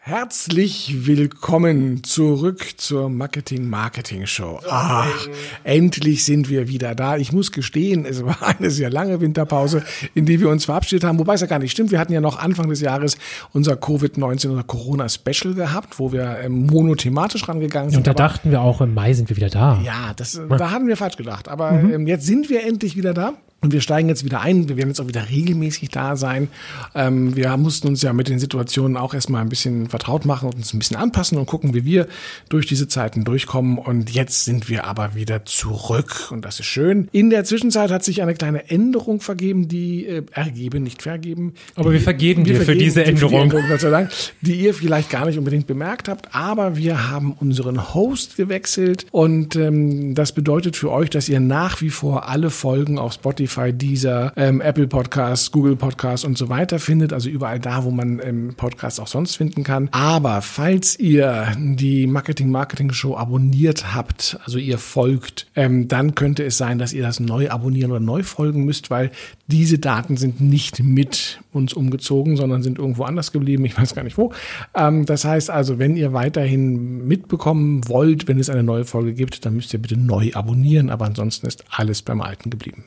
Herzlich willkommen zurück zur Marketing Marketing Show. Ach, endlich sind wir wieder da. Ich muss gestehen, es war eine sehr lange Winterpause, in die wir uns verabschiedet haben. Wobei es ja gar nicht stimmt. Wir hatten ja noch Anfang des Jahres unser Covid-19 oder Corona Special gehabt, wo wir ähm, monothematisch rangegangen sind. Und da dachten wir auch, im Mai sind wir wieder da. Ja, das, da hatten wir falsch gedacht. Aber ähm, jetzt sind wir endlich wieder da. Und wir steigen jetzt wieder ein. Wir werden jetzt auch wieder regelmäßig da sein. Ähm, wir mussten uns ja mit den Situationen auch erstmal ein bisschen vertraut machen und uns ein bisschen anpassen und gucken, wie wir durch diese Zeiten durchkommen. Und jetzt sind wir aber wieder zurück. Und das ist schön. In der Zwischenzeit hat sich eine kleine Änderung vergeben, die äh, ergeben, nicht vergeben. Aber wir vergeben dir für diese Änderung. Die, Gott sei Dank, die ihr vielleicht gar nicht unbedingt bemerkt habt. Aber wir haben unseren Host gewechselt. Und ähm, das bedeutet für euch, dass ihr nach wie vor alle Folgen auf Spotify Spotify, Deezer, ähm, Apple Podcasts, Google Podcasts und so weiter findet. Also überall da, wo man ähm, Podcasts auch sonst finden kann. Aber falls ihr die Marketing Marketing Show abonniert habt, also ihr folgt, ähm, dann könnte es sein, dass ihr das neu abonnieren oder neu folgen müsst, weil diese Daten sind nicht mit uns umgezogen, sondern sind irgendwo anders geblieben. Ich weiß gar nicht wo. Ähm, das heißt also, wenn ihr weiterhin mitbekommen wollt, wenn es eine neue Folge gibt, dann müsst ihr bitte neu abonnieren. Aber ansonsten ist alles beim Alten geblieben.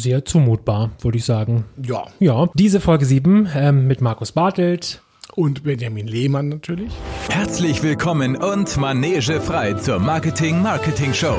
Sehr zumutbar, würde ich sagen. Ja. Ja, diese Folge 7 ähm, mit Markus Bartelt. Und Benjamin Lehmann natürlich. Herzlich willkommen und Manege frei zur Marketing Marketing Show.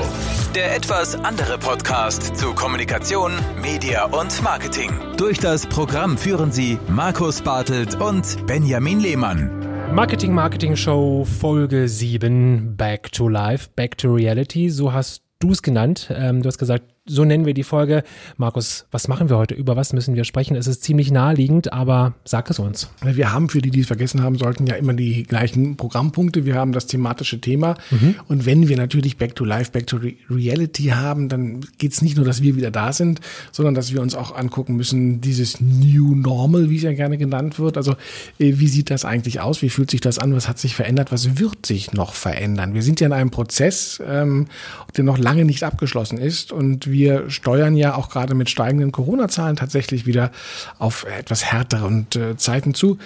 Der etwas andere Podcast zu Kommunikation, Media und Marketing. Durch das Programm führen sie Markus Bartelt und Benjamin Lehmann. Marketing Marketing Show Folge 7 Back to Life, Back to Reality. So hast du es genannt. Ähm, du hast gesagt, so nennen wir die Folge. Markus, was machen wir heute? Über was müssen wir sprechen? Es ist ziemlich naheliegend, aber sag es uns. Wir haben für die, die es vergessen haben sollten, ja immer die gleichen Programmpunkte. Wir haben das thematische Thema. Mhm. Und wenn wir natürlich Back to Life, Back to Re Reality haben, dann geht es nicht nur, dass wir wieder da sind, sondern dass wir uns auch angucken müssen, dieses New Normal, wie es ja gerne genannt wird. Also äh, wie sieht das eigentlich aus? Wie fühlt sich das an? Was hat sich verändert? Was wird sich noch verändern? Wir sind ja in einem Prozess, ähm, der noch lange nicht abgeschlossen ist und wir steuern ja auch gerade mit steigenden Corona-Zahlen tatsächlich wieder auf etwas härtere und, äh, Zeiten zu.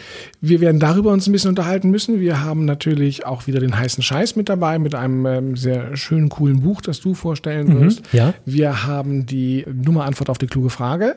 Wir werden darüber uns ein bisschen unterhalten müssen. Wir haben natürlich auch wieder den heißen Scheiß mit dabei, mit einem ähm, sehr schönen, coolen Buch, das du vorstellen mhm, wirst. ja. Wir haben die Nummer Antwort auf die kluge Frage.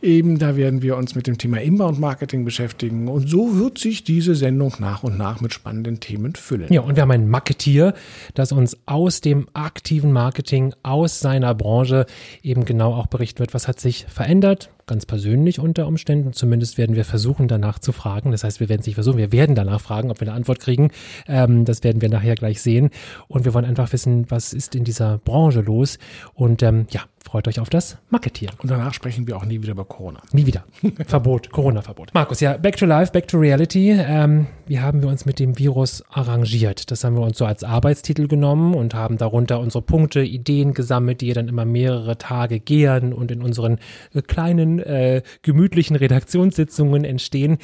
Eben, da werden wir uns mit dem Thema Inbound-Marketing beschäftigen. Und so wird sich diese Sendung nach und nach mit spannenden Themen füllen. Ja, und wir haben ein Marketier, das uns aus dem aktiven Marketing, aus seiner Branche eben genau auch berichten wird, was hat sich verändert, ganz persönlich unter Umständen. Zumindest werden wir versuchen, danach zu fragen. Das heißt, wir werden es nicht versuchen, wir werden danach fragen, ob wir eine Antwort kriegen. Ähm, das werden wir nachher gleich sehen. Und wir wollen einfach wissen, was ist in dieser Branche los. Und ähm, ja, freut euch auf das Marketieren. Und danach sprechen wir auch nie wieder über Corona. Nie wieder. Verbot, Corona-Verbot. Markus, ja, back to life, back to reality. Ähm, wie haben wir uns mit dem Virus arrangiert? Das haben wir uns so als Arbeitstitel genommen und haben darunter unsere Punkte, Ideen gesammelt, die dann immer mehrere Tage gären und in unseren äh, kleinen, äh, gemütlichen Redaktionssitzungen entstehen.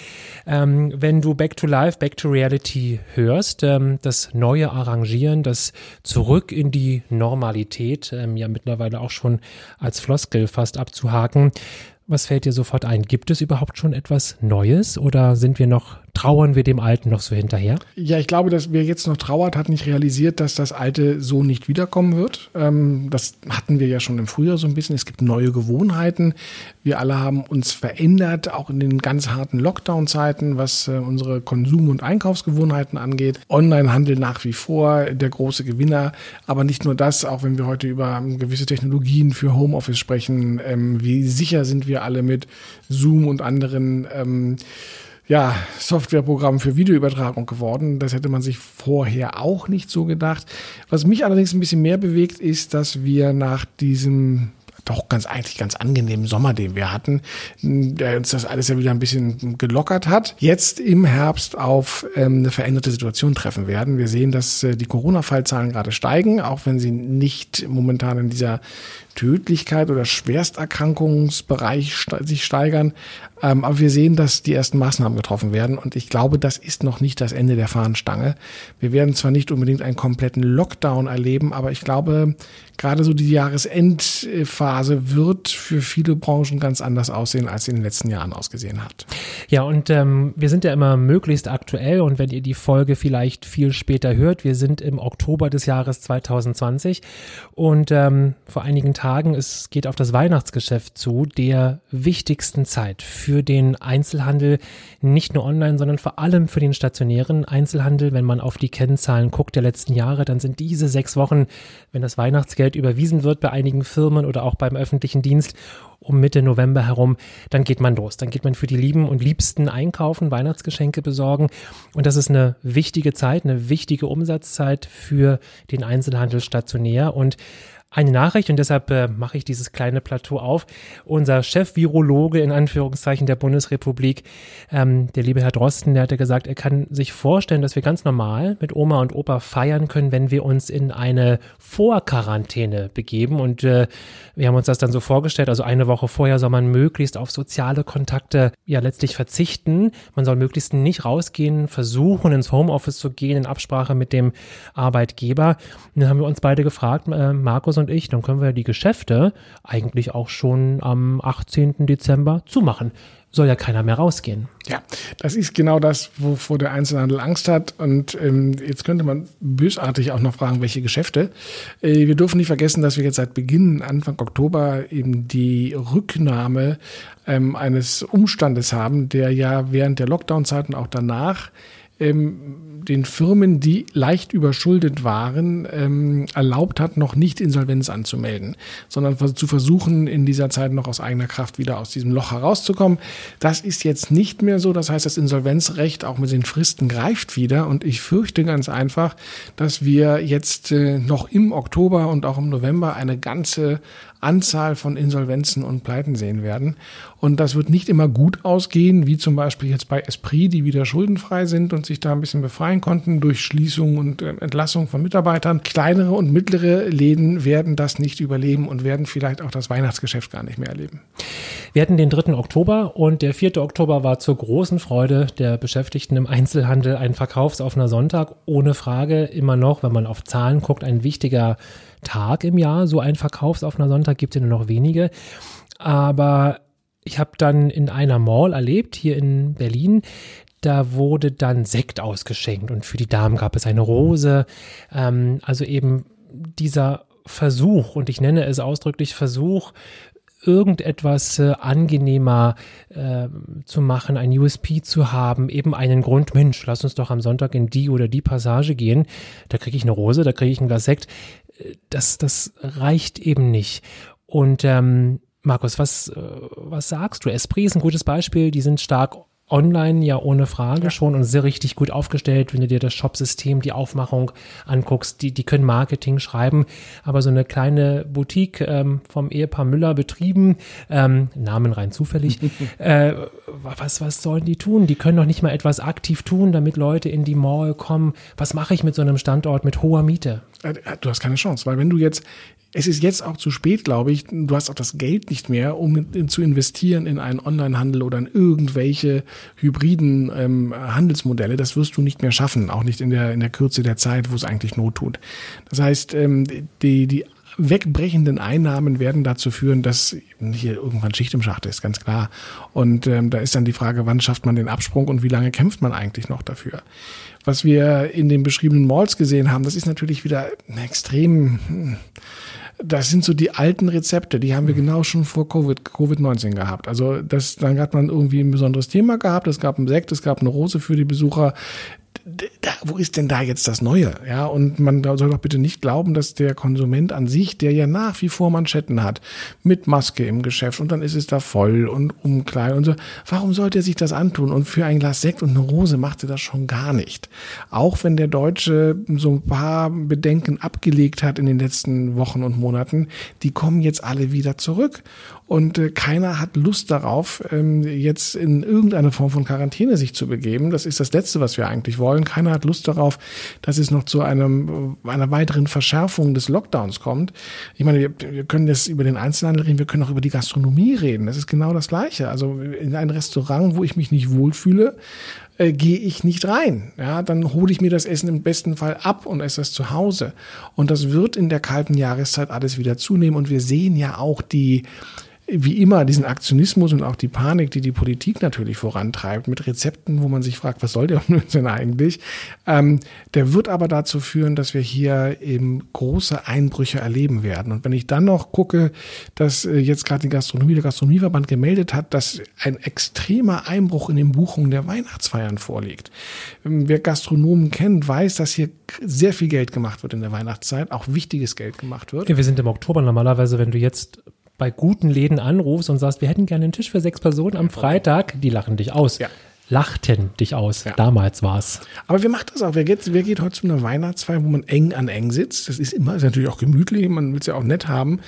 Ähm, wenn du Back to Life, Back to Reality hörst, ähm, das neue Arrangieren, das Zurück in die Normalität, ähm, ja mittlerweile auch schon als Floskel fast abzuhaken. Was fällt dir sofort ein? Gibt es überhaupt schon etwas Neues oder sind wir noch trauern wir dem Alten noch so hinterher? Ja, ich glaube, dass wer jetzt noch trauert, hat nicht realisiert, dass das Alte so nicht wiederkommen wird. Ähm, das hatten wir ja schon im Frühjahr so ein bisschen. Es gibt neue Gewohnheiten. Wir alle haben uns verändert, auch in den ganz harten Lockdown-Zeiten, was äh, unsere Konsum- und Einkaufsgewohnheiten angeht. Online-Handel nach wie vor der große Gewinner. Aber nicht nur das, auch wenn wir heute über ähm, gewisse Technologien für Homeoffice sprechen, ähm, wie sicher sind wir alle mit Zoom und anderen ähm, ja, Softwareprogramm für Videoübertragung geworden. Das hätte man sich vorher auch nicht so gedacht. Was mich allerdings ein bisschen mehr bewegt, ist, dass wir nach diesem doch ganz eigentlich ganz angenehmen Sommer, den wir hatten, der uns das alles ja wieder ein bisschen gelockert hat, jetzt im Herbst auf ähm, eine veränderte Situation treffen werden. Wir sehen, dass äh, die Corona-Fallzahlen gerade steigen, auch wenn sie nicht momentan in dieser Tödlichkeit oder Schwersterkrankungsbereich sich steigern. Ähm, aber wir sehen, dass die ersten Maßnahmen getroffen werden und ich glaube, das ist noch nicht das Ende der Fahnenstange. Wir werden zwar nicht unbedingt einen kompletten Lockdown erleben, aber ich glaube, gerade so die Jahresendphase Phase wird für viele Branchen ganz anders aussehen, als sie in den letzten Jahren ausgesehen hat. Ja, und ähm, wir sind ja immer möglichst aktuell und wenn ihr die Folge vielleicht viel später hört, wir sind im Oktober des Jahres 2020 und ähm, vor einigen Tagen, es geht auf das Weihnachtsgeschäft zu, der wichtigsten Zeit für den Einzelhandel, nicht nur online, sondern vor allem für den stationären Einzelhandel. Wenn man auf die Kennzahlen guckt der letzten Jahre, dann sind diese sechs Wochen, wenn das Weihnachtsgeld überwiesen wird bei einigen Firmen oder auch beim öffentlichen Dienst, um Mitte November herum, dann geht man los. Dann geht man für die Lieben und Liebsten einkaufen, Weihnachtsgeschenke besorgen. Und das ist eine wichtige Zeit, eine wichtige Umsatzzeit für den Einzelhandel stationär. Und eine Nachricht und deshalb äh, mache ich dieses kleine Plateau auf. Unser Chef-Virologe in Anführungszeichen der Bundesrepublik, ähm, der liebe Herr Drosten, der hatte gesagt, er kann sich vorstellen, dass wir ganz normal mit Oma und Opa feiern können, wenn wir uns in eine Vorquarantäne begeben. Und äh, wir haben uns das dann so vorgestellt, also eine Woche vorher soll man möglichst auf soziale Kontakte ja letztlich verzichten. Man soll möglichst nicht rausgehen, versuchen ins Homeoffice zu gehen in Absprache mit dem Arbeitgeber. Und dann haben wir uns beide gefragt, äh, Markus und ich, dann können wir die Geschäfte eigentlich auch schon am 18. Dezember zumachen. Soll ja keiner mehr rausgehen. Ja, das ist genau das, wovor der Einzelhandel Angst hat. Und ähm, jetzt könnte man bösartig auch noch fragen, welche Geschäfte. Äh, wir dürfen nicht vergessen, dass wir jetzt seit Beginn, Anfang Oktober, eben die Rücknahme ähm, eines Umstandes haben, der ja während der Lockdown-Zeiten auch danach ähm, den Firmen, die leicht überschuldet waren, ähm, erlaubt hat, noch nicht Insolvenz anzumelden, sondern zu versuchen, in dieser Zeit noch aus eigener Kraft wieder aus diesem Loch herauszukommen. Das ist jetzt nicht mehr so. Das heißt, das Insolvenzrecht auch mit den Fristen greift wieder. Und ich fürchte ganz einfach, dass wir jetzt äh, noch im Oktober und auch im November eine ganze Anzahl von Insolvenzen und Pleiten sehen werden. Und das wird nicht immer gut ausgehen, wie zum Beispiel jetzt bei Esprit, die wieder schuldenfrei sind und sich da ein bisschen befreien konnten durch Schließung und äh, Entlassung von Mitarbeitern. Kleinere und mittlere Läden werden das nicht überleben und werden vielleicht auch das Weihnachtsgeschäft gar nicht mehr erleben. Wir hatten den 3. Oktober und der 4. Oktober war zur großen Freude der Beschäftigten im Einzelhandel ein verkaufsoffener Sonntag. Ohne Frage immer noch, wenn man auf Zahlen guckt, ein wichtiger Tag im Jahr. So ein verkaufsoffener Sonntag gibt es ja nur noch wenige. Aber ich habe dann in einer Mall erlebt, hier in Berlin, da wurde dann Sekt ausgeschenkt und für die Damen gab es eine Rose. Ähm, also eben dieser Versuch, und ich nenne es ausdrücklich Versuch, irgendetwas äh, angenehmer äh, zu machen, ein USP zu haben, eben einen Grund, Mensch, lass uns doch am Sonntag in die oder die Passage gehen, da kriege ich eine Rose, da kriege ich ein Glas Sekt. Das, das reicht eben nicht. Und ähm, Markus, was, äh, was sagst du? Esprit ist ein gutes Beispiel, die sind stark online ja ohne Frage ja. schon und sehr richtig gut aufgestellt, wenn du dir das Shopsystem, die Aufmachung anguckst, die, die können Marketing schreiben, aber so eine kleine Boutique ähm, vom Ehepaar Müller betrieben, ähm, Namen rein zufällig, äh, was, was sollen die tun? Die können doch nicht mal etwas aktiv tun, damit Leute in die Mall kommen. Was mache ich mit so einem Standort mit hoher Miete? Äh, du hast keine Chance, weil wenn du jetzt es ist jetzt auch zu spät, glaube ich. Du hast auch das Geld nicht mehr, um zu investieren in einen Onlinehandel oder in irgendwelche hybriden ähm, Handelsmodelle. Das wirst du nicht mehr schaffen, auch nicht in der, in der Kürze der Zeit, wo es eigentlich Not tut. Das heißt, ähm, die, die wegbrechenden Einnahmen werden dazu führen, dass hier irgendwann Schicht im Schacht ist, ganz klar. Und ähm, da ist dann die Frage, wann schafft man den Absprung und wie lange kämpft man eigentlich noch dafür? Was wir in den beschriebenen Malls gesehen haben, das ist natürlich wieder extrem hm, das sind so die alten Rezepte, die haben wir genau schon vor Covid, Covid-19 gehabt. Also das, dann hat man irgendwie ein besonderes Thema gehabt, es gab einen Sekt, es gab eine Rose für die Besucher wo ist denn da jetzt das Neue? Ja, und man soll doch bitte nicht glauben, dass der Konsument an sich, der ja nach wie vor Manschetten hat, mit Maske im Geschäft und dann ist es da voll und umklein und so. Warum sollte er sich das antun? Und für ein Glas Sekt und eine Rose macht er das schon gar nicht. Auch wenn der Deutsche so ein paar Bedenken abgelegt hat in den letzten Wochen und Monaten, die kommen jetzt alle wieder zurück. Und äh, keiner hat Lust darauf, ähm, jetzt in irgendeine Form von Quarantäne sich zu begeben. Das ist das Letzte, was wir eigentlich wollen. Keiner hat Lust darauf, dass es noch zu einem, einer weiteren Verschärfung des Lockdowns kommt. Ich meine, wir, wir können jetzt über den Einzelhandel reden, wir können auch über die Gastronomie reden. Das ist genau das Gleiche. Also in ein Restaurant, wo ich mich nicht wohlfühle, äh, gehe ich nicht rein. Ja, dann hole ich mir das Essen im besten Fall ab und esse es zu Hause. Und das wird in der kalten Jahreszeit alles wieder zunehmen. Und wir sehen ja auch die wie immer diesen Aktionismus und auch die Panik, die die Politik natürlich vorantreibt, mit Rezepten, wo man sich fragt, was soll der denn eigentlich? Ähm, der wird aber dazu führen, dass wir hier eben große Einbrüche erleben werden. Und wenn ich dann noch gucke, dass äh, jetzt gerade die Gastronomie, der Gastronomieverband gemeldet hat, dass ein extremer Einbruch in den Buchungen der Weihnachtsfeiern vorliegt. Ähm, wer Gastronomen kennt, weiß, dass hier sehr viel Geld gemacht wird in der Weihnachtszeit, auch wichtiges Geld gemacht wird. Ja, wir sind im Oktober normalerweise, wenn du jetzt bei guten Läden anrufst und sagst, wir hätten gerne einen Tisch für sechs Personen am Freitag, die lachen dich aus. Ja lachten dich aus. Ja. Damals war's. Aber wer macht das auch? Wer geht, wer geht heute zu einer Weihnachtsfeier, wo man eng an eng sitzt? Das ist immer, ist natürlich auch gemütlich, man will es ja auch nett haben.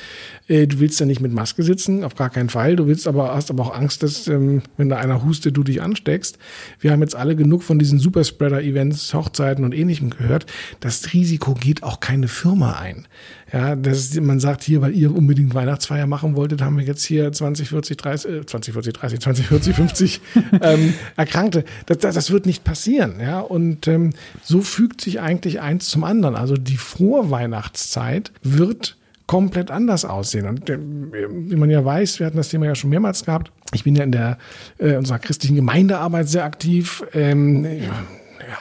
Äh, du willst ja nicht mit Maske sitzen, auf gar keinen Fall. Du willst aber, hast aber auch Angst, dass, ähm, wenn da einer hustet, du dich ansteckst. Wir haben jetzt alle genug von diesen Superspreader-Events, Hochzeiten und ähnlichem gehört. Das Risiko geht auch keine Firma ein. Ja, das ist, man sagt hier, weil ihr unbedingt Weihnachtsfeier machen wolltet, haben wir jetzt hier 20, 40, 30, äh, 20, 40, 30, 20, 40, 50 ähm, Erkrankte. Das, das, das wird nicht passieren. Ja, und ähm, so fügt sich eigentlich eins zum anderen. Also die Vorweihnachtszeit wird komplett anders aussehen. Und äh, wie man ja weiß, wir hatten das Thema ja schon mehrmals gehabt. Ich bin ja in der äh, unserer christlichen Gemeindearbeit sehr aktiv. Ähm, ja,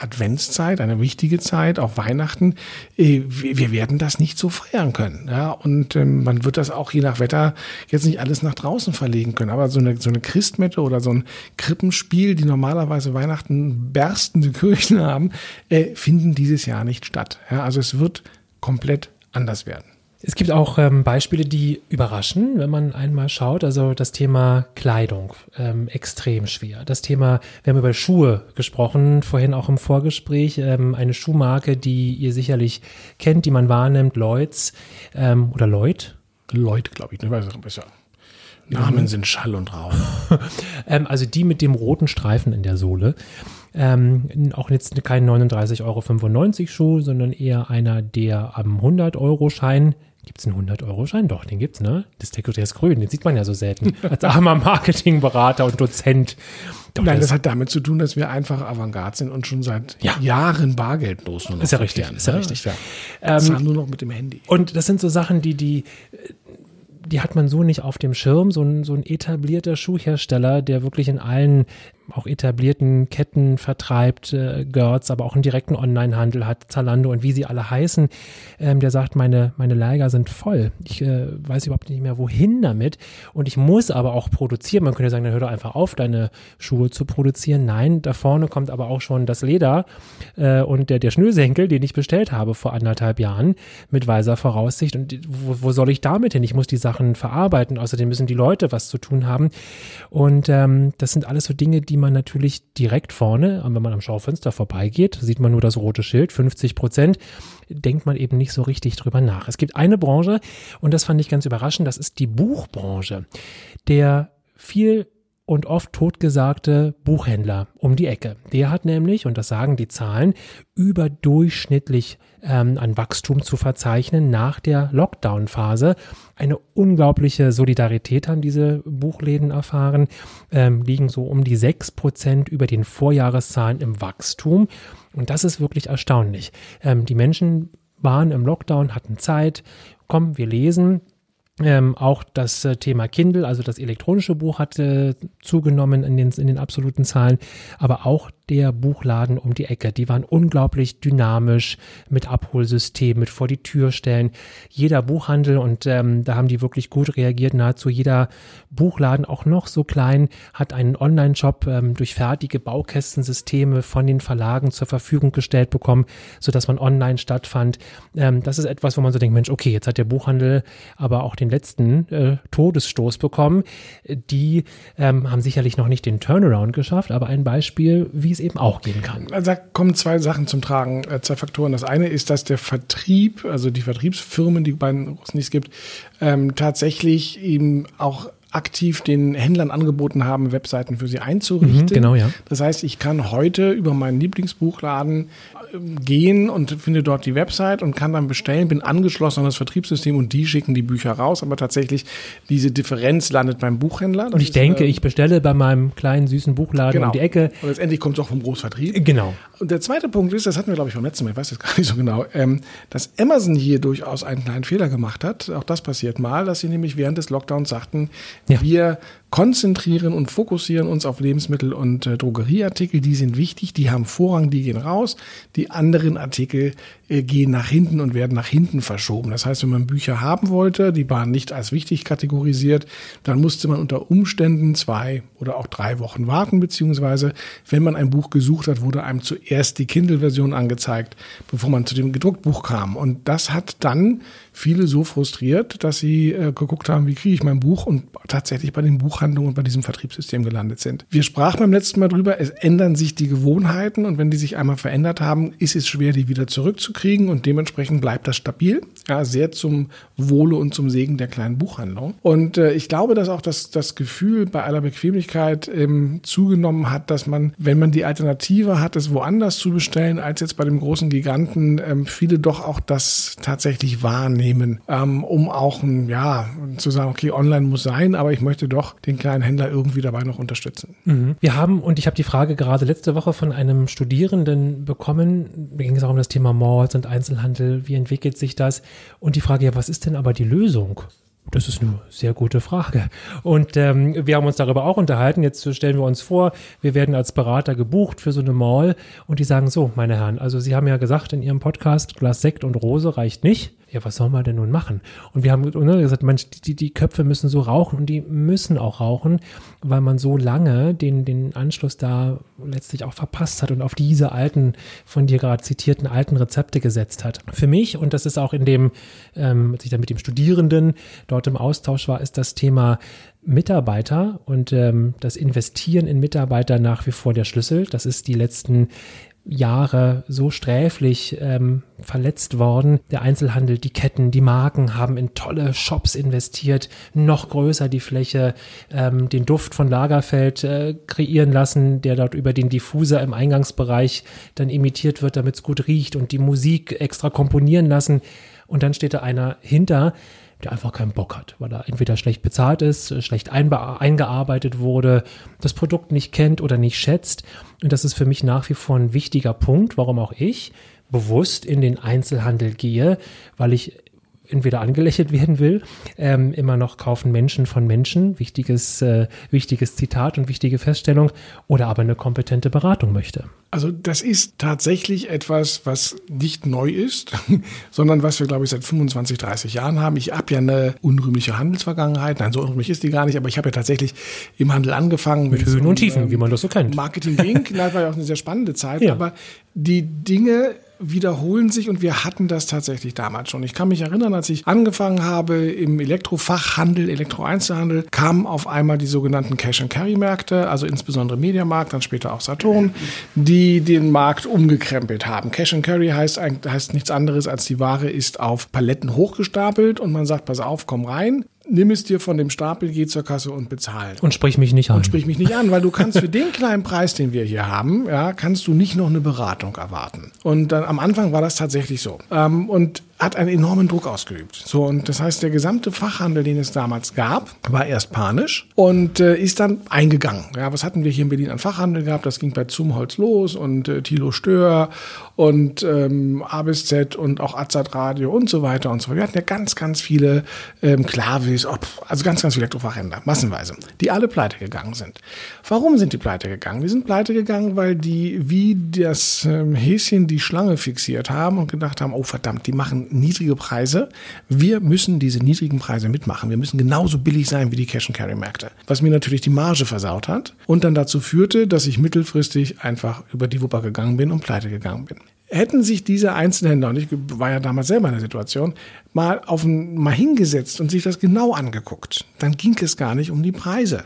Adventszeit, eine wichtige Zeit, auch Weihnachten, äh, wir werden das nicht so feiern können. Ja, und ähm, man wird das auch je nach Wetter jetzt nicht alles nach draußen verlegen können. Aber so eine, so eine Christmette oder so ein Krippenspiel, die normalerweise Weihnachten berstende Kirchen haben, äh, finden dieses Jahr nicht statt. Ja, also es wird komplett anders werden. Es gibt auch ähm, Beispiele, die überraschen, wenn man einmal schaut. Also das Thema Kleidung, ähm, extrem schwer. Das Thema, wir haben über Schuhe gesprochen, vorhin auch im Vorgespräch, ähm, eine Schuhmarke, die ihr sicherlich kennt, die man wahrnimmt, Lloyds ähm, oder Lloyd. Lloyd, glaube ich, ne? weiß ich besser. Namen sind Schall und Rauch. ähm, also die mit dem roten Streifen in der Sohle. Ähm, auch jetzt kein 39,95 Euro Schuh, sondern eher einer, der am 100-Euro-Schein Gibt es einen 100-Euro-Schein? Doch, den gibt's, ne? Das der, der ist grün, den sieht man ja so selten. Als armer Marketingberater und Dozent. Doch, Nein, das, das, hat damit zu tun, dass wir einfach Avantgarde sind und schon seit ja. Jahren bargeldlos nur noch Ist ja richtig, ist ja richtig. Ja. Ähm, Zahlen nur noch mit dem Handy. Und das sind so Sachen, die, die, die hat man so nicht auf dem Schirm. So ein, so ein etablierter Schuhhersteller, der wirklich in allen auch etablierten Ketten vertreibt, äh, Gertz, aber auch einen direkten Onlinehandel hat, Zalando und wie sie alle heißen, ähm, der sagt, meine, meine Lager sind voll. Ich äh, weiß überhaupt nicht mehr, wohin damit. Und ich muss aber auch produzieren. Man könnte sagen, dann hör doch einfach auf, deine Schuhe zu produzieren. Nein, da vorne kommt aber auch schon das Leder äh, und der, der Schnürsenkel, den ich bestellt habe vor anderthalb Jahren mit weiser Voraussicht. Und wo, wo soll ich damit hin? Ich muss die Sachen verarbeiten. Außerdem müssen die Leute was zu tun haben. Und ähm, das sind alles so Dinge, die man natürlich direkt vorne, wenn man am Schaufenster vorbeigeht, sieht man nur das rote Schild, 50 Prozent, denkt man eben nicht so richtig drüber nach. Es gibt eine Branche, und das fand ich ganz überraschend, das ist die Buchbranche. Der viel und oft totgesagte Buchhändler um die Ecke. Der hat nämlich, und das sagen die Zahlen, überdurchschnittlich ähm, an Wachstum zu verzeichnen nach der Lockdown-Phase. Eine unglaubliche Solidarität haben diese Buchläden erfahren, ähm, liegen so um die sechs Prozent über den Vorjahreszahlen im Wachstum. Und das ist wirklich erstaunlich. Ähm, die Menschen waren im Lockdown, hatten Zeit, komm, wir lesen, ähm, auch das äh, Thema Kindle, also das elektronische Buch hat äh, zugenommen in den, in den absoluten Zahlen, aber auch der Buchladen um die Ecke. Die waren unglaublich dynamisch mit Abholsystem, mit vor die Tür stellen. Jeder Buchhandel und ähm, da haben die wirklich gut reagiert. Nahezu jeder Buchladen, auch noch so klein, hat einen Online-Shop ähm, durch fertige Baukästensysteme von den Verlagen zur Verfügung gestellt bekommen, sodass man online stattfand. Ähm, das ist etwas, wo man so denkt, Mensch, okay, jetzt hat der Buchhandel aber auch den letzten äh, Todesstoß bekommen. Die ähm, haben sicherlich noch nicht den Turnaround geschafft, aber ein Beispiel, wie es eben auch gehen kann. Also da kommen zwei Sachen zum Tragen, äh, zwei Faktoren. Das eine ist, dass der Vertrieb, also die Vertriebsfirmen, die beiden es nicht gibt, ähm, tatsächlich eben auch aktiv den Händlern angeboten haben, Webseiten für sie einzurichten. Mhm, genau, ja. Das heißt, ich kann heute über meinen Lieblingsbuchladen gehen und finde dort die Website und kann dann bestellen, bin angeschlossen an das Vertriebssystem und die schicken die Bücher raus. Aber tatsächlich, diese Differenz landet beim Buchhändler. Und ich ist, denke, äh, ich bestelle bei meinem kleinen süßen Buchladen genau. um die Ecke. Und letztendlich kommt es auch vom Großvertrieb. Genau. Und der zweite Punkt ist, das hatten wir, glaube ich, beim letzten Mal, ich weiß jetzt gar nicht so genau, ähm, dass Amazon hier durchaus einen kleinen Fehler gemacht hat. Auch das passiert mal, dass sie nämlich während des Lockdowns sagten, ja. wir konzentrieren und fokussieren uns auf Lebensmittel und äh, Drogerieartikel. Die sind wichtig, die haben Vorrang, die gehen raus. Die anderen Artikel gehen nach hinten und werden nach hinten verschoben. Das heißt, wenn man Bücher haben wollte, die waren nicht als wichtig kategorisiert, dann musste man unter Umständen zwei oder auch drei Wochen warten, beziehungsweise wenn man ein Buch gesucht hat, wurde einem zuerst die Kindle-Version angezeigt, bevor man zu dem Gedruckbuch kam. Und das hat dann viele so frustriert, dass sie äh, geguckt haben, wie kriege ich mein Buch und tatsächlich bei den Buchhandlungen und bei diesem Vertriebssystem gelandet sind. Wir sprachen beim letzten Mal drüber, es ändern sich die Gewohnheiten und wenn die sich einmal verändert haben, ist es schwer, die wieder zurückzukriegen und dementsprechend bleibt das stabil. Ja, sehr zum Wohle und zum Segen der kleinen Buchhandlung. Und äh, ich glaube, dass auch das, das Gefühl bei aller Bequemlichkeit ähm, zugenommen hat, dass man, wenn man die Alternative hat, es woanders zu bestellen, als jetzt bei dem großen Giganten, ähm, viele doch auch das tatsächlich wahrnehmen nehmen, ähm, um auch ja, zu sagen, okay, online muss sein, aber ich möchte doch den kleinen Händler irgendwie dabei noch unterstützen. Mhm. Wir haben, und ich habe die Frage gerade letzte Woche von einem Studierenden bekommen, da ging es auch um das Thema Malls und Einzelhandel, wie entwickelt sich das? Und die Frage, ja, was ist denn aber die Lösung? Das ist eine sehr gute Frage. Und ähm, wir haben uns darüber auch unterhalten. Jetzt stellen wir uns vor, wir werden als Berater gebucht für so eine Mall und die sagen so, meine Herren, also Sie haben ja gesagt in Ihrem Podcast, Glas Sekt und Rose reicht nicht ja, was soll man denn nun machen? Und wir haben ne, gesagt, Mensch, die, die Köpfe müssen so rauchen und die müssen auch rauchen, weil man so lange den, den Anschluss da letztlich auch verpasst hat und auf diese alten, von dir gerade zitierten alten Rezepte gesetzt hat. Für mich, und das ist auch in dem, ähm, als ich da mit dem Studierenden dort im Austausch war, ist das Thema Mitarbeiter und ähm, das Investieren in Mitarbeiter nach wie vor der Schlüssel. Das ist die letzten Jahre so sträflich ähm, verletzt worden. Der Einzelhandel, die Ketten, die Marken haben in tolle Shops investiert, noch größer die Fläche, ähm, den Duft von Lagerfeld äh, kreieren lassen, der dort über den Diffuser im Eingangsbereich dann imitiert wird, damit es gut riecht und die Musik extra komponieren lassen. Und dann steht da einer hinter, der einfach keinen Bock hat, weil er entweder schlecht bezahlt ist, schlecht eingearbeitet wurde, das Produkt nicht kennt oder nicht schätzt. Und das ist für mich nach wie vor ein wichtiger Punkt, warum auch ich bewusst in den Einzelhandel gehe, weil ich entweder angelächelt werden will, ähm, immer noch kaufen Menschen von Menschen, wichtiges, äh, wichtiges Zitat und wichtige Feststellung, oder aber eine kompetente Beratung möchte. Also das ist tatsächlich etwas, was nicht neu ist, sondern was wir, glaube ich, seit 25, 30 Jahren haben. Ich habe ja eine unrühmliche Handelsvergangenheit. Nein, so unrühmlich ist die gar nicht, aber ich habe ja tatsächlich im Handel angefangen. Mit Höhen und Tiefen, ähm, wie man das so kennt. Marketing ging, das war ja auch eine sehr spannende Zeit, ja. aber die Dinge wiederholen sich und wir hatten das tatsächlich damals schon. Ich kann mich erinnern, als ich angefangen habe im Elektrofachhandel, Elektroeinzelhandel, kamen auf einmal die sogenannten Cash-and-Carry-Märkte, also insbesondere Mediamarkt, dann später auch Saturn, die den Markt umgekrempelt haben. Cash-and-Carry heißt, heißt nichts anderes als die Ware ist auf Paletten hochgestapelt und man sagt, pass auf, komm rein nimm es dir von dem Stapel, geh zur Kasse und bezahl. Und sprich mich nicht an. Und sprich mich nicht an, weil du kannst für den kleinen Preis, den wir hier haben, ja, kannst du nicht noch eine Beratung erwarten. Und dann am Anfang war das tatsächlich so. Ähm, und hat einen enormen Druck ausgeübt. So, und das heißt, der gesamte Fachhandel, den es damals gab, war erst panisch und äh, ist dann eingegangen. Ja, was hatten wir hier in Berlin an Fachhandel gehabt? Das ging bei Zumholz los und äh, Thilo Stör und ähm, A bis Z und auch Azad Radio und so weiter und so fort. Wir hatten ja ganz, ganz viele ähm, Klavis, also ganz, ganz viele Elektrofachhändler, massenweise, die alle pleite gegangen sind. Warum sind die pleite gegangen? Die sind pleite gegangen, weil die wie das ähm, Häschen die Schlange fixiert haben und gedacht haben, oh verdammt, die machen niedrige Preise. Wir müssen diese niedrigen Preise mitmachen. Wir müssen genauso billig sein wie die Cash-and-Carry-Märkte. Was mir natürlich die Marge versaut hat und dann dazu führte, dass ich mittelfristig einfach über die Wupper gegangen bin und pleite gegangen bin. Hätten sich diese Einzelhändler, und ich war ja damals selber in der Situation, mal, auf ein, mal hingesetzt und sich das genau angeguckt, dann ging es gar nicht um die Preise.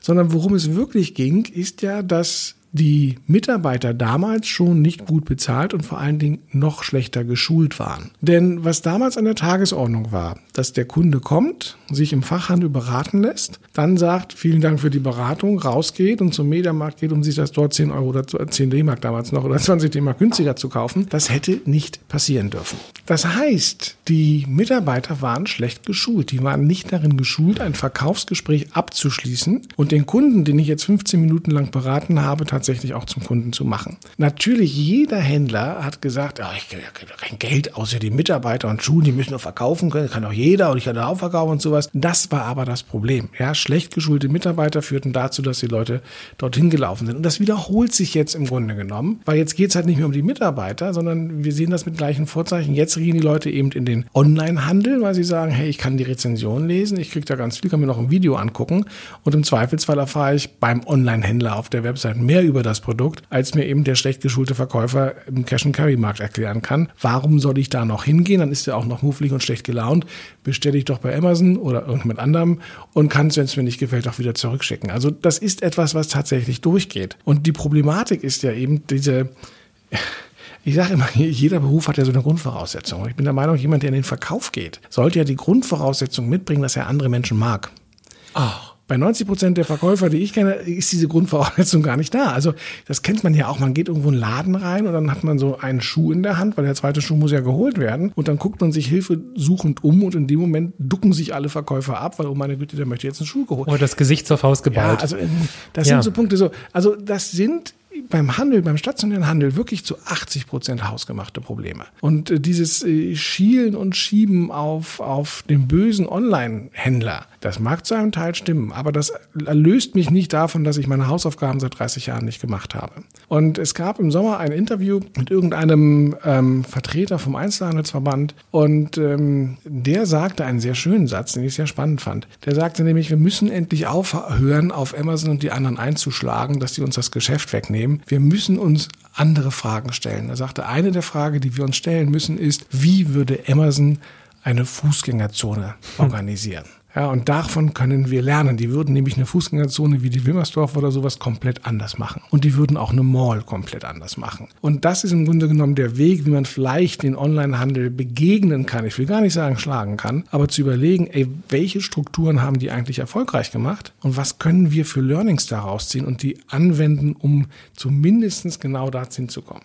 Sondern worum es wirklich ging, ist ja, dass die Mitarbeiter damals schon nicht gut bezahlt und vor allen Dingen noch schlechter geschult waren. Denn was damals an der Tagesordnung war, dass der Kunde kommt, sich im Fachhandel beraten lässt, dann sagt, vielen Dank für die Beratung, rausgeht und zum Mediamarkt geht, um sich das dort 10 Euro oder 10 D-Mark damals noch oder 20 D-Mark günstiger zu kaufen, das hätte nicht passieren dürfen. Das heißt, die Mitarbeiter waren schlecht geschult. Die waren nicht darin geschult, ein Verkaufsgespräch abzuschließen und den Kunden, den ich jetzt 15 Minuten lang beraten habe, tatsächlich auch zum Kunden zu machen. Natürlich, jeder Händler hat gesagt, ja, ich gebe kein Geld außer die Mitarbeiter und Schuhe, die müssen nur verkaufen können, kann auch jeder und ich kann auch verkaufen und sowas. Das war aber das Problem. Ja, schlecht geschulte Mitarbeiter führten dazu, dass die Leute dorthin gelaufen sind. Und das wiederholt sich jetzt im Grunde genommen, weil jetzt geht es halt nicht mehr um die Mitarbeiter, sondern wir sehen das mit gleichen Vorzeichen. Jetzt gehen die Leute eben in den Online-Handel, weil sie sagen, hey, ich kann die Rezension lesen, ich kriege da ganz viel, kann mir noch ein Video angucken und im Zweifelsfall erfahre ich beim Online-Händler auf der Website mehr über das Produkt, als mir eben der schlecht geschulte Verkäufer im Cash-and-Carry-Markt erklären kann. Warum soll ich da noch hingehen? Dann ist er auch noch mufflig und schlecht gelaunt. Bestelle ich doch bei Amazon oder irgendjemand anderem und kann es, wenn es mir nicht gefällt, auch wieder zurückschicken. Also das ist etwas, was tatsächlich durchgeht. Und die Problematik ist ja eben diese ich sage immer, jeder Beruf hat ja so eine Grundvoraussetzung. Ich bin der Meinung, jemand, der in den Verkauf geht, sollte ja die Grundvoraussetzung mitbringen, dass er andere Menschen mag. Ach. Bei 90 Prozent der Verkäufer, die ich kenne, ist diese Grundvoraussetzung gar nicht da. Also das kennt man ja auch. Man geht irgendwo in einen Laden rein und dann hat man so einen Schuh in der Hand, weil der zweite Schuh muss ja geholt werden. Und dann guckt man sich hilfesuchend um und in dem Moment ducken sich alle Verkäufer ab, weil, oh meine Güte, der möchte jetzt einen Schuh geholt. Oder das Gesicht zur Faust gebaut. Ja, also das sind ja. so Punkte so. Also das sind beim Handel, beim stationären Handel wirklich zu 80 Prozent hausgemachte Probleme. Und äh, dieses äh, Schielen und Schieben auf, auf den bösen Online-Händler, das mag zu einem Teil stimmen, aber das erlöst mich nicht davon, dass ich meine Hausaufgaben seit 30 Jahren nicht gemacht habe. Und es gab im Sommer ein Interview mit irgendeinem ähm, Vertreter vom Einzelhandelsverband und ähm, der sagte einen sehr schönen Satz, den ich sehr spannend fand. Der sagte nämlich, wir müssen endlich aufhören, auf Amazon und die anderen einzuschlagen, dass sie uns das Geschäft wegnehmen wir müssen uns andere Fragen stellen. Er sagte, eine der Fragen, die wir uns stellen müssen, ist, wie würde Amazon eine Fußgängerzone organisieren? Ja, und davon können wir lernen. Die würden nämlich eine Fußgängerzone wie die Wilmersdorf oder sowas komplett anders machen. Und die würden auch eine Mall komplett anders machen. Und das ist im Grunde genommen der Weg, wie man vielleicht den Onlinehandel begegnen kann. Ich will gar nicht sagen schlagen kann, aber zu überlegen, ey, welche Strukturen haben die eigentlich erfolgreich gemacht und was können wir für Learnings daraus ziehen und die anwenden, um zumindest genau dazu zu kommen.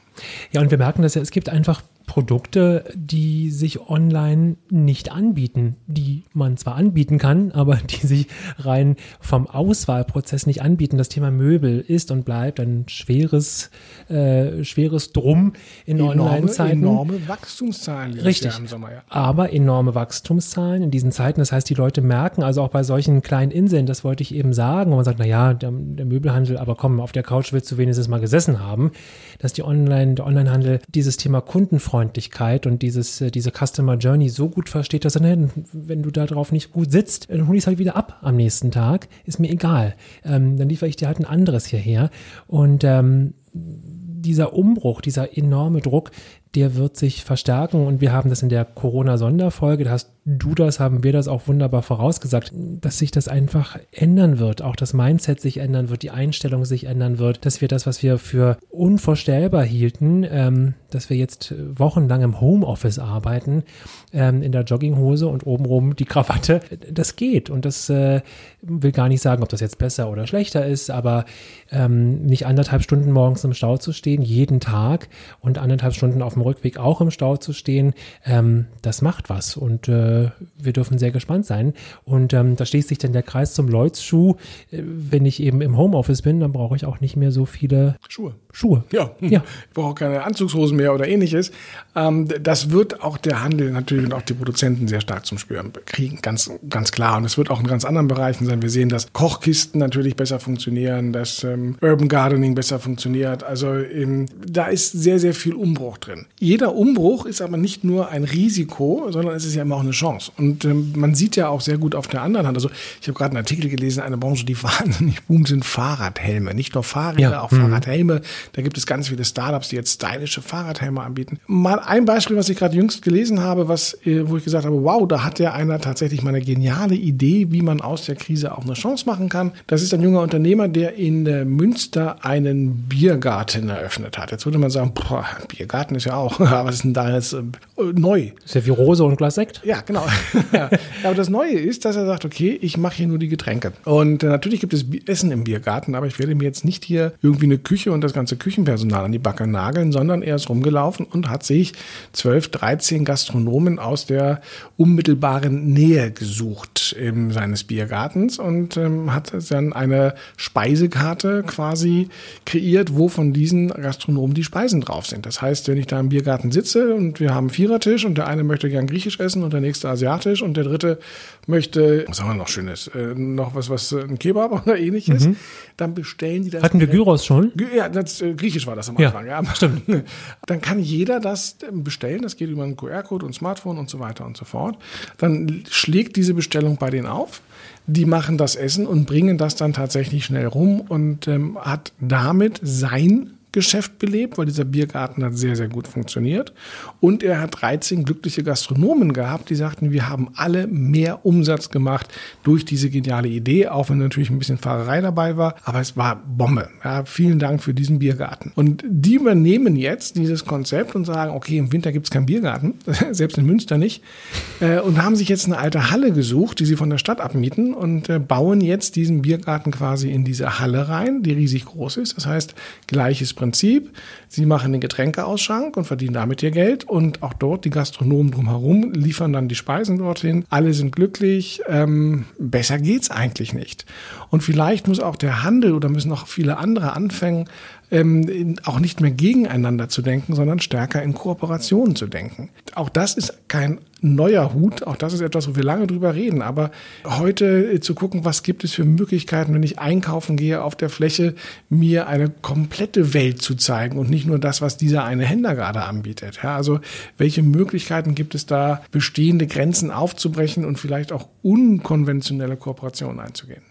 Ja, und wir merken dass ja, es gibt einfach Produkte, die sich online nicht anbieten, die man zwar anbieten kann, aber die sich rein vom Auswahlprozess nicht anbieten. Das Thema Möbel ist und bleibt ein schweres, äh, schweres Drum in Online-Zeiten. Enorme Wachstumszahlen. Richtig. Sommer, ja. Aber enorme Wachstumszahlen in diesen Zeiten. Das heißt, die Leute merken also auch bei solchen kleinen Inseln, das wollte ich eben sagen, wo man sagt, na ja, der, der Möbelhandel, aber komm, auf der Couch willst du wenigstens mal gesessen haben, dass die Online, der Onlinehandel dieses Thema Kundenfreundlichkeit Kundenfreundlichkeit und dieses, äh, diese Customer Journey so gut versteht, dass er, ne, wenn du da drauf nicht gut sitzt, dann hol ich es halt wieder ab am nächsten Tag. Ist mir egal. Ähm, dann liefere ich dir halt ein anderes hierher. Und ähm, dieser Umbruch, dieser enorme Druck, der wird sich verstärken und wir haben das in der Corona-Sonderfolge, da hast du das, haben wir das auch wunderbar vorausgesagt, dass sich das einfach ändern wird, auch das Mindset sich ändern wird, die Einstellung sich ändern wird, dass wir das, was wir für unvorstellbar hielten, ähm, dass wir jetzt wochenlang im Homeoffice arbeiten, ähm, in der Jogginghose und obenrum die Krawatte, das geht und das äh, will gar nicht sagen, ob das jetzt besser oder schlechter ist, aber ähm, nicht anderthalb Stunden morgens im Stau zu stehen, jeden Tag und anderthalb Stunden auf dem Rückweg auch im Stau zu stehen, ähm, das macht was und äh, äh, wir dürfen sehr gespannt sein. Und ähm, da schließt sich dann der Kreis zum Lloyds-Schuh. Äh, wenn ich eben im Homeoffice bin, dann brauche ich auch nicht mehr so viele Schuhe. Schuhe. Ja, ja. ich brauche keine Anzugshosen mehr oder ähnliches. Ähm, das wird auch der Handel natürlich und auch die Produzenten sehr stark zum Spüren kriegen, ganz, ganz klar. Und es wird auch in ganz anderen Bereichen sein. Wir sehen, dass Kochkisten natürlich besser funktionieren, dass ähm, Urban Gardening besser funktioniert. Also ähm, da ist sehr, sehr viel Umbruch drin. Jeder Umbruch ist aber nicht nur ein Risiko, sondern es ist ja immer auch eine Chance. Und ähm, man sieht ja auch sehr gut auf der anderen Hand. Also ich habe gerade einen Artikel gelesen, eine Branche, die wahnsinnig boomt, sind Fahrradhelme. Nicht nur Fahrräder, ja. auch mhm. Fahrradhelme. Da gibt es ganz viele Startups, die jetzt stylische Fahrradhelme anbieten. Mal ein Beispiel, was ich gerade jüngst gelesen habe, was, äh, wo ich gesagt habe, wow, da hat ja einer tatsächlich mal eine geniale Idee, wie man aus der Krise auch eine Chance machen kann. Das ist ein junger Unternehmer, der in Münster einen Biergarten eröffnet hat. Jetzt würde man sagen, boah, Biergarten ist ja auch, aber was ist denn da jetzt äh, neu? Ist ja wie Rose und Glas Sekt. Ja, genau. ja. Aber das Neue ist, dass er sagt, okay, ich mache hier nur die Getränke. Und äh, natürlich gibt es Essen im Biergarten, aber ich werde mir jetzt nicht hier irgendwie eine Küche und das ganze Küchenpersonal an die Backe nageln, sondern er ist rumgelaufen und hat sich 12, 13 Gastronomen aus der unmittelbaren Nähe gesucht in seines Biergartens und ähm, hat dann eine Speisekarte quasi kreiert, wo von diesen Gastronomen die Speisen drauf sind. Das heißt, wenn ich da im Biergarten sitze und wir haben einen Vierertisch und der eine möchte gern griechisch essen und der nächste asiatisch und der dritte möchte, was haben wir noch Schönes, äh, noch was, was, ein Kebab oder ähnliches, mhm. dann bestellen die das. Hatten wir Gyros schon? Ja, das, äh, griechisch war das am Anfang, ja. ja. Stimmt. Dann kann jeder das bestellen, das geht über einen QR-Code und Smartphone und so weiter und so fort. Dann schlägt diese Bestellung bei denen auf die machen das Essen und bringen das dann tatsächlich schnell rum und ähm, hat damit sein Geschäft belebt, weil dieser Biergarten hat sehr, sehr gut funktioniert. Und er hat 13 glückliche Gastronomen gehabt, die sagten, wir haben alle mehr Umsatz gemacht durch diese geniale Idee, auch wenn natürlich ein bisschen Fahrerei dabei war. Aber es war Bombe. Ja, vielen Dank für diesen Biergarten. Und die übernehmen jetzt dieses Konzept und sagen, okay, im Winter gibt es keinen Biergarten, selbst in Münster nicht, äh, und haben sich jetzt eine alte Halle gesucht, die sie von der Stadt abmieten und äh, bauen jetzt diesen Biergarten quasi in diese Halle rein, die riesig groß ist. Das heißt, gleiches Prinzip. Sie machen den Getränkeausschank und verdienen damit ihr Geld und auch dort die Gastronomen drumherum liefern dann die Speisen dorthin. Alle sind glücklich. Ähm, besser geht's eigentlich nicht. Und vielleicht muss auch der Handel oder müssen auch viele andere anfangen, ähm, auch nicht mehr gegeneinander zu denken, sondern stärker in Kooperationen zu denken. Auch das ist kein neuer Hut, auch das ist etwas, wo wir lange drüber reden, aber heute äh, zu gucken, was gibt es für Möglichkeiten, wenn ich einkaufen gehe auf der Fläche, mir eine komplette Welt zu zeigen und nicht nur das, was dieser eine Händler gerade anbietet. Ja, also welche Möglichkeiten gibt es da, bestehende Grenzen aufzubrechen und vielleicht auch unkonventionelle Kooperationen einzugehen?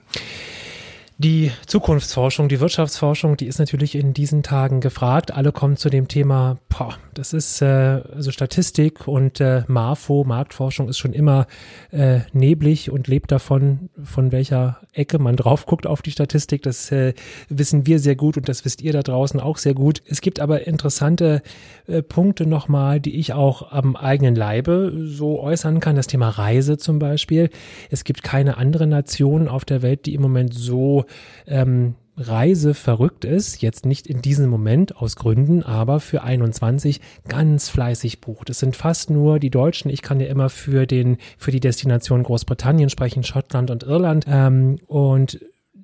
Die Zukunftsforschung, die Wirtschaftsforschung, die ist natürlich in diesen Tagen gefragt. Alle kommen zu dem Thema, boah, das ist äh, also Statistik und äh, Marfo, Marktforschung ist schon immer äh, neblig und lebt davon, von welcher Ecke man drauf guckt auf die Statistik. Das äh, wissen wir sehr gut und das wisst ihr da draußen auch sehr gut. Es gibt aber interessante äh, Punkte nochmal, die ich auch am eigenen Leibe so äußern kann. Das Thema Reise zum Beispiel. Es gibt keine andere Nation auf der Welt, die im Moment so ähm, Reise verrückt ist, jetzt nicht in diesem Moment aus Gründen, aber für 21 ganz fleißig bucht. Es sind fast nur die Deutschen. Ich kann ja immer für den, für die Destination Großbritannien sprechen, Schottland und Irland. Ähm, und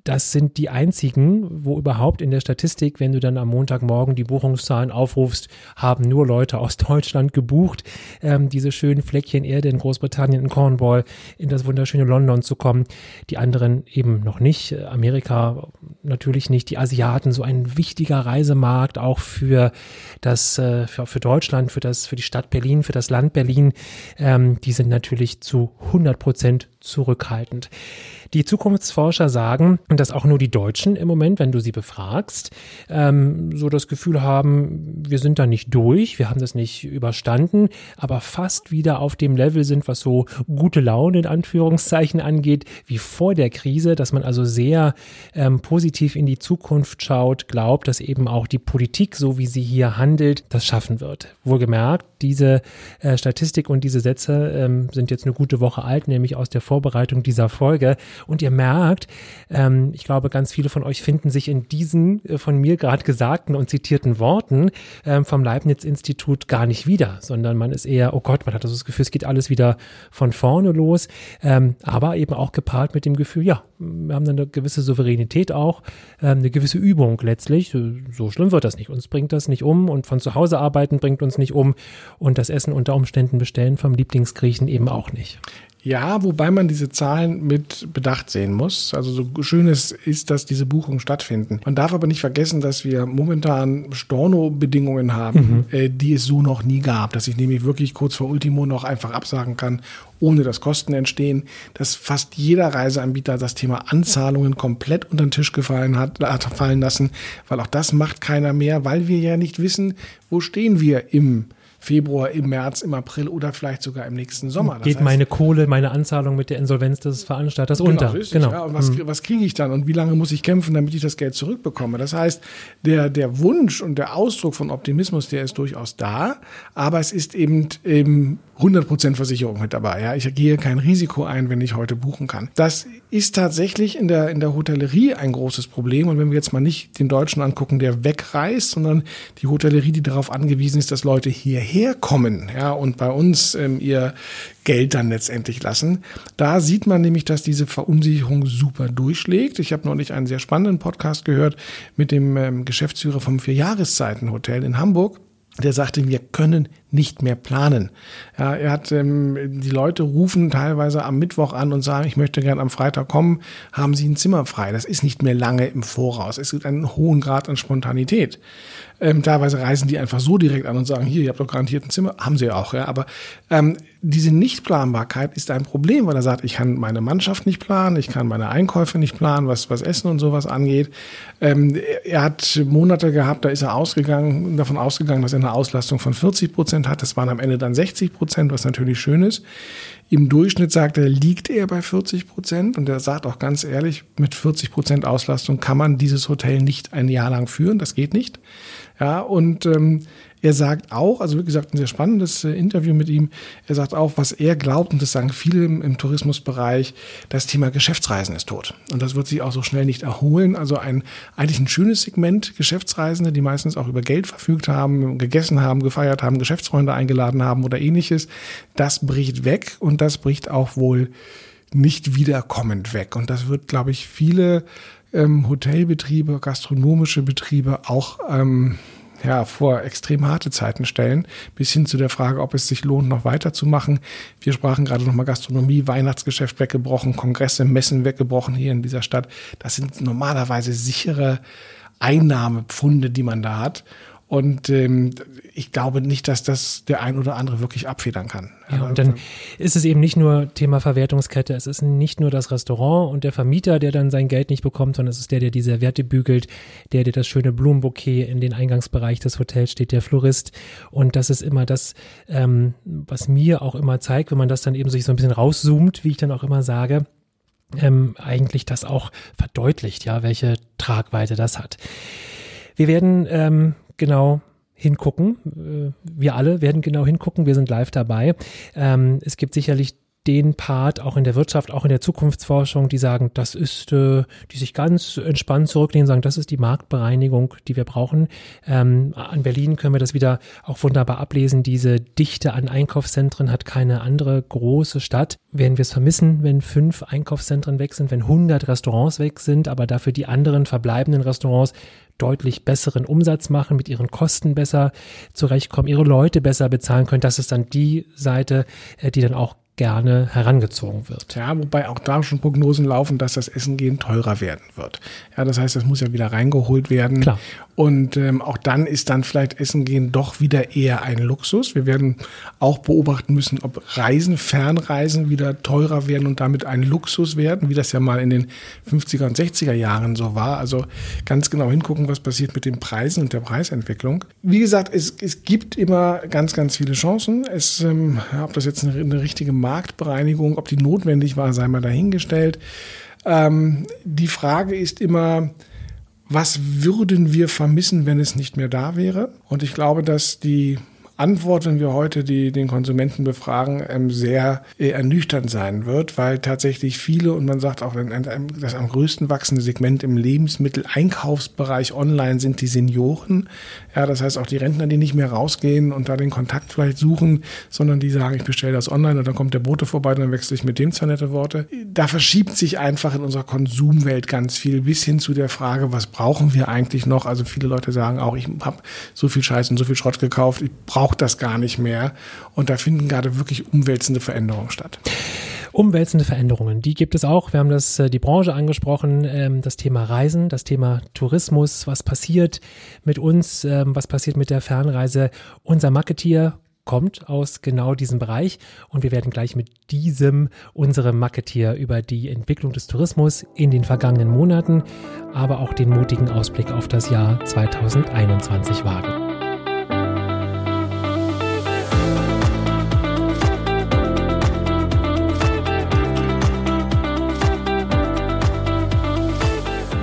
das sind die einzigen, wo überhaupt in der Statistik, wenn du dann am Montagmorgen die Buchungszahlen aufrufst, haben nur Leute aus Deutschland gebucht, ähm, diese schönen Fleckchen Erde in Großbritannien, in Cornwall, in das wunderschöne London zu kommen. Die anderen eben noch nicht. Amerika natürlich nicht. Die Asiaten, so ein wichtiger Reisemarkt auch für das, äh, für, für Deutschland, für das, für die Stadt Berlin, für das Land Berlin. Ähm, die sind natürlich zu 100 Prozent zurückhaltend. Die Zukunftsforscher sagen, dass auch nur die Deutschen im Moment, wenn du sie befragst, ähm, so das Gefühl haben, wir sind da nicht durch, wir haben das nicht überstanden, aber fast wieder auf dem Level sind, was so gute Laune in Anführungszeichen angeht, wie vor der Krise, dass man also sehr ähm, positiv in die Zukunft schaut, glaubt, dass eben auch die Politik, so wie sie hier handelt, das schaffen wird. Wohlgemerkt, diese äh, Statistik und diese Sätze ähm, sind jetzt eine gute Woche alt, nämlich aus der Vorbereitung dieser Folge. Und ihr merkt, ähm, ich glaube, ganz viele von euch finden sich in diesen äh, von mir gerade gesagten und zitierten Worten ähm, vom Leibniz-Institut gar nicht wieder, sondern man ist eher, oh Gott, man hat also das Gefühl, es geht alles wieder von vorne los, ähm, aber eben auch gepaart mit dem Gefühl, ja, wir haben dann eine gewisse Souveränität auch, ähm, eine gewisse Übung letztlich. So schlimm wird das nicht. Uns bringt das nicht um und von zu Hause arbeiten bringt uns nicht um und das Essen unter Umständen bestellen vom Lieblingsgriechen eben auch nicht. Ja, wobei man diese Zahlen mit Bedacht sehen muss. Also so schön es ist, dass diese Buchungen stattfinden. Man darf aber nicht vergessen, dass wir momentan Storno-Bedingungen haben, mhm. äh, die es so noch nie gab. Dass ich nämlich wirklich kurz vor Ultimo noch einfach absagen kann, ohne dass Kosten entstehen. Dass fast jeder Reiseanbieter das Thema Anzahlungen komplett unter den Tisch gefallen hat, hat fallen lassen, weil auch das macht keiner mehr, weil wir ja nicht wissen, wo stehen wir im Februar, im März, im April oder vielleicht sogar im nächsten Sommer. Das Geht heißt, meine Kohle, meine Anzahlung mit der Insolvenz des Veranstalters genau, unter. Richtig, genau. Ja, und was, mhm. was kriege ich dann und wie lange muss ich kämpfen, damit ich das Geld zurückbekomme? Das heißt, der, der Wunsch und der Ausdruck von Optimismus, der ist durchaus da, aber es ist eben, eben 100% Versicherung mit dabei. Ja, ich gehe kein Risiko ein, wenn ich heute buchen kann. Das ist tatsächlich in der, in der Hotellerie ein großes Problem. Und wenn wir jetzt mal nicht den Deutschen angucken, der wegreist, sondern die Hotellerie, die darauf angewiesen ist, dass Leute hierher kommen, ja, und bei uns ähm, ihr Geld dann letztendlich lassen. Da sieht man nämlich, dass diese Verunsicherung super durchschlägt. Ich habe neulich einen sehr spannenden Podcast gehört mit dem ähm, Geschäftsführer vom Vierjahreszeiten-Hotel in Hamburg der sagte, wir können nicht mehr planen. Ja, er hat ähm, die Leute rufen teilweise am Mittwoch an und sagen, ich möchte gern am Freitag kommen, haben Sie ein Zimmer frei. Das ist nicht mehr lange im Voraus. Es gibt einen hohen Grad an Spontanität. Ähm, teilweise reisen die einfach so direkt an und sagen, hier, ihr habt doch garantiert ein Zimmer. Haben sie auch, ja. Aber ähm, diese Nichtplanbarkeit ist ein Problem, weil er sagt, ich kann meine Mannschaft nicht planen, ich kann meine Einkäufe nicht planen, was, was Essen und sowas angeht. Ähm, er hat Monate gehabt, da ist er ausgegangen, davon ausgegangen, dass er eine Auslastung von 40 Prozent hat. Das waren am Ende dann 60 Prozent, was natürlich schön ist. Im Durchschnitt sagt er, liegt er bei 40 Prozent und er sagt auch ganz ehrlich, mit 40 Prozent Auslastung kann man dieses Hotel nicht ein Jahr lang führen. Das geht nicht. Ja, und ähm, er sagt auch, also wie gesagt, ein sehr spannendes äh, Interview mit ihm, er sagt auch, was er glaubt, und das sagen viele im, im, Tourismusbereich, das Thema Geschäftsreisen ist tot. Und das wird sich auch so schnell nicht erholen. Also ein eigentlich ein schönes Segment Geschäftsreisende, die meistens auch über Geld verfügt haben, gegessen haben, gefeiert haben, Geschäftsfreunde eingeladen haben oder ähnliches, das bricht weg und das bricht auch wohl nicht wiederkommend weg. Und das wird, glaube ich, viele ähm, Hotelbetriebe, gastronomische Betriebe auch ähm, ja, vor extrem harte Zeiten stellen, bis hin zu der Frage, ob es sich lohnt, noch weiterzumachen. Wir sprachen gerade nochmal Gastronomie, Weihnachtsgeschäft weggebrochen, Kongresse, Messen weggebrochen hier in dieser Stadt. Das sind normalerweise sichere Einnahmepfunde, die man da hat. Und ähm, ich glaube nicht, dass das der ein oder andere wirklich abfedern kann. Ja, und dann ist es eben nicht nur Thema Verwertungskette, es ist nicht nur das Restaurant und der Vermieter, der dann sein Geld nicht bekommt, sondern es ist der, der die Serviette bügelt, der, der das schöne Blumenbouquet in den Eingangsbereich des Hotels steht, der Florist. Und das ist immer das, ähm, was mir auch immer zeigt, wenn man das dann eben sich so ein bisschen rauszoomt, wie ich dann auch immer sage, ähm, eigentlich das auch verdeutlicht, ja, welche Tragweite das hat. Wir werden ähm, genau hingucken. Äh, wir alle werden genau hingucken. Wir sind live dabei. Ähm, es gibt sicherlich den Part auch in der Wirtschaft, auch in der Zukunftsforschung, die sagen, das ist, äh, die sich ganz entspannt zurücklehnen, sagen, das ist die Marktbereinigung, die wir brauchen. Ähm, an Berlin können wir das wieder auch wunderbar ablesen. Diese Dichte an Einkaufszentren hat keine andere große Stadt. Werden wir es vermissen, wenn fünf Einkaufszentren weg sind, wenn 100 Restaurants weg sind, aber dafür die anderen verbleibenden Restaurants deutlich besseren Umsatz machen, mit ihren Kosten besser zurechtkommen, ihre Leute besser bezahlen können. Das ist dann die Seite, äh, die dann auch gerne herangezogen wird. Ja, wobei auch da schon Prognosen laufen, dass das Essen gehen teurer werden wird. Ja, das heißt, das muss ja wieder reingeholt werden. Klar. Und ähm, auch dann ist dann vielleicht Essen gehen doch wieder eher ein Luxus. Wir werden auch beobachten müssen, ob Reisen, Fernreisen wieder teurer werden und damit ein Luxus werden, wie das ja mal in den 50er und 60er Jahren so war. Also ganz genau hingucken, was passiert mit den Preisen und der Preisentwicklung. Wie gesagt, es, es gibt immer ganz, ganz viele Chancen. Es, ähm, ob das jetzt eine, eine richtige Marktbereinigung, ob die notwendig war, sei mal dahingestellt. Ähm, die Frage ist immer, was würden wir vermissen, wenn es nicht mehr da wäre? Und ich glaube, dass die Antwort, wenn wir heute die, den Konsumenten befragen, ähm, sehr äh, ernüchternd sein wird, weil tatsächlich viele, und man sagt auch, das am größten wachsende Segment im Lebensmitteleinkaufsbereich online sind die Senioren. Ja, das heißt auch die Rentner, die nicht mehr rausgehen und da den Kontakt vielleicht suchen, sondern die sagen, ich bestelle das online und dann kommt der Bote vorbei, dann wechsle ich mit dem zwei nette Worte. Da verschiebt sich einfach in unserer Konsumwelt ganz viel bis hin zu der Frage, was brauchen wir eigentlich noch? Also viele Leute sagen auch, ich habe so viel Scheiß und so viel Schrott gekauft, ich brauche das gar nicht mehr. Und da finden gerade wirklich umwälzende Veränderungen statt. Umwälzende Veränderungen, die gibt es auch. Wir haben das, äh, die Branche angesprochen, ähm, das Thema Reisen, das Thema Tourismus, was passiert mit uns, ähm, was passiert mit der Fernreise. Unser Marketier kommt aus genau diesem Bereich und wir werden gleich mit diesem unserem Marketier über die Entwicklung des Tourismus in den vergangenen Monaten, aber auch den mutigen Ausblick auf das Jahr 2021 wagen.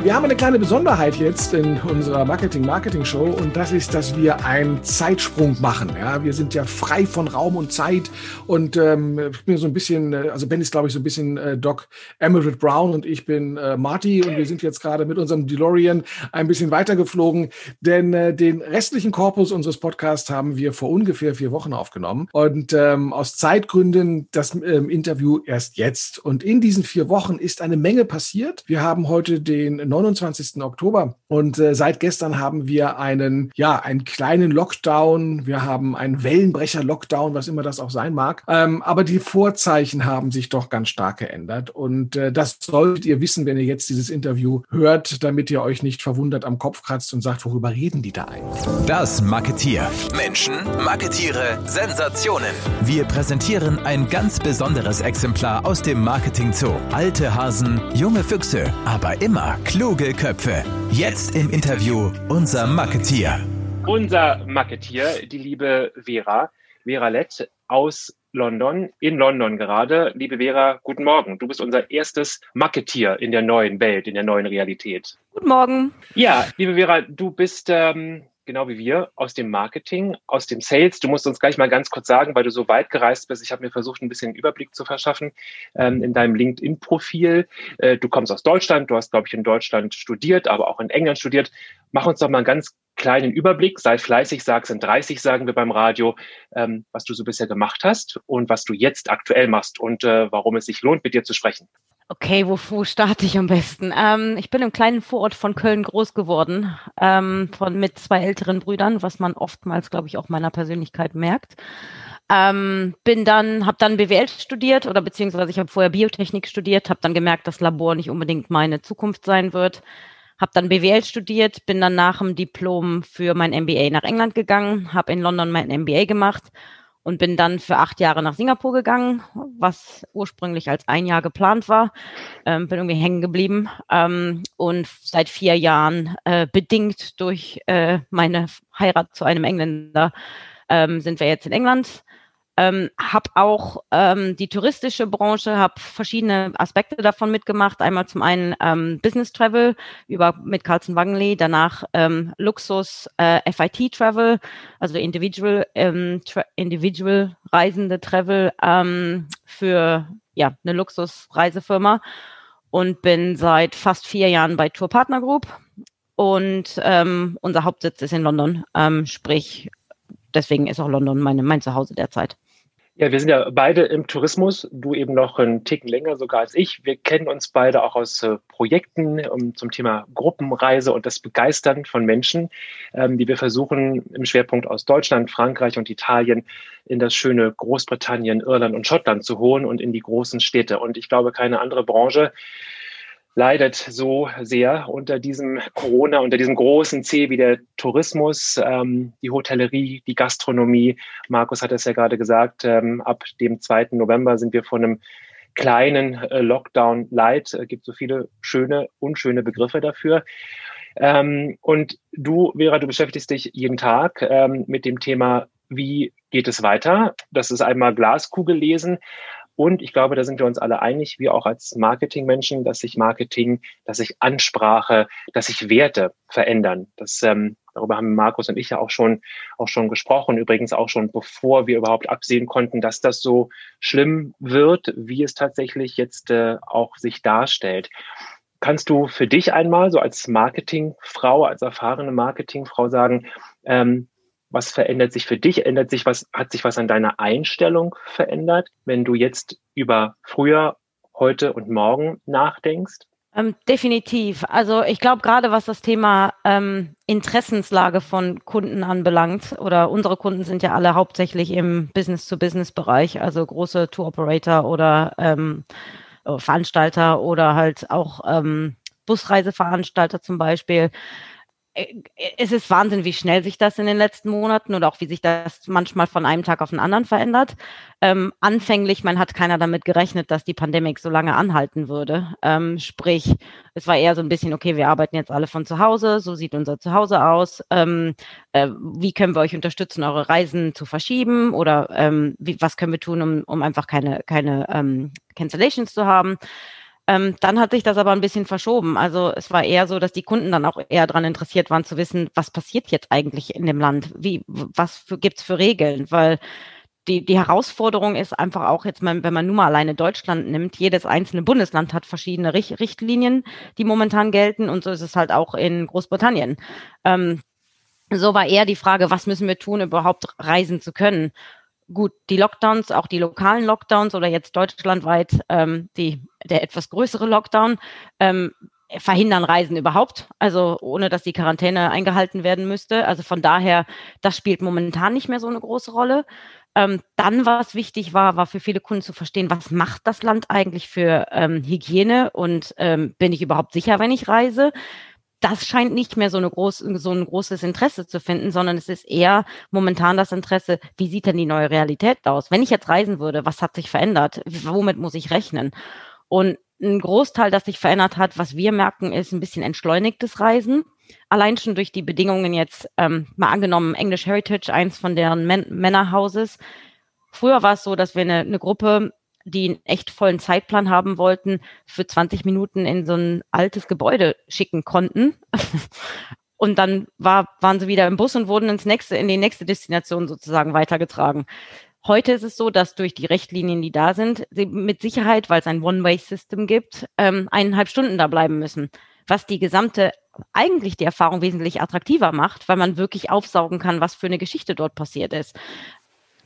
Wir haben eine kleine Besonderheit jetzt in unserer Marketing-Marketing-Show und das ist, dass wir einen Zeitsprung machen. Ja, wir sind ja frei von Raum und Zeit und ähm, ich bin so ein bisschen, äh, also Ben ist glaube ich so ein bisschen äh, Doc Emerald Brown und ich bin äh, Marty und wir sind jetzt gerade mit unserem DeLorean ein bisschen weitergeflogen, denn äh, den restlichen Korpus unseres Podcasts haben wir vor ungefähr vier Wochen aufgenommen und ähm, aus Zeitgründen das ähm, Interview erst jetzt und in diesen vier Wochen ist eine Menge passiert. Wir haben heute den 29. Oktober. Und äh, seit gestern haben wir einen, ja, einen kleinen Lockdown. Wir haben einen Wellenbrecher-Lockdown, was immer das auch sein mag. Ähm, aber die Vorzeichen haben sich doch ganz stark geändert. Und äh, das solltet ihr wissen, wenn ihr jetzt dieses Interview hört, damit ihr euch nicht verwundert am Kopf kratzt und sagt, worüber reden die da eigentlich? Das Marketier. Menschen, Marketiere, Sensationen. Wir präsentieren ein ganz besonderes Exemplar aus dem Marketing Zoo. Alte Hasen, junge Füchse, aber immer klug Kluge Köpfe. Jetzt im Interview unser Marketier. Unser Marketier, die liebe Vera, Vera Lett aus London, in London gerade. Liebe Vera, guten Morgen. Du bist unser erstes Marketier in der neuen Welt, in der neuen Realität. Guten Morgen. Ja, liebe Vera, du bist ähm, genau wie wir, aus dem Marketing, aus dem Sales. Du musst uns gleich mal ganz kurz sagen, weil du so weit gereist bist. Ich habe mir versucht, ein bisschen Überblick zu verschaffen ähm, in deinem LinkedIn-Profil. Äh, du kommst aus Deutschland, du hast, glaube ich, in Deutschland studiert, aber auch in England studiert. Mach uns doch mal einen ganz kleinen Überblick, sei fleißig, sag's in 30, sagen wir beim Radio, ähm, was du so bisher gemacht hast und was du jetzt aktuell machst und äh, warum es sich lohnt, mit dir zu sprechen. Okay, wo, wo starte ich am besten? Ähm, ich bin im kleinen Vorort von Köln groß geworden, ähm, von, mit zwei älteren Brüdern, was man oftmals, glaube ich, auch meiner Persönlichkeit merkt. Ähm, bin dann, habe dann BWL studiert oder beziehungsweise ich habe vorher Biotechnik studiert, habe dann gemerkt, dass Labor nicht unbedingt meine Zukunft sein wird. Habe dann BWL studiert, bin dann nach dem Diplom für mein MBA nach England gegangen, habe in London mein MBA gemacht und bin dann für acht Jahre nach Singapur gegangen, was ursprünglich als ein Jahr geplant war. Ähm, bin irgendwie hängen geblieben ähm, und seit vier Jahren äh, bedingt durch äh, meine Heirat zu einem Engländer ähm, sind wir jetzt in England. Ähm, habe auch ähm, die touristische Branche, habe verschiedene Aspekte davon mitgemacht. Einmal zum einen ähm, Business Travel über mit Carlson Wangley, danach ähm, Luxus äh, FIT Travel, also Individual ähm, tra Individual Reisende Travel ähm, für ja eine Luxusreisefirma und bin seit fast vier Jahren bei Tour Partner Group und ähm, unser Hauptsitz ist in London, ähm, sprich deswegen ist auch London meine, mein Zuhause derzeit. Ja, wir sind ja beide im Tourismus, du eben noch einen Ticken länger sogar als ich. Wir kennen uns beide auch aus äh, Projekten um, zum Thema Gruppenreise und das Begeistern von Menschen, ähm, die wir versuchen im Schwerpunkt aus Deutschland, Frankreich und Italien in das schöne Großbritannien, Irland und Schottland zu holen und in die großen Städte. Und ich glaube, keine andere Branche leidet so sehr unter diesem Corona, unter diesem großen C wie der Tourismus, ähm, die Hotellerie, die Gastronomie. Markus hat es ja gerade gesagt, ähm, ab dem 2. November sind wir von einem kleinen äh, Lockdown light. Es gibt so viele schöne, unschöne Begriffe dafür. Ähm, und du, Vera, du beschäftigst dich jeden Tag ähm, mit dem Thema, wie geht es weiter? Das ist einmal Glaskugel lesen, und ich glaube, da sind wir uns alle einig, wir auch als Marketingmenschen, dass sich Marketing, dass sich Ansprache, dass sich Werte verändern. Das, ähm, darüber haben Markus und ich ja auch schon, auch schon gesprochen. Übrigens auch schon bevor wir überhaupt absehen konnten, dass das so schlimm wird, wie es tatsächlich jetzt äh, auch sich darstellt. Kannst du für dich einmal so als Marketingfrau, als erfahrene Marketingfrau sagen, ähm, was verändert sich für dich? Ändert sich was, hat sich was an deiner Einstellung verändert, wenn du jetzt über früher, heute und morgen nachdenkst? Ähm, definitiv. Also ich glaube gerade, was das Thema ähm, Interessenslage von Kunden anbelangt, oder unsere Kunden sind ja alle hauptsächlich im Business-to-Business-Bereich, also große Tour-Operator oder ähm, Veranstalter oder halt auch ähm, Busreiseveranstalter zum Beispiel. Äh, es ist Wahnsinn, wie schnell sich das in den letzten Monaten oder auch wie sich das manchmal von einem Tag auf den anderen verändert. Ähm, anfänglich, man hat keiner damit gerechnet, dass die Pandemie so lange anhalten würde. Ähm, sprich, es war eher so ein bisschen, okay, wir arbeiten jetzt alle von zu Hause, so sieht unser Zuhause aus. Ähm, äh, wie können wir euch unterstützen, eure Reisen zu verschieben oder ähm, wie, was können wir tun, um, um einfach keine, keine ähm, Cancellations zu haben? Ähm, dann hat sich das aber ein bisschen verschoben. Also es war eher so, dass die Kunden dann auch eher daran interessiert waren zu wissen, was passiert jetzt eigentlich in dem Land? Wie, was für, gibt's für Regeln? Weil die, die Herausforderung ist einfach auch jetzt, mal, wenn man nur mal alleine Deutschland nimmt, jedes einzelne Bundesland hat verschiedene Richt Richtlinien, die momentan gelten und so ist es halt auch in Großbritannien. Ähm, so war eher die Frage, was müssen wir tun, überhaupt reisen zu können? Gut, die Lockdowns, auch die lokalen Lockdowns oder jetzt deutschlandweit ähm, die, der etwas größere Lockdown, ähm, verhindern Reisen überhaupt, also ohne dass die Quarantäne eingehalten werden müsste. Also von daher, das spielt momentan nicht mehr so eine große Rolle. Ähm, dann, was wichtig war, war für viele Kunden zu verstehen, was macht das Land eigentlich für ähm, Hygiene und ähm, bin ich überhaupt sicher, wenn ich reise? Das scheint nicht mehr so, eine groß, so ein großes Interesse zu finden, sondern es ist eher momentan das Interesse, wie sieht denn die neue Realität aus? Wenn ich jetzt reisen würde, was hat sich verändert? Womit muss ich rechnen? Und ein Großteil, das sich verändert hat, was wir merken, ist ein bisschen entschleunigtes Reisen. Allein schon durch die Bedingungen jetzt, ähm, mal angenommen, English Heritage, eins von deren Män Männerhauses. Früher war es so, dass wir eine, eine Gruppe die einen echt vollen Zeitplan haben wollten, für 20 Minuten in so ein altes Gebäude schicken konnten. Und dann war, waren sie wieder im Bus und wurden ins nächste, in die nächste Destination sozusagen weitergetragen. Heute ist es so, dass durch die Rechtlinien, die da sind, sie mit Sicherheit, weil es ein One-Way-System gibt, ähm, eineinhalb Stunden da bleiben müssen. Was die gesamte, eigentlich die Erfahrung wesentlich attraktiver macht, weil man wirklich aufsaugen kann, was für eine Geschichte dort passiert ist.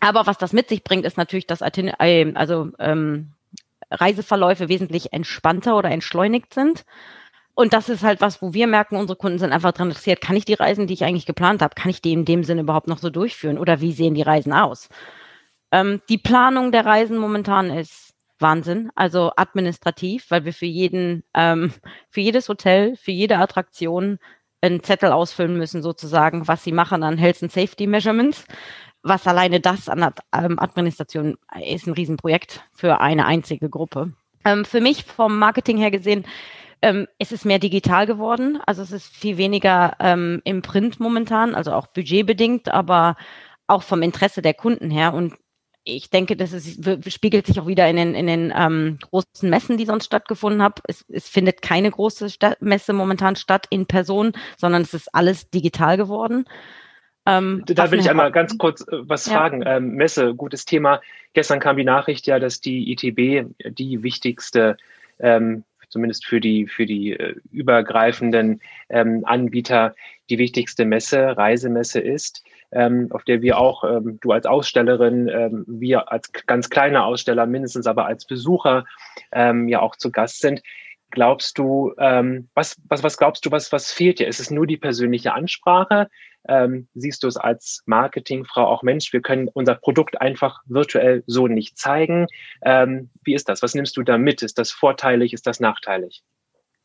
Aber was das mit sich bringt, ist natürlich, dass äh, also ähm, Reiseverläufe wesentlich entspannter oder entschleunigt sind. Und das ist halt was, wo wir merken, unsere Kunden sind einfach daran interessiert, kann ich die Reisen, die ich eigentlich geplant habe, kann ich die in dem Sinne überhaupt noch so durchführen? Oder wie sehen die Reisen aus? Ähm, die Planung der Reisen momentan ist Wahnsinn, also administrativ, weil wir für jeden, ähm, für jedes Hotel, für jede Attraktion einen Zettel ausfüllen müssen, sozusagen, was sie machen an Health and Safety Measurements was alleine das an ähm, Administration ist ein Riesenprojekt für eine einzige Gruppe. Ähm, für mich vom Marketing her gesehen, ähm, es mehr digital geworden. Also es ist viel weniger ähm, im Print momentan, also auch budgetbedingt, aber auch vom Interesse der Kunden her. Und ich denke, das ist, spiegelt sich auch wieder in den, in den ähm, großen Messen, die sonst stattgefunden haben. Es, es findet keine große Stadt, Messe momentan statt in Person, sondern es ist alles digital geworden. Ähm, da will ich einmal ganz kurz äh, was ja. fragen. Ähm, Messe, gutes Thema. Gestern kam die Nachricht ja, dass die ITB die wichtigste, ähm, zumindest für die, für die äh, übergreifenden ähm, Anbieter, die wichtigste Messe, Reisemesse ist. Ähm, auf der wir auch, ähm, du als Ausstellerin, ähm, wir als ganz kleiner Aussteller, mindestens aber als Besucher ähm, ja auch zu Gast sind. Glaubst du, ähm, was, was, was glaubst du, was, was fehlt dir? Ist es nur die persönliche Ansprache? ähm, siehst du es als Marketingfrau auch Mensch, wir können unser Produkt einfach virtuell so nicht zeigen. Ähm, wie ist das? Was nimmst du da mit? Ist das vorteilig? Ist das nachteilig?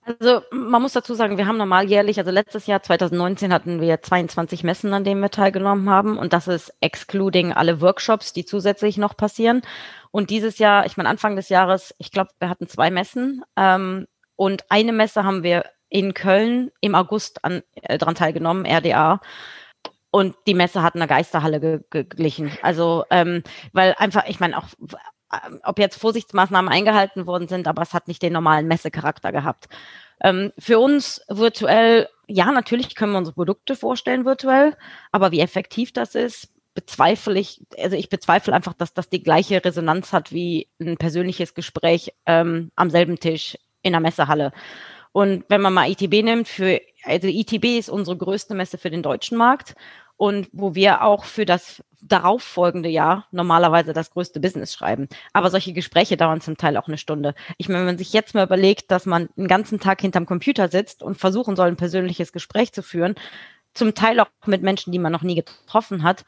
Also man muss dazu sagen, wir haben normal jährlich, also letztes Jahr 2019 hatten wir 22 Messen, an denen wir teilgenommen haben und das ist excluding alle Workshops, die zusätzlich noch passieren. Und dieses Jahr, ich meine Anfang des Jahres, ich glaube, wir hatten zwei Messen ähm, und eine Messe haben wir in Köln im August an, äh, daran teilgenommen, RDA. Und die Messe hat eine Geisterhalle ge geglichen. Also, ähm, weil einfach, ich meine, auch äh, ob jetzt Vorsichtsmaßnahmen eingehalten worden sind, aber es hat nicht den normalen Messecharakter gehabt. Ähm, für uns virtuell, ja, natürlich können wir unsere Produkte vorstellen virtuell, aber wie effektiv das ist, bezweifle ich, also ich bezweifle einfach, dass das die gleiche Resonanz hat wie ein persönliches Gespräch ähm, am selben Tisch in der Messehalle. Und wenn man mal ITB nimmt, für, also ITB ist unsere größte Messe für den deutschen Markt. und wo wir auch für das darauffolgende Jahr normalerweise das größte Business schreiben. Aber solche Gespräche dauern zum Teil auch eine Stunde. Ich meine, wenn man sich jetzt mal überlegt, dass man den ganzen Tag hinterm Computer sitzt und versuchen soll, ein persönliches Gespräch zu führen, zum Teil auch mit Menschen, die man noch nie getroffen hat,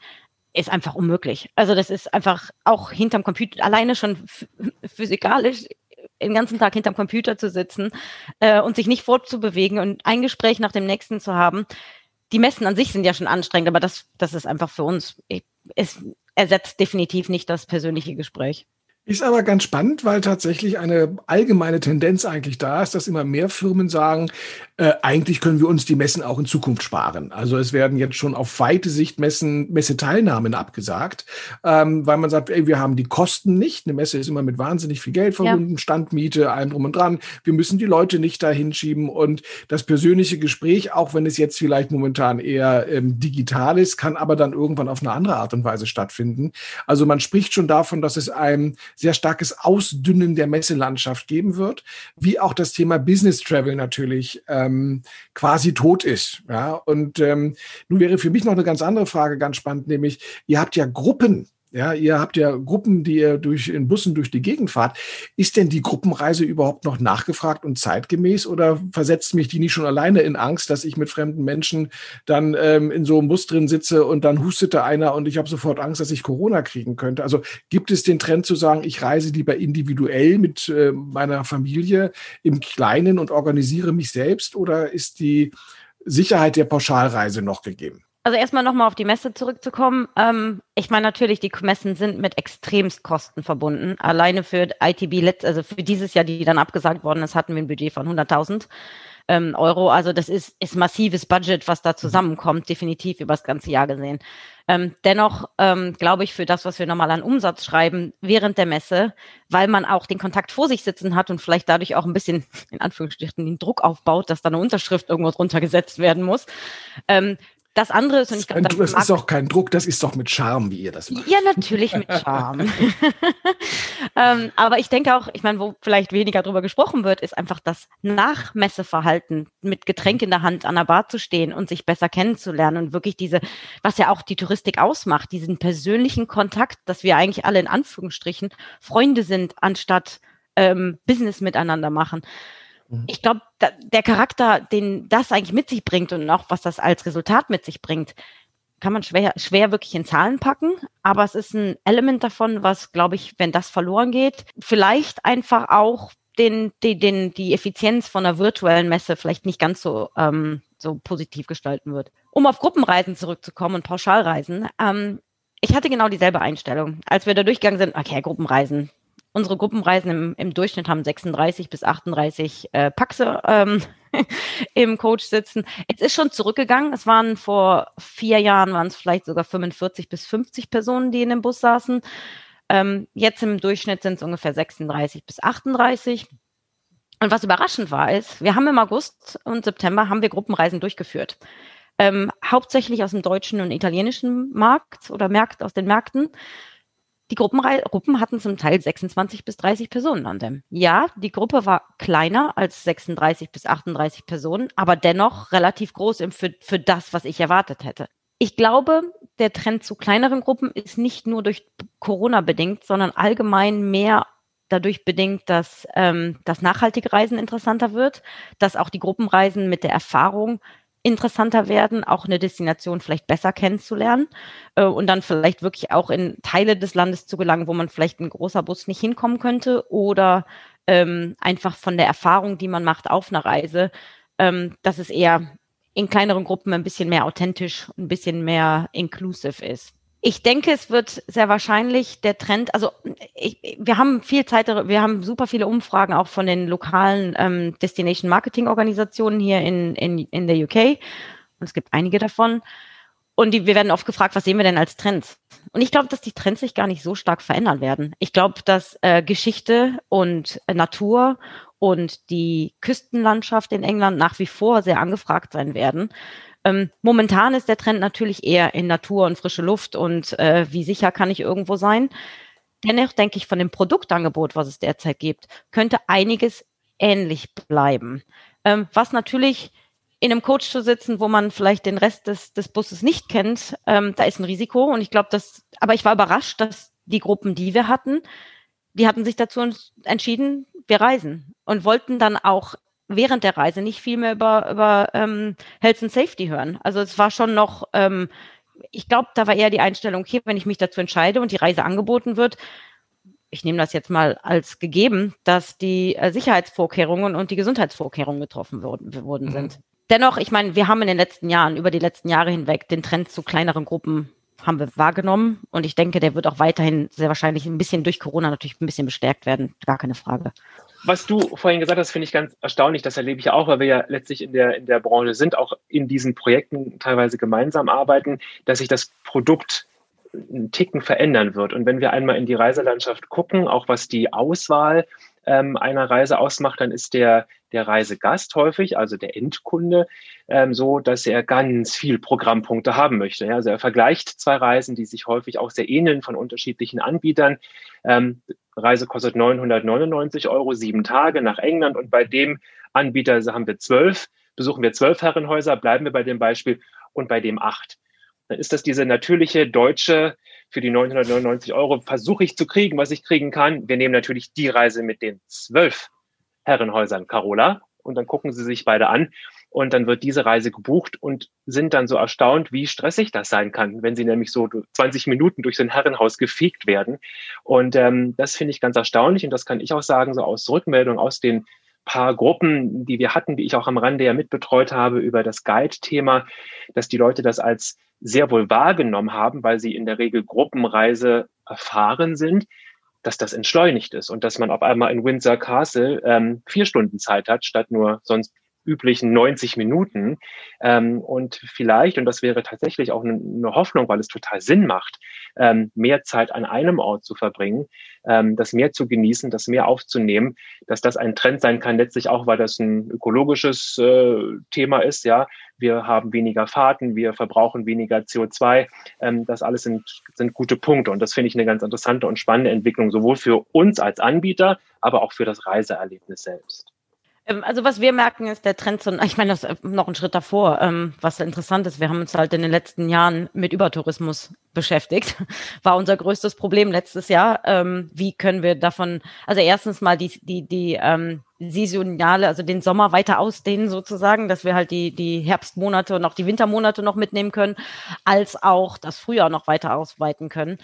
ist einfach unmöglich. Also das ist einfach auch hinterm Computer, alleine schon physikalisch den ganzen Tag hinterm Computer zu sitzen äh, und sich nicht fortzubewegen und ein Gespräch nach dem nächsten zu haben. Die Messen an sich sind ja schon anstrengend, aber das, das ist einfach für uns, es ersetzt definitiv nicht das persönliche Gespräch. Ist aber ganz spannend, weil tatsächlich eine allgemeine Tendenz eigentlich da ist, dass immer mehr Firmen sagen, äh, eigentlich können wir uns die Messen auch in Zukunft sparen. Also es werden jetzt schon auf weite Sicht Messen, Messeteilnahmen abgesagt, ähm, weil man sagt, ey, wir haben die Kosten nicht. Eine Messe ist immer mit wahnsinnig viel Geld verbunden, ja. Standmiete, allem drum und dran. Wir müssen die Leute nicht da hinschieben und das persönliche Gespräch, auch wenn es jetzt vielleicht momentan eher ähm, digital ist, kann aber dann irgendwann auf eine andere Art und Weise stattfinden. Also man spricht schon davon, dass es einem sehr starkes Ausdünnen der Messelandschaft geben wird, wie auch das Thema Business Travel natürlich ähm, quasi tot ist. Ja? Und ähm, nun wäre für mich noch eine ganz andere Frage ganz spannend, nämlich ihr habt ja Gruppen ja, ihr habt ja Gruppen, die ihr durch in Bussen durch die Gegend fahrt. Ist denn die Gruppenreise überhaupt noch nachgefragt und zeitgemäß oder versetzt mich die nicht schon alleine in Angst, dass ich mit fremden Menschen dann ähm, in so einem Bus drin sitze und dann hustete einer und ich habe sofort Angst, dass ich Corona kriegen könnte? Also gibt es den Trend zu sagen, ich reise lieber individuell mit äh, meiner Familie im Kleinen und organisiere mich selbst oder ist die Sicherheit der Pauschalreise noch gegeben? Also erstmal nochmal auf die Messe zurückzukommen. Ähm, ich meine natürlich, die Messen sind mit extremst Kosten verbunden. Alleine für ITB, also für dieses Jahr, die dann abgesagt worden ist, hatten wir ein Budget von 100.000 ähm, Euro. Also das ist, ist massives Budget, was da zusammenkommt, definitiv über das ganze Jahr gesehen. Ähm, dennoch ähm, glaube ich, für das, was wir nochmal an Umsatz schreiben während der Messe, weil man auch den Kontakt vor sich sitzen hat und vielleicht dadurch auch ein bisschen in Anführungsstrichen den Druck aufbaut, dass da eine Unterschrift irgendwo drunter gesetzt werden muss, ähm, das andere ist, und ich glaube, das, das ist doch kein Druck, das ist doch mit Charme, wie ihr das macht. Ja, natürlich mit Charme. ähm, aber ich denke auch, ich meine, wo vielleicht weniger drüber gesprochen wird, ist einfach das Nachmesseverhalten, mit Getränk in der Hand an der Bar zu stehen und sich besser kennenzulernen und wirklich diese, was ja auch die Touristik ausmacht, diesen persönlichen Kontakt, dass wir eigentlich alle in Anführungsstrichen Freunde sind, anstatt ähm, Business miteinander machen. Mhm. Ich glaube, der Charakter, den das eigentlich mit sich bringt und auch was das als Resultat mit sich bringt, kann man schwer, schwer wirklich in Zahlen packen. Aber es ist ein Element davon, was, glaube ich, wenn das verloren geht, vielleicht einfach auch den, die, den, die Effizienz von einer virtuellen Messe vielleicht nicht ganz so, ähm, so positiv gestalten wird. Um auf Gruppenreisen zurückzukommen und Pauschalreisen, ähm, ich hatte genau dieselbe Einstellung. Als wir da durchgegangen sind, okay, Gruppenreisen, Unsere Gruppenreisen im, im Durchschnitt haben 36 bis 38 äh, Paxe ähm, im Coach sitzen. Es ist schon zurückgegangen. Es waren vor vier Jahren, waren es vielleicht sogar 45 bis 50 Personen, die in dem Bus saßen. Ähm, jetzt im Durchschnitt sind es ungefähr 36 bis 38. Und was überraschend war, ist, wir haben im August und September haben wir Gruppenreisen durchgeführt. Ähm, hauptsächlich aus dem deutschen und italienischen Markt oder Märkte aus den Märkten. Die Gruppen hatten zum Teil 26 bis 30 Personen an dem. Ja, die Gruppe war kleiner als 36 bis 38 Personen, aber dennoch relativ groß für, für das, was ich erwartet hätte. Ich glaube, der Trend zu kleineren Gruppen ist nicht nur durch Corona bedingt, sondern allgemein mehr dadurch bedingt, dass ähm, das nachhaltige Reisen interessanter wird, dass auch die Gruppenreisen mit der Erfahrung interessanter werden, auch eine Destination vielleicht besser kennenzulernen äh, und dann vielleicht wirklich auch in Teile des Landes zu gelangen, wo man vielleicht ein großer Bus nicht hinkommen könnte oder ähm, einfach von der Erfahrung, die man macht auf einer Reise, ähm, dass es eher in kleineren Gruppen ein bisschen mehr authentisch, ein bisschen mehr inclusive ist. Ich denke, es wird sehr wahrscheinlich der Trend, also ich, wir haben viel Zeit, wir haben super viele Umfragen auch von den lokalen ähm, Destination Marketing Organisationen hier in, in, in der UK. Und es gibt einige davon. Und die, wir werden oft gefragt, was sehen wir denn als Trends? Und ich glaube, dass die Trends sich gar nicht so stark verändern werden. Ich glaube, dass äh, Geschichte und äh, Natur und die Küstenlandschaft in England nach wie vor sehr angefragt sein werden. Ähm, momentan ist der Trend natürlich eher in Natur und frische Luft und äh, wie sicher kann ich irgendwo sein. Dennoch denke ich, von dem Produktangebot, was es derzeit gibt, könnte einiges ähnlich bleiben. Ähm, was natürlich in einem Coach zu sitzen, wo man vielleicht den Rest des, des Busses nicht kennt, ähm, da ist ein Risiko. Und ich glaube, dass, aber ich war überrascht, dass die Gruppen, die wir hatten, die hatten sich dazu entschieden, wir reisen und wollten dann auch während der Reise nicht viel mehr über, über ähm, Health and Safety hören. Also es war schon noch, ähm, ich glaube, da war eher die Einstellung, okay, wenn ich mich dazu entscheide und die Reise angeboten wird, ich nehme das jetzt mal als gegeben, dass die äh, Sicherheitsvorkehrungen und die Gesundheitsvorkehrungen getroffen wurden, wurden mhm. sind. Dennoch, ich meine, wir haben in den letzten Jahren, über die letzten Jahre hinweg, den Trend zu kleineren Gruppen haben wir wahrgenommen. Und ich denke, der wird auch weiterhin sehr wahrscheinlich ein bisschen durch Corona natürlich ein bisschen bestärkt werden. Gar keine Frage. Was du vorhin gesagt hast, finde ich ganz erstaunlich. Das erlebe ich auch, weil wir ja letztlich in der, in der Branche sind, auch in diesen Projekten teilweise gemeinsam arbeiten, dass sich das Produkt einen Ticken verändern wird. Und wenn wir einmal in die Reiselandschaft gucken, auch was die Auswahl ähm, einer Reise ausmacht, dann ist der, der Reisegast häufig, also der Endkunde, ähm, so, dass er ganz viel Programmpunkte haben möchte. Ja, also er vergleicht zwei Reisen, die sich häufig auch sehr ähneln von unterschiedlichen Anbietern. Ähm, Reise kostet 999 Euro, sieben Tage nach England und bei dem Anbieter haben wir zwölf, besuchen wir zwölf Herrenhäuser, bleiben wir bei dem Beispiel und bei dem acht. Dann ist das diese natürliche deutsche für die 999 Euro versuche ich zu kriegen, was ich kriegen kann. Wir nehmen natürlich die Reise mit den zwölf Herrenhäusern Carola und dann gucken sie sich beide an und dann wird diese Reise gebucht und sind dann so erstaunt, wie stressig das sein kann, wenn sie nämlich so 20 Minuten durch so Herrenhaus gefegt werden. Und ähm, das finde ich ganz erstaunlich und das kann ich auch sagen, so aus Rückmeldung aus den paar Gruppen, die wir hatten, die ich auch am Rande ja mitbetreut habe über das Guide-Thema, dass die Leute das als sehr wohl wahrgenommen haben, weil sie in der Regel Gruppenreise erfahren sind, dass das entschleunigt ist und dass man auf einmal in Windsor Castle ähm, vier Stunden Zeit hat, statt nur sonst üblichen 90 Minuten. Ähm, und vielleicht, und das wäre tatsächlich auch eine Hoffnung, weil es total Sinn macht, ähm, mehr Zeit an einem Ort zu verbringen, ähm, das mehr zu genießen, das mehr aufzunehmen, dass das ein Trend sein kann, letztlich auch, weil das ein ökologisches äh, Thema ist, ja. Wir haben weniger Fahrten, wir verbrauchen weniger CO2. Ähm, das alles sind, sind gute Punkte. Und das finde ich eine ganz interessante und spannende Entwicklung, sowohl für uns als Anbieter, aber auch für das Reiseerlebnis selbst. Ähm, also was wir merken, ist der Trend, zu, ich meine, das ist noch ein Schritt davor, ähm, was interessant ist, wir haben uns halt in den letzten Jahren mit Übertourismus beschäftigt. War unser größtes Problem letztes Jahr. Ähm, wie können wir davon, also erstens mal die, die, die ähm, saisonale, also den Sommer weiter ausdehnen sozusagen, dass wir halt die, die Herbstmonate und auch die Wintermonate noch mitnehmen können, als auch das Frühjahr noch weiter ausweiten können.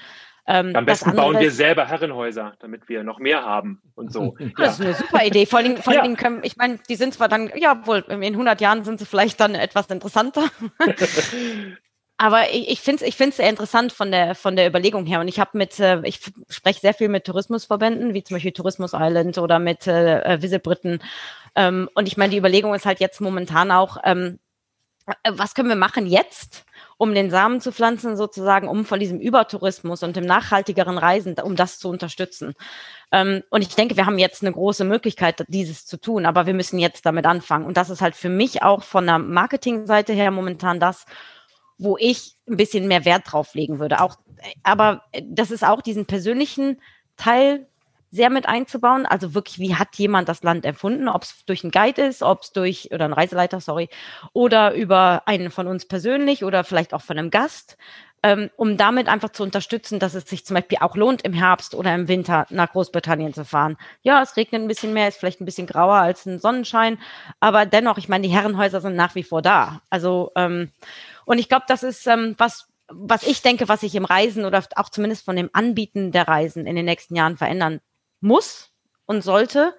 Ähm, Am besten bauen wir selber Herrenhäuser, damit wir noch mehr haben und so. Das ist eine super Idee. Vor allem, vor allem ja. können, ich meine, die sind zwar dann, ja wohl, in 100 Jahren sind sie vielleicht dann etwas interessanter. Aber ich, ich finde es ich find's sehr interessant von der, von der Überlegung her. Und ich habe mit, äh, ich spreche sehr viel mit Tourismusverbänden, wie zum Beispiel Tourismus Island oder mit äh, äh Visit Britain. Ähm, und ich meine, die Überlegung ist halt jetzt momentan auch, ähm, äh, was können wir machen jetzt? Um den Samen zu pflanzen, sozusagen, um von diesem Übertourismus und dem nachhaltigeren Reisen, um das zu unterstützen. Ähm, und ich denke, wir haben jetzt eine große Möglichkeit, dieses zu tun, aber wir müssen jetzt damit anfangen. Und das ist halt für mich auch von der Marketingseite her momentan das, wo ich ein bisschen mehr Wert drauf legen würde. Auch, aber das ist auch diesen persönlichen Teil sehr mit einzubauen. Also wirklich, wie hat jemand das Land erfunden? Ob es durch einen Guide ist, ob es durch, oder ein Reiseleiter, sorry, oder über einen von uns persönlich oder vielleicht auch von einem Gast, ähm, um damit einfach zu unterstützen, dass es sich zum Beispiel auch lohnt, im Herbst oder im Winter nach Großbritannien zu fahren. Ja, es regnet ein bisschen mehr, ist vielleicht ein bisschen grauer als ein Sonnenschein, aber dennoch, ich meine, die Herrenhäuser sind nach wie vor da. Also, ähm, und ich glaube, das ist ähm, was, was ich denke, was sich im Reisen oder auch zumindest von dem Anbieten der Reisen in den nächsten Jahren verändern muss und sollte.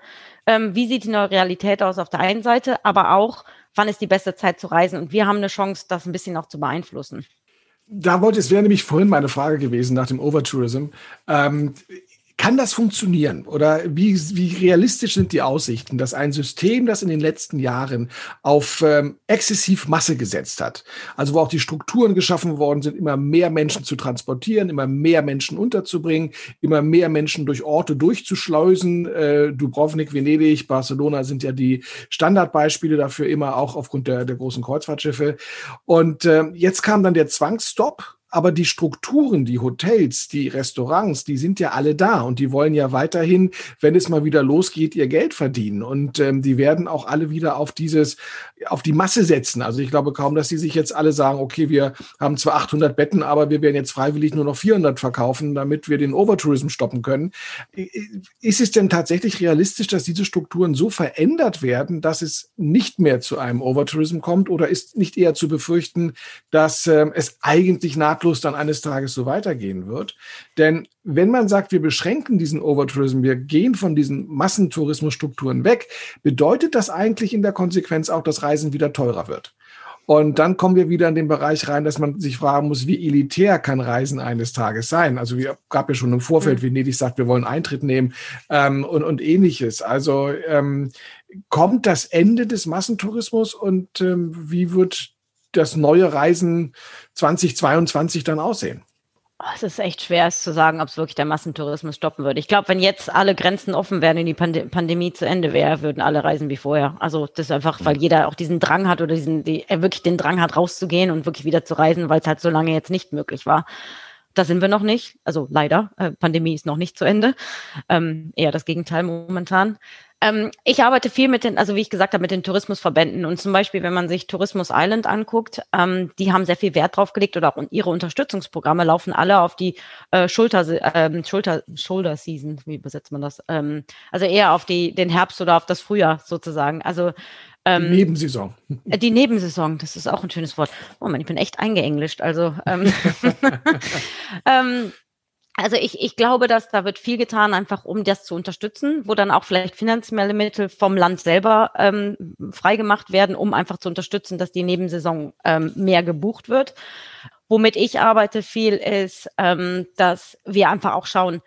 Ähm, wie sieht die neue Realität aus auf der einen Seite, aber auch, wann ist die beste Zeit zu reisen? Und wir haben eine Chance, das ein bisschen auch zu beeinflussen. Da wollte, es wäre nämlich vorhin meine Frage gewesen nach dem Overtourism. Ähm, kann das funktionieren? Oder wie, wie realistisch sind die Aussichten, dass ein System, das in den letzten Jahren auf ähm, exzessiv Masse gesetzt hat, also wo auch die Strukturen geschaffen worden sind, immer mehr Menschen zu transportieren, immer mehr Menschen unterzubringen, immer mehr Menschen durch Orte durchzuschleusen. Äh, Dubrovnik, Venedig, Barcelona sind ja die Standardbeispiele dafür, immer auch aufgrund der, der großen Kreuzfahrtschiffe. Und äh, jetzt kam dann der Zwangsstopp aber die Strukturen, die Hotels, die Restaurants, die sind ja alle da und die wollen ja weiterhin, wenn es mal wieder losgeht, ihr Geld verdienen. Und ähm, die werden auch alle wieder auf dieses, auf die Masse setzen. Also ich glaube kaum, dass sie sich jetzt alle sagen, okay, wir haben zwar 800 Betten, aber wir werden jetzt freiwillig nur noch 400 verkaufen, damit wir den Overtourism stoppen können. Ist es denn tatsächlich realistisch, dass diese Strukturen so verändert werden, dass es nicht mehr zu einem Overtourism kommt? Oder ist nicht eher zu befürchten, dass ähm, es eigentlich nahtlos dann eines Tages so weitergehen wird? Denn wenn man sagt, wir beschränken diesen Overtourism, wir gehen von diesen Massentourismusstrukturen weg, bedeutet das eigentlich in der Konsequenz auch, dass Reisen wieder teurer wird. Und dann kommen wir wieder in den Bereich rein, dass man sich fragen muss, wie elitär kann Reisen eines Tages sein? Also wir gab ja schon im Vorfeld, mhm. Venedig sagt, wir wollen Eintritt nehmen ähm, und, und ähnliches. Also ähm, kommt das Ende des Massentourismus und ähm, wie wird das neue Reisen 2022 dann aussehen? Oh, es ist echt schwer, es zu sagen, ob es wirklich der Massentourismus stoppen würde. Ich glaube, wenn jetzt alle Grenzen offen wären und die Pand Pandemie zu Ende wäre, würden alle reisen wie vorher. Also das ist einfach, weil jeder auch diesen Drang hat oder diesen, die, er wirklich den Drang hat, rauszugehen und wirklich wieder zu reisen, weil es halt so lange jetzt nicht möglich war. Da sind wir noch nicht. Also leider, äh, Pandemie ist noch nicht zu Ende. Ähm, eher das Gegenteil momentan. Ähm, ich arbeite viel mit den, also wie ich gesagt habe, mit den Tourismusverbänden. Und zum Beispiel, wenn man sich Tourismus Island anguckt, ähm, die haben sehr viel Wert drauf gelegt oder auch ihre Unterstützungsprogramme laufen alle auf die äh, Schulter, ähm, Schulter, Shoulder Season, wie übersetzt man das? Ähm, also eher auf die, den Herbst oder auf das Frühjahr sozusagen. Also ähm, die Nebensaison. Äh, die Nebensaison, das ist auch ein schönes Wort. Oh Mann, ich bin echt eingeenglischt. Also ähm, ähm, also ich, ich glaube, dass da wird viel getan, einfach um das zu unterstützen, wo dann auch vielleicht finanzielle Mittel vom Land selber ähm, freigemacht werden, um einfach zu unterstützen, dass die Nebensaison ähm, mehr gebucht wird. Womit ich arbeite viel ist, ähm, dass wir einfach auch schauen,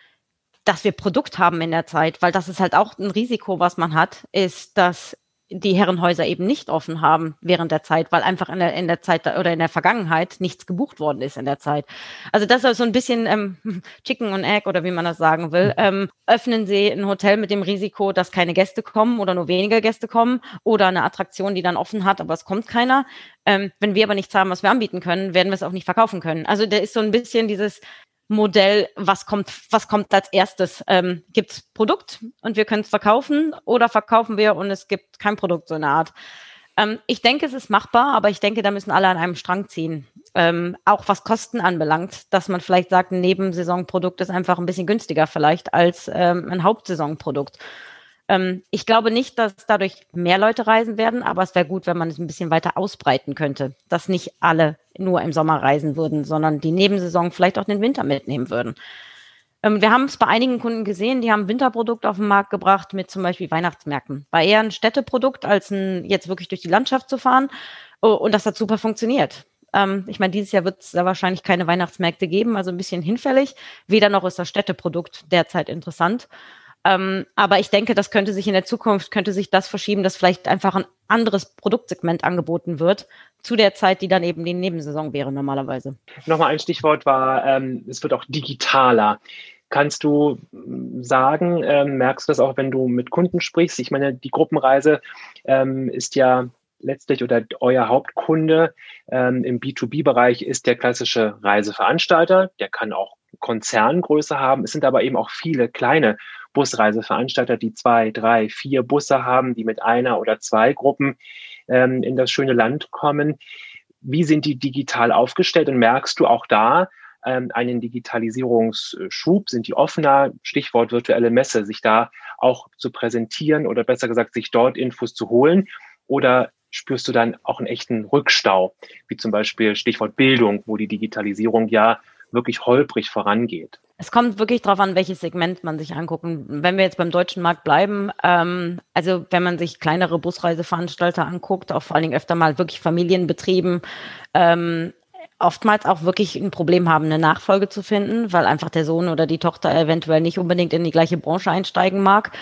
dass wir Produkt haben in der Zeit, weil das ist halt auch ein Risiko, was man hat, ist, dass die Herrenhäuser eben nicht offen haben während der Zeit, weil einfach in der, in der Zeit oder in der Vergangenheit nichts gebucht worden ist in der Zeit. Also das ist so ein bisschen ähm, Chicken und Egg oder wie man das sagen will. Ähm, öffnen Sie ein Hotel mit dem Risiko, dass keine Gäste kommen oder nur weniger Gäste kommen oder eine Attraktion, die dann offen hat, aber es kommt keiner. Ähm, wenn wir aber nichts haben, was wir anbieten können, werden wir es auch nicht verkaufen können. Also da ist so ein bisschen dieses, Modell, was kommt, was kommt als erstes? Ähm, gibt es Produkt und wir können es verkaufen oder verkaufen wir und es gibt kein Produkt, so eine Art. Ähm, ich denke, es ist machbar, aber ich denke, da müssen alle an einem Strang ziehen. Ähm, auch was Kosten anbelangt, dass man vielleicht sagt, ein Nebensaisonprodukt ist einfach ein bisschen günstiger vielleicht als ähm, ein Hauptsaisonprodukt. Ähm, ich glaube nicht, dass dadurch mehr Leute reisen werden, aber es wäre gut, wenn man es ein bisschen weiter ausbreiten könnte, dass nicht alle nur im Sommer reisen würden, sondern die Nebensaison vielleicht auch den Winter mitnehmen würden. Ähm, wir haben es bei einigen Kunden gesehen, die haben Winterprodukte auf den Markt gebracht mit zum Beispiel Weihnachtsmärkten. War eher ein Städteprodukt, als ein, jetzt wirklich durch die Landschaft zu fahren. Oh, und das hat super funktioniert. Ähm, ich meine, dieses Jahr wird es da wahrscheinlich keine Weihnachtsmärkte geben, also ein bisschen hinfällig. Weder noch ist das Städteprodukt derzeit interessant. Ähm, aber ich denke, das könnte sich in der Zukunft, könnte sich das verschieben, dass vielleicht einfach ein anderes Produktsegment angeboten wird zu der Zeit, die dann eben die Nebensaison wäre normalerweise. Nochmal ein Stichwort war, ähm, es wird auch digitaler. Kannst du hm, sagen, ähm, merkst du das auch, wenn du mit Kunden sprichst? Ich meine, die Gruppenreise ähm, ist ja letztlich oder euer Hauptkunde ähm, im B2B-Bereich ist der klassische Reiseveranstalter. Der kann auch Konzerngröße haben. Es sind aber eben auch viele kleine Busreiseveranstalter, die zwei, drei, vier Busse haben, die mit einer oder zwei Gruppen ähm, in das schöne Land kommen. Wie sind die digital aufgestellt und merkst du auch da ähm, einen Digitalisierungsschub? Sind die offener? Stichwort virtuelle Messe, sich da auch zu präsentieren oder besser gesagt, sich dort Infos zu holen? Oder spürst du dann auch einen echten Rückstau, wie zum Beispiel Stichwort Bildung, wo die Digitalisierung ja wirklich holprig vorangeht? Es kommt wirklich darauf an, welches Segment man sich angucken. Wenn wir jetzt beim deutschen Markt bleiben, ähm, also wenn man sich kleinere Busreiseveranstalter anguckt, auch vor allen Dingen öfter mal wirklich Familienbetrieben, ähm, oftmals auch wirklich ein Problem haben, eine Nachfolge zu finden, weil einfach der Sohn oder die Tochter eventuell nicht unbedingt in die gleiche Branche einsteigen mag.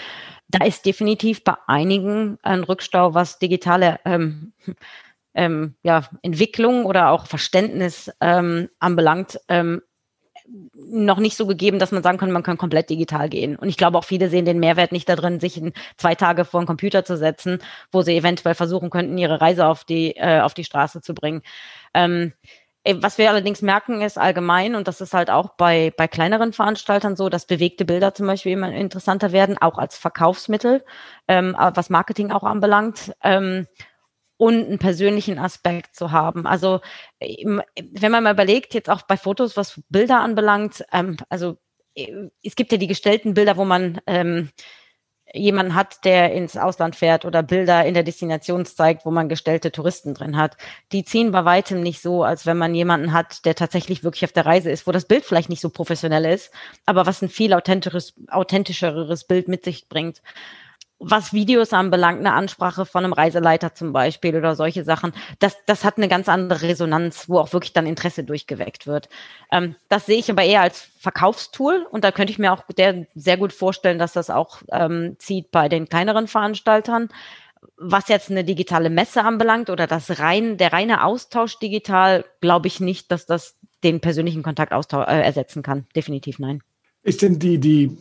Da ist definitiv bei einigen ein Rückstau, was digitale ähm, ähm, ja, Entwicklung oder auch Verständnis ähm, anbelangt, ähm, noch nicht so gegeben, dass man sagen kann, man kann komplett digital gehen. Und ich glaube auch viele sehen den Mehrwert nicht darin, sich in zwei Tage vor den Computer zu setzen, wo sie eventuell versuchen könnten, ihre Reise auf die, äh, auf die Straße zu bringen. Ähm, was wir allerdings merken, ist allgemein, und das ist halt auch bei, bei kleineren Veranstaltern so, dass bewegte Bilder zum Beispiel immer interessanter werden, auch als Verkaufsmittel, ähm, was Marketing auch anbelangt. Ähm, und einen persönlichen Aspekt zu haben. Also wenn man mal überlegt, jetzt auch bei Fotos, was Bilder anbelangt, ähm, also äh, es gibt ja die gestellten Bilder, wo man ähm, jemanden hat, der ins Ausland fährt oder Bilder in der Destination zeigt, wo man gestellte Touristen drin hat. Die ziehen bei weitem nicht so, als wenn man jemanden hat, der tatsächlich wirklich auf der Reise ist, wo das Bild vielleicht nicht so professionell ist, aber was ein viel authentischeres, authentischeres Bild mit sich bringt was Videos anbelangt, eine Ansprache von einem Reiseleiter zum Beispiel oder solche Sachen, das, das hat eine ganz andere Resonanz, wo auch wirklich dann Interesse durchgeweckt wird. Ähm, das sehe ich aber eher als Verkaufstool und da könnte ich mir auch der, sehr gut vorstellen, dass das auch ähm, zieht bei den kleineren Veranstaltern. Was jetzt eine digitale Messe anbelangt oder das rein, der reine Austausch digital, glaube ich nicht, dass das den persönlichen Kontakt äh, ersetzen kann. Definitiv nein. Ist denn die, die,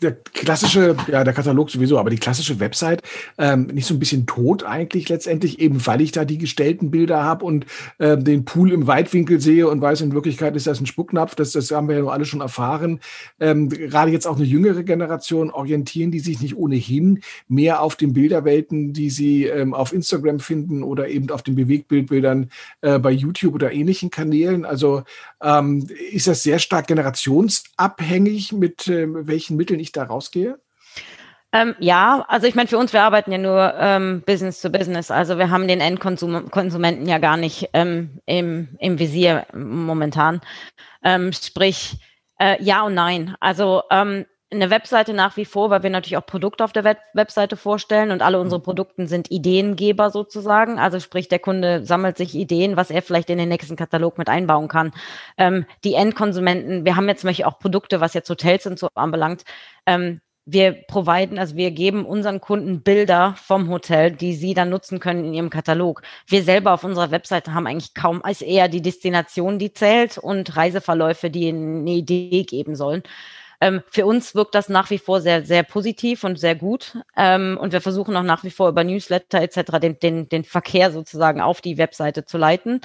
der klassische, ja, der Katalog sowieso, aber die klassische Website ähm, nicht so ein bisschen tot eigentlich letztendlich, eben weil ich da die gestellten Bilder habe und äh, den Pool im Weitwinkel sehe und weiß, in Wirklichkeit ist das ein Spucknapf, das, das haben wir ja nur alle schon erfahren. Ähm, gerade jetzt auch eine jüngere Generation orientieren die sich nicht ohnehin mehr auf den Bilderwelten, die sie ähm, auf Instagram finden oder eben auf den Bewegtbildbildern äh, bei YouTube oder ähnlichen Kanälen. Also ähm, ist das sehr stark generationsabhängig mit äh, welchen Mitteln ich da rausgehe? Ähm, ja, also ich meine, für uns, wir arbeiten ja nur ähm, Business to Business. Also wir haben den Endkonsumenten ja gar nicht ähm, im, im Visier momentan. Ähm, sprich, äh, ja und nein. Also ähm, eine Webseite nach wie vor, weil wir natürlich auch Produkte auf der Web Webseite vorstellen und alle unsere mhm. Produkte sind Ideengeber sozusagen. Also sprich, der Kunde sammelt sich Ideen, was er vielleicht in den nächsten Katalog mit einbauen kann. Ähm, die Endkonsumenten, wir haben jetzt zum Beispiel auch Produkte, was jetzt Hotels und so anbelangt. Ähm, wir providen, also wir geben unseren Kunden Bilder vom Hotel, die sie dann nutzen können in ihrem Katalog. Wir selber auf unserer Webseite haben eigentlich kaum, als eher die Destination, die zählt und Reiseverläufe, die eine Idee geben sollen. Ähm, für uns wirkt das nach wie vor sehr, sehr positiv und sehr gut. Ähm, und wir versuchen auch nach wie vor über Newsletter etc. Den, den, den Verkehr sozusagen auf die Webseite zu leiten.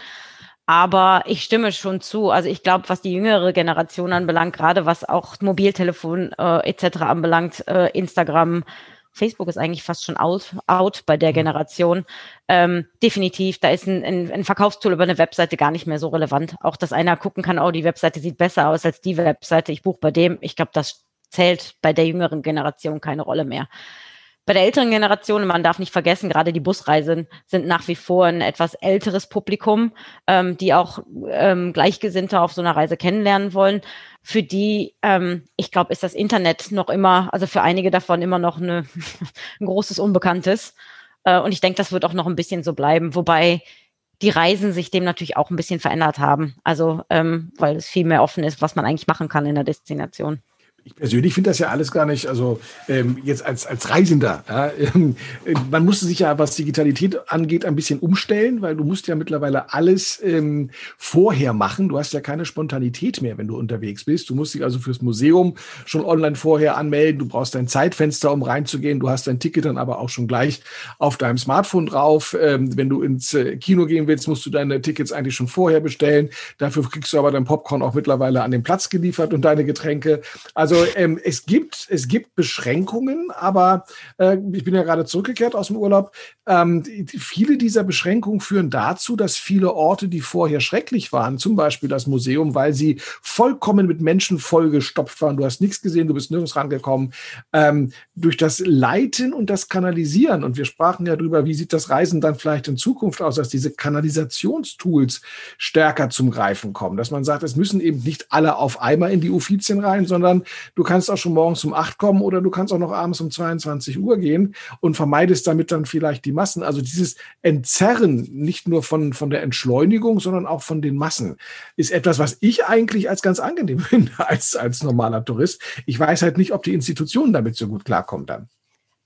Aber ich stimme schon zu. Also ich glaube, was die jüngere Generation anbelangt, gerade was auch Mobiltelefon äh, etc. anbelangt, äh, Instagram, Facebook ist eigentlich fast schon out, out bei der mhm. Generation. Ähm, definitiv, da ist ein, ein, ein, Verkaufstool über eine Webseite gar nicht mehr so relevant. Auch, dass einer gucken kann, oh, die Webseite sieht besser aus als die Webseite, ich buche bei dem. Ich glaube, das zählt bei der jüngeren Generation keine Rolle mehr. Bei der älteren Generation, man darf nicht vergessen, gerade die Busreisen sind nach wie vor ein etwas älteres Publikum, ähm, die auch ähm, Gleichgesinnte auf so einer Reise kennenlernen wollen. Für die, ähm, ich glaube, ist das Internet noch immer, also für einige davon immer noch eine, ein großes Unbekanntes. Äh, und ich denke, das wird auch noch ein bisschen so bleiben, wobei die Reisen sich dem natürlich auch ein bisschen verändert haben. Also, ähm, weil es viel mehr offen ist, was man eigentlich machen kann in der Destination ich persönlich finde das ja alles gar nicht, also ähm, jetzt als, als Reisender. Ja, ähm, man musste sich ja, was Digitalität angeht, ein bisschen umstellen, weil du musst ja mittlerweile alles ähm, vorher machen. Du hast ja keine Spontanität mehr, wenn du unterwegs bist. Du musst dich also fürs Museum schon online vorher anmelden. Du brauchst ein Zeitfenster, um reinzugehen. Du hast dein Ticket dann aber auch schon gleich auf deinem Smartphone drauf. Ähm, wenn du ins äh, Kino gehen willst, musst du deine Tickets eigentlich schon vorher bestellen. Dafür kriegst du aber dein Popcorn auch mittlerweile an den Platz geliefert und deine Getränke. Also also ähm, es gibt es gibt Beschränkungen, aber äh, ich bin ja gerade zurückgekehrt aus dem Urlaub. Ähm, viele dieser Beschränkungen führen dazu, dass viele Orte, die vorher schrecklich waren, zum Beispiel das Museum, weil sie vollkommen mit Menschen vollgestopft waren, du hast nichts gesehen, du bist nirgends rangekommen, ähm, durch das Leiten und das Kanalisieren. Und wir sprachen ja darüber, wie sieht das Reisen dann vielleicht in Zukunft aus, dass diese Kanalisationstools stärker zum Greifen kommen, dass man sagt, es müssen eben nicht alle auf einmal in die Uffizien rein, sondern Du kannst auch schon morgens um acht kommen oder du kannst auch noch abends um 22 Uhr gehen und vermeidest damit dann vielleicht die Massen. Also dieses Entzerren nicht nur von, von der Entschleunigung, sondern auch von den Massen ist etwas, was ich eigentlich als ganz angenehm finde als, als normaler Tourist. Ich weiß halt nicht, ob die Institutionen damit so gut klarkommen dann.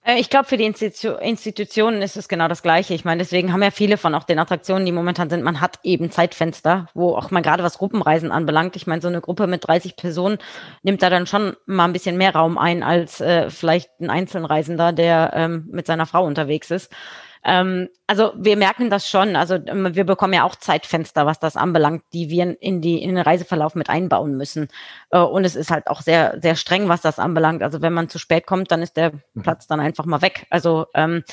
Äh, ich glaube, für die Institu Institutionen ist es genau das Gleiche. Ich meine, deswegen haben ja viele von auch den Attraktionen, die momentan sind, man hat eben Zeitfenster, wo auch mal gerade was Gruppenreisen anbelangt. Ich meine, so eine Gruppe mit 30 Personen nimmt da dann schon mal ein bisschen mehr Raum ein als äh, vielleicht ein Einzelreisender, der ähm, mit seiner Frau unterwegs ist. Ähm, also wir merken das schon. Also ähm, wir bekommen ja auch Zeitfenster, was das anbelangt, die wir in, die, in den Reiseverlauf mit einbauen müssen. Äh, und es ist halt auch sehr, sehr streng, was das anbelangt. Also wenn man zu spät kommt, dann ist der mhm. Platz dann einfach mal weg. Also ähm,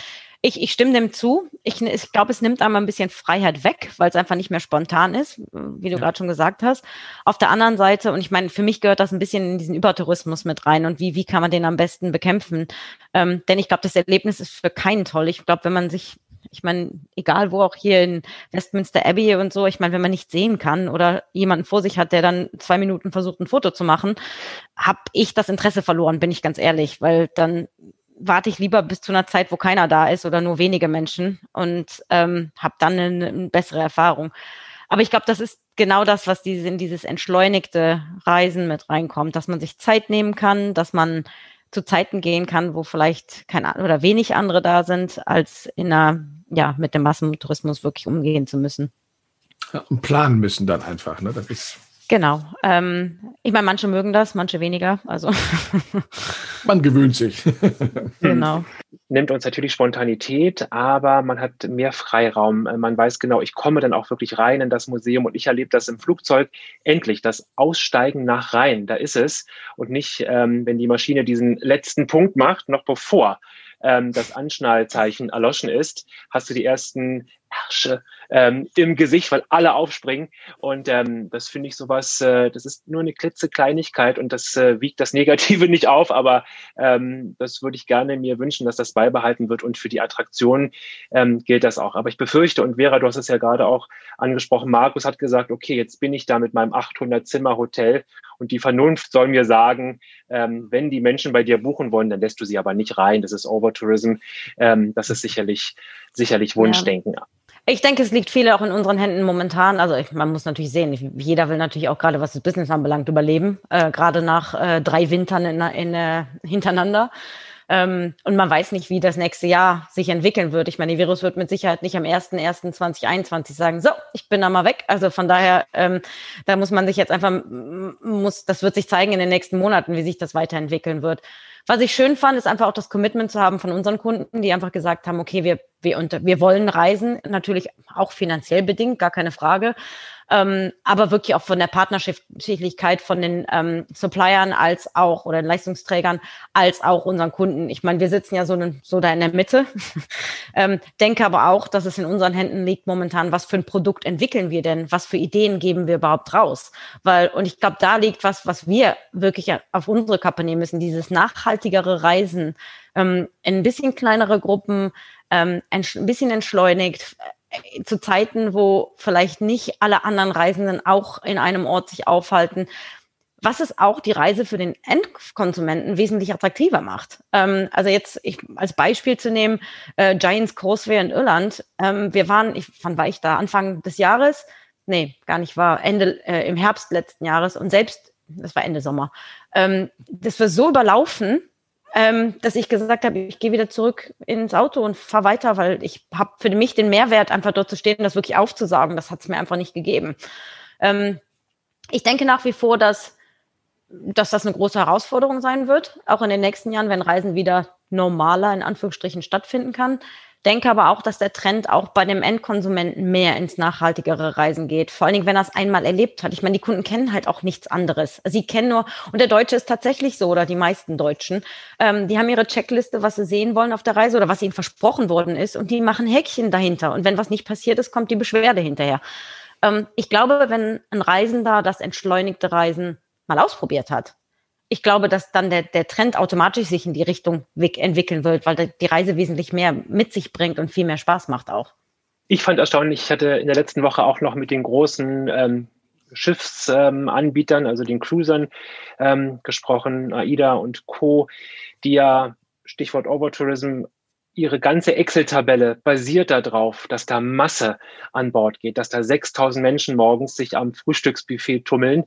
ich, ich stimme dem zu. Ich, ich glaube, es nimmt einmal ein bisschen Freiheit weg, weil es einfach nicht mehr spontan ist, wie du ja. gerade schon gesagt hast. Auf der anderen Seite, und ich meine, für mich gehört das ein bisschen in diesen Übertourismus mit rein und wie, wie kann man den am besten bekämpfen? Ähm, denn ich glaube, das Erlebnis ist für keinen toll. Ich glaube, wenn man sich ich meine, egal wo auch hier in Westminster Abbey und so, ich meine, wenn man nicht sehen kann oder jemanden vor sich hat, der dann zwei Minuten versucht, ein Foto zu machen, habe ich das Interesse verloren, bin ich ganz ehrlich, weil dann warte ich lieber bis zu einer Zeit, wo keiner da ist oder nur wenige Menschen und ähm, habe dann eine, eine bessere Erfahrung. Aber ich glaube, das ist genau das, was diese, in dieses entschleunigte Reisen mit reinkommt, dass man sich Zeit nehmen kann, dass man zu Zeiten gehen kann, wo vielleicht kein oder wenig andere da sind, als in einer, ja, mit dem Massentourismus wirklich umgehen zu müssen. Ja, und planen müssen dann einfach, ne? Das ist Genau. Ähm, ich meine, manche mögen das, manche weniger. Also man gewöhnt sich. genau. Nimmt uns natürlich Spontanität, aber man hat mehr Freiraum. Man weiß genau, ich komme dann auch wirklich rein in das Museum und ich erlebe das im Flugzeug endlich, das Aussteigen nach rein. Da ist es und nicht, ähm, wenn die Maschine diesen letzten Punkt macht, noch bevor ähm, das Anschnallzeichen erloschen ist, hast du die ersten Ärsche ähm, im Gesicht, weil alle aufspringen. Und ähm, das finde ich sowas, äh, das ist nur eine klitzekleinigkeit und das äh, wiegt das Negative nicht auf, aber ähm, das würde ich gerne mir wünschen, dass das beibehalten wird und für die Attraktion ähm, gilt das auch. Aber ich befürchte, und Vera, du hast es ja gerade auch angesprochen, Markus hat gesagt, okay, jetzt bin ich da mit meinem 800-Zimmer-Hotel und die Vernunft soll mir sagen, ähm, wenn die Menschen bei dir buchen wollen, dann lässt du sie aber nicht rein. Das ist Overtourism. Ähm, das ist sicherlich, sicherlich Wunschdenken. Ja. Ich denke, es liegt viel auch in unseren Händen momentan. Also ich, man muss natürlich sehen, jeder will natürlich auch gerade, was das Business anbelangt, überleben. Äh, gerade nach äh, drei Wintern in, in, äh, hintereinander. Ähm, und man weiß nicht, wie das nächste Jahr sich entwickeln wird. Ich meine, die Virus wird mit Sicherheit nicht am 1.1.2021 sagen, so, ich bin da mal weg. Also von daher, ähm, da muss man sich jetzt einfach, muss, das wird sich zeigen in den nächsten Monaten, wie sich das weiterentwickeln wird. Was ich schön fand, ist einfach auch das Commitment zu haben von unseren Kunden, die einfach gesagt haben, okay, wir, wir, unter, wir wollen reisen, natürlich auch finanziell bedingt, gar keine Frage ähm, aber wirklich auch von der Partnerschaftlichkeit von den ähm, Suppliern als auch oder den Leistungsträgern als auch unseren Kunden. Ich meine, wir sitzen ja so, ne, so da in der Mitte. ähm, denke aber auch, dass es in unseren Händen liegt momentan, was für ein Produkt entwickeln wir denn? Was für Ideen geben wir überhaupt raus? Weil, und ich glaube, da liegt was, was wir wirklich auf unsere Kappe nehmen müssen, dieses nachhaltigere Reisen, ähm, in ein bisschen kleinere Gruppen, ähm, ein bisschen entschleunigt, zu Zeiten, wo vielleicht nicht alle anderen Reisenden auch in einem Ort sich aufhalten, was es auch die Reise für den Endkonsumenten wesentlich attraktiver macht. Ähm, also jetzt ich, als Beispiel zu nehmen, äh, Giants Courseway in Irland. Ähm, wir waren, ich, wann war ich da? Anfang des Jahres? Nee, gar nicht war Ende äh, im Herbst letzten Jahres und selbst, das war Ende Sommer, ähm, das war so überlaufen, ähm, dass ich gesagt habe, ich gehe wieder zurück ins Auto und fahre weiter, weil ich habe für mich den Mehrwert, einfach dort zu stehen das wirklich aufzusagen, das hat es mir einfach nicht gegeben. Ähm, ich denke nach wie vor, dass, dass das eine große Herausforderung sein wird, auch in den nächsten Jahren, wenn Reisen wieder normaler in Anführungsstrichen stattfinden kann. Denke aber auch, dass der Trend auch bei dem Endkonsumenten mehr ins nachhaltigere Reisen geht. Vor allen Dingen, wenn er es einmal erlebt hat. Ich meine, die Kunden kennen halt auch nichts anderes. Sie kennen nur, und der Deutsche ist tatsächlich so, oder die meisten Deutschen, ähm, die haben ihre Checkliste, was sie sehen wollen auf der Reise oder was ihnen versprochen worden ist, und die machen Häkchen dahinter. Und wenn was nicht passiert ist, kommt die Beschwerde hinterher. Ähm, ich glaube, wenn ein Reisender das entschleunigte Reisen mal ausprobiert hat, ich glaube, dass dann der, der Trend automatisch sich in die Richtung entwickeln wird, weil die Reise wesentlich mehr mit sich bringt und viel mehr Spaß macht auch. Ich fand erstaunlich, ich hatte in der letzten Woche auch noch mit den großen ähm, Schiffsanbietern, ähm, also den Cruisern, ähm, gesprochen, AIDA und Co., die ja, Stichwort Overtourism, ihre ganze Excel-Tabelle basiert darauf, dass da Masse an Bord geht, dass da 6000 Menschen morgens sich am Frühstücksbuffet tummeln.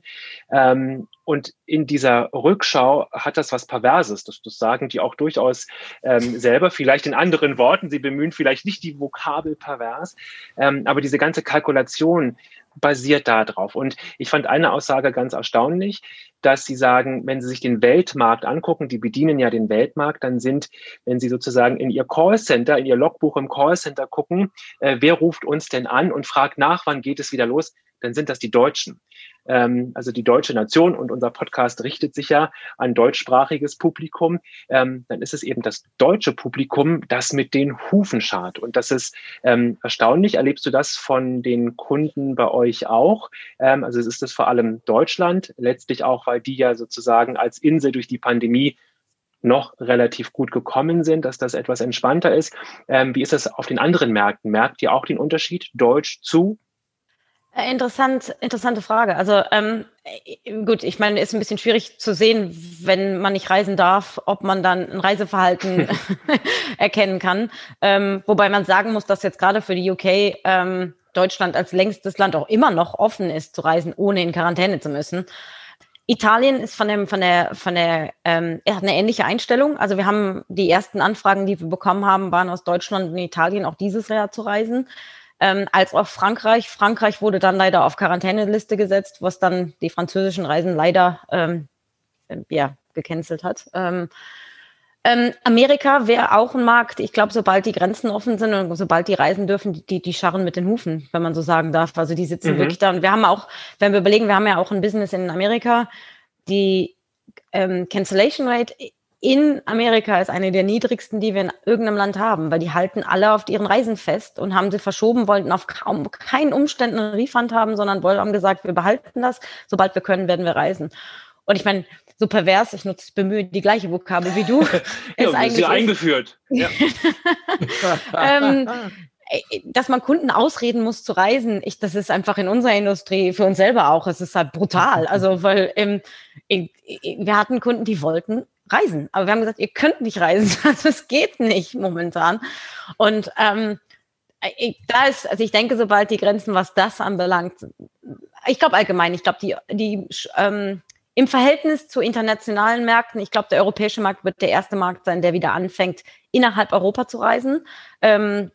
Ähm, und in dieser Rückschau hat das was Perverses. Das, das sagen die auch durchaus ähm, selber, vielleicht in anderen Worten. Sie bemühen vielleicht nicht die Vokabel pervers, ähm, aber diese ganze Kalkulation, basiert darauf. Und ich fand eine Aussage ganz erstaunlich, dass Sie sagen, wenn Sie sich den Weltmarkt angucken, die bedienen ja den Weltmarkt, dann sind, wenn Sie sozusagen in Ihr Callcenter, in Ihr Logbuch im Callcenter gucken, äh, wer ruft uns denn an und fragt nach, wann geht es wieder los, dann sind das die Deutschen. Ähm, also die deutsche Nation und unser Podcast richtet sich ja an deutschsprachiges Publikum. Ähm, dann ist es eben das deutsche Publikum, das mit den Hufen schart. Und das ist ähm, erstaunlich. Erlebst du das von den Kunden bei euch auch? Ähm, also ist es vor allem Deutschland, letztlich auch, weil die ja sozusagen als Insel durch die Pandemie noch relativ gut gekommen sind, dass das etwas entspannter ist. Ähm, wie ist das auf den anderen Märkten? Merkt ihr auch den Unterschied Deutsch zu interessant, interessante Frage. Also ähm, äh, gut, ich meine, ist ein bisschen schwierig zu sehen, wenn man nicht reisen darf, ob man dann ein Reiseverhalten erkennen kann. Ähm, wobei man sagen muss, dass jetzt gerade für die UK ähm, Deutschland als längstes Land auch immer noch offen ist zu reisen, ohne in Quarantäne zu müssen. Italien ist von dem, von der, von der, ähm, er hat eine ähnliche Einstellung. Also wir haben die ersten Anfragen, die wir bekommen haben, waren aus Deutschland und Italien auch dieses Jahr zu reisen ähm, als auch Frankreich. Frankreich wurde dann leider auf Quarantäneliste gesetzt, was dann die französischen Reisen leider ähm, äh, ja, gecancelt hat. Ähm, ähm, Amerika wäre auch ein Markt. Ich glaube, sobald die Grenzen offen sind und sobald die reisen dürfen, die, die scharren mit den Hufen, wenn man so sagen darf. Also die sitzen mhm. wirklich da. Und wir haben auch, wenn wir überlegen, wir haben ja auch ein Business in Amerika, die ähm, Cancellation Rate in Amerika ist eine der niedrigsten, die wir in irgendeinem Land haben, weil die halten alle auf ihren Reisen fest und haben sie verschoben, wollten auf kaum keinen Umständen einen Refund haben, sondern haben gesagt, wir behalten das, sobald wir können, werden wir reisen. Und ich meine, so pervers, ich nutze, bemühe die gleiche Vokabel wie du. ja, ist eigentlich eingeführt. Ja. ähm, dass man Kunden ausreden muss zu reisen, ich, das ist einfach in unserer Industrie für uns selber auch, es ist halt brutal. Also, weil ähm, wir hatten Kunden, die wollten reisen. Aber wir haben gesagt, ihr könnt nicht reisen. Also es geht nicht momentan. Und ähm, ich, da ist, also ich denke, sobald die Grenzen, was das anbelangt, ich glaube allgemein, ich glaube, die, die ähm, im Verhältnis zu internationalen Märkten, ich glaube, der europäische Markt wird der erste Markt sein, der wieder anfängt, innerhalb Europa zu reisen. Ähm,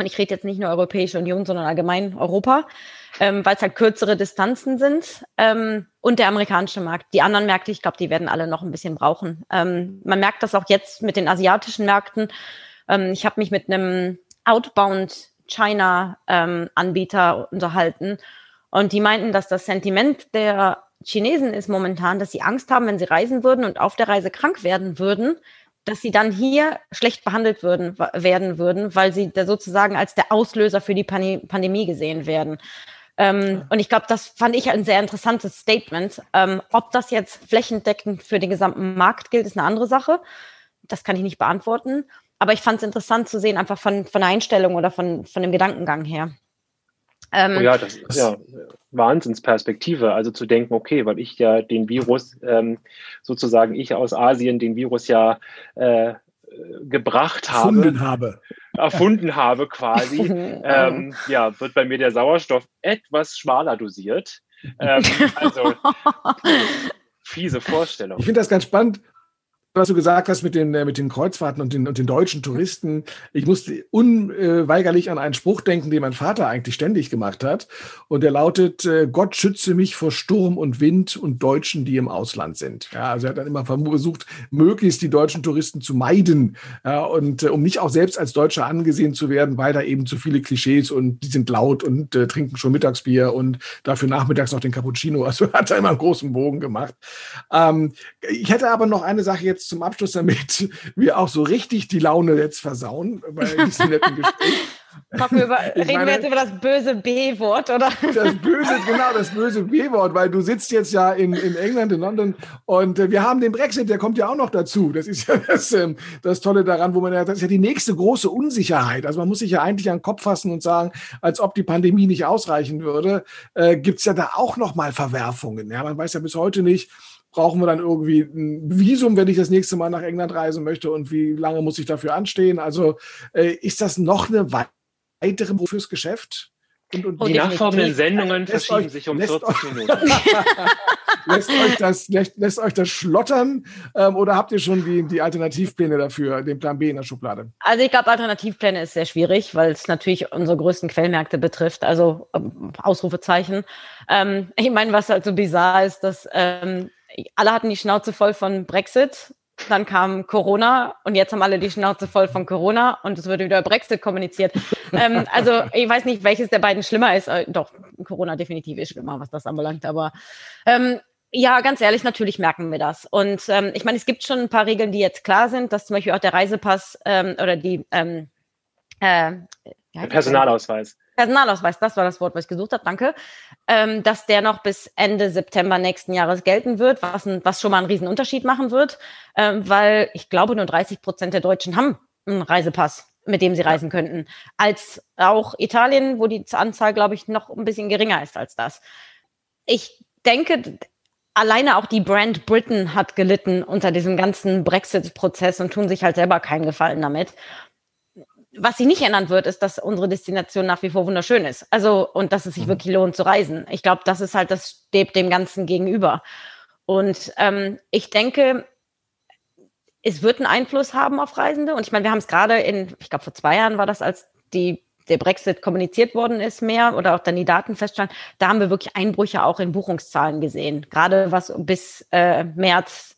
und ich rede jetzt nicht nur Europäische Union, sondern allgemein Europa ähm, weil es halt kürzere Distanzen sind ähm, und der amerikanische Markt. Die anderen Märkte, ich glaube, die werden alle noch ein bisschen brauchen. Ähm, man merkt das auch jetzt mit den asiatischen Märkten. Ähm, ich habe mich mit einem Outbound China ähm, unterhalten und die meinten, dass das Sentiment der Chinesen ist momentan, dass sie Angst haben, wenn sie reisen würden und auf der Reise krank werden würden, dass sie dann hier schlecht behandelt würden, werden würden, weil sie da sozusagen als der Auslöser für die Pandemie gesehen werden. Ähm, und ich glaube, das fand ich ein sehr interessantes Statement. Ähm, ob das jetzt flächendeckend für den gesamten Markt gilt, ist eine andere Sache. Das kann ich nicht beantworten. Aber ich fand es interessant zu sehen, einfach von, von der Einstellung oder von, von dem Gedankengang her. Ähm, oh ja, das ist ja Wahnsinnsperspektive. Also zu denken, okay, weil ich ja den Virus ähm, sozusagen, ich aus Asien den Virus ja äh, gebracht habe. Erfunden habe erfunden habe quasi, ähm, ja, wird bei mir der Sauerstoff etwas schmaler dosiert. Ähm, also fiese Vorstellung. Ich finde das ganz spannend, was du gesagt hast mit den, äh, mit den Kreuzfahrten und den, und den deutschen Touristen. Ich musste unweigerlich an einen Spruch denken, den mein Vater eigentlich ständig gemacht hat. Und der lautet, äh, Gott schütze mich vor Sturm und Wind und Deutschen, die im Ausland sind. Ja, also er hat dann immer versucht, möglichst die deutschen Touristen zu meiden. Ja, und äh, um nicht auch selbst als Deutscher angesehen zu werden, weil da eben zu viele Klischees und die sind laut und äh, trinken schon Mittagsbier und dafür nachmittags noch den Cappuccino. Also hat er immer einen großen Bogen gemacht. Ähm, ich hätte aber noch eine Sache jetzt zum Abschluss, damit wir auch so richtig die Laune jetzt versauen bei diesem netten Gespräch. Wir über, reden meine, wir jetzt über das böse B-Wort, oder? Das böse, genau, das böse B-Wort, weil du sitzt jetzt ja in, in England, in London und äh, wir haben den Brexit, der kommt ja auch noch dazu. Das ist ja das, ähm, das Tolle daran, wo man ja, das ist ja die nächste große Unsicherheit. Also man muss sich ja eigentlich an den Kopf fassen und sagen, als ob die Pandemie nicht ausreichen würde, äh, gibt es ja da auch noch mal Verwerfungen. Ja, man weiß ja bis heute nicht, brauchen wir dann irgendwie ein Visum, wenn ich das nächste Mal nach England reisen möchte und wie lange muss ich dafür anstehen? Also äh, ist das noch eine weitere fürs Geschäft? Und, und die nachfolgenden Sendungen verschieben euch, sich um 40 euch, Minuten. lässt, euch das, lässt, lässt euch das schlottern ähm, oder habt ihr schon die, die Alternativpläne dafür, den Plan B in der Schublade? Also ich glaube, Alternativpläne ist sehr schwierig, weil es natürlich unsere größten Quellmärkte betrifft, also ähm, Ausrufezeichen. Ähm, ich meine, was halt so bizarr ist, dass ähm, alle hatten die Schnauze voll von Brexit dann kam Corona und jetzt haben alle die Schnauze voll von Corona und es wurde wieder Brexit kommuniziert. ähm, also ich weiß nicht, welches der beiden schlimmer ist. Äh, doch, Corona definitiv ist schlimmer, was das anbelangt. Aber ähm, ja, ganz ehrlich, natürlich merken wir das. Und ähm, ich meine, es gibt schon ein paar Regeln, die jetzt klar sind, dass zum Beispiel auch der Reisepass ähm, oder die ähm, äh, ja, Personalausweis. Personalausweis, das war das Wort, was ich gesucht habe, danke, ähm, dass der noch bis Ende September nächsten Jahres gelten wird, was, ein, was schon mal einen riesen Unterschied machen wird, ähm, weil ich glaube, nur 30 Prozent der Deutschen haben einen Reisepass, mit dem sie reisen könnten, als auch Italien, wo die Anzahl, glaube ich, noch ein bisschen geringer ist als das. Ich denke, alleine auch die Brand Britain hat gelitten unter diesem ganzen Brexit-Prozess und tun sich halt selber keinen Gefallen damit was sich nicht ändern wird, ist, dass unsere Destination nach wie vor wunderschön ist. Also, und dass es sich mhm. wirklich lohnt zu reisen. Ich glaube, das ist halt, das steht dem Ganzen gegenüber. Und ähm, ich denke, es wird einen Einfluss haben auf Reisende. Und ich meine, wir haben es gerade in, ich glaube, vor zwei Jahren war das, als die, der Brexit kommuniziert worden ist, mehr oder auch dann die Daten feststanden. Da haben wir wirklich Einbrüche auch in Buchungszahlen gesehen. Gerade was bis äh, März,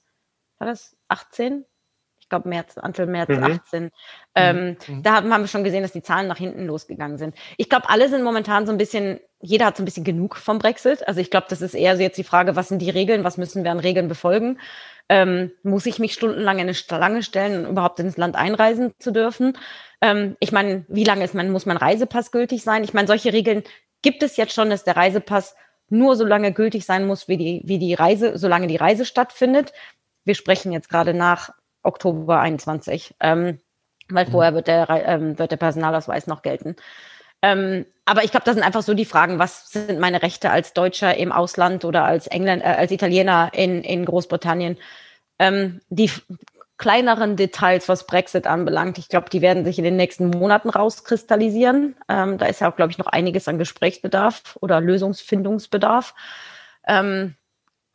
war das 18? Glaube März, Anfang März mhm. 18. Ähm, mhm. Da haben, wir schon gesehen, dass die Zahlen nach hinten losgegangen sind. Ich glaube, alle sind momentan so ein bisschen, jeder hat so ein bisschen genug vom Brexit. Also ich glaube, das ist eher so jetzt die Frage, was sind die Regeln, was müssen wir an Regeln befolgen? Ähm, muss ich mich stundenlang in eine Schlange stellen, um überhaupt ins Land einreisen zu dürfen? Ähm, ich meine, wie lange ist man, muss mein Reisepass gültig sein? Ich meine, solche Regeln gibt es jetzt schon, dass der Reisepass nur so lange gültig sein muss, wie die, wie die Reise, solange die Reise stattfindet. Wir sprechen jetzt gerade nach Oktober 21, ähm, weil mhm. vorher wird der, ähm, wird der Personalausweis noch gelten. Ähm, aber ich glaube, das sind einfach so die Fragen, was sind meine Rechte als Deutscher im Ausland oder als Engländer, äh, als Italiener in, in Großbritannien? Ähm, die kleineren Details, was Brexit anbelangt, ich glaube, die werden sich in den nächsten Monaten rauskristallisieren. Ähm, da ist ja auch, glaube ich, noch einiges an Gesprächsbedarf oder Lösungsfindungsbedarf. Ähm,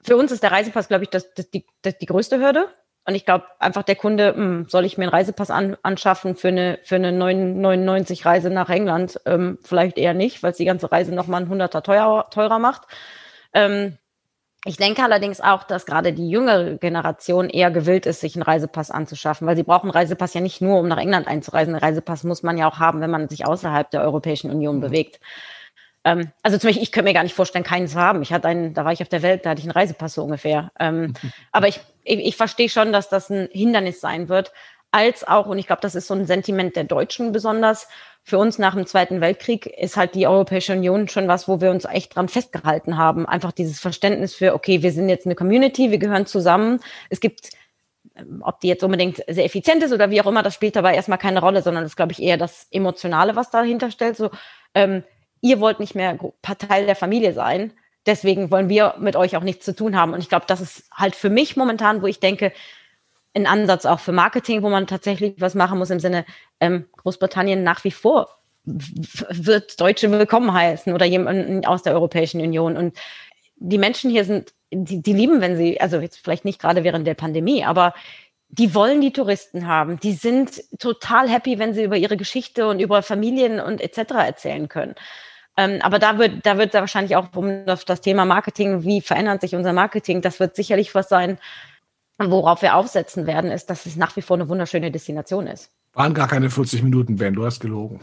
für uns ist der Reisepass, glaube ich, das, das, die, das die größte Hürde. Und ich glaube einfach der Kunde, mh, hm, soll ich mir einen Reisepass an, anschaffen für eine, für eine 99 Reise nach England? Ähm, vielleicht eher nicht, weil es die ganze Reise nochmal ein Hunderter teurer, teurer macht. Ähm, ich denke allerdings auch, dass gerade die jüngere Generation eher gewillt ist, sich einen Reisepass anzuschaffen, weil sie brauchen einen Reisepass ja nicht nur, um nach England einzureisen. Einen Reisepass muss man ja auch haben, wenn man sich außerhalb der Europäischen Union mhm. Ähm, also zum Beispiel, ich könnte mir gar nicht vorstellen, keinen zu haben. Ich hatte einen, da war ich auf der Welt, da hatte ich einen Reisepass so ungefähr. Ähm, aber ich, ich, ich verstehe schon, dass das ein Hindernis sein wird, als auch, und ich glaube, das ist so ein Sentiment der Deutschen besonders, für uns nach dem Zweiten Weltkrieg ist halt die Europäische Union schon was, wo wir uns echt dran festgehalten haben. Einfach dieses Verständnis für, okay, wir sind jetzt eine Community, wir gehören zusammen. Es gibt, ähm, ob die jetzt unbedingt sehr effizient ist oder wie auch immer, das spielt dabei erstmal keine Rolle, sondern das ist, glaube ich, eher das Emotionale, was dahinter stellt. So, ähm, ihr wollt nicht mehr Teil der Familie sein. Deswegen wollen wir mit euch auch nichts zu tun haben. Und ich glaube, das ist halt für mich momentan, wo ich denke, ein Ansatz auch für Marketing, wo man tatsächlich was machen muss im Sinne, ähm, Großbritannien nach wie vor wird Deutsche willkommen heißen oder jemanden aus der Europäischen Union. Und die Menschen hier sind, die, die lieben, wenn sie, also jetzt vielleicht nicht gerade während der Pandemie, aber die wollen die Touristen haben. Die sind total happy, wenn sie über ihre Geschichte und über Familien und etc. erzählen können. Ähm, aber da wird, da wird da wahrscheinlich auch um das, das Thema Marketing, wie verändert sich unser Marketing, das wird sicherlich was sein, worauf wir aufsetzen werden, ist, dass es nach wie vor eine wunderschöne Destination ist. Waren gar keine 40 Minuten, Ben, du hast gelogen.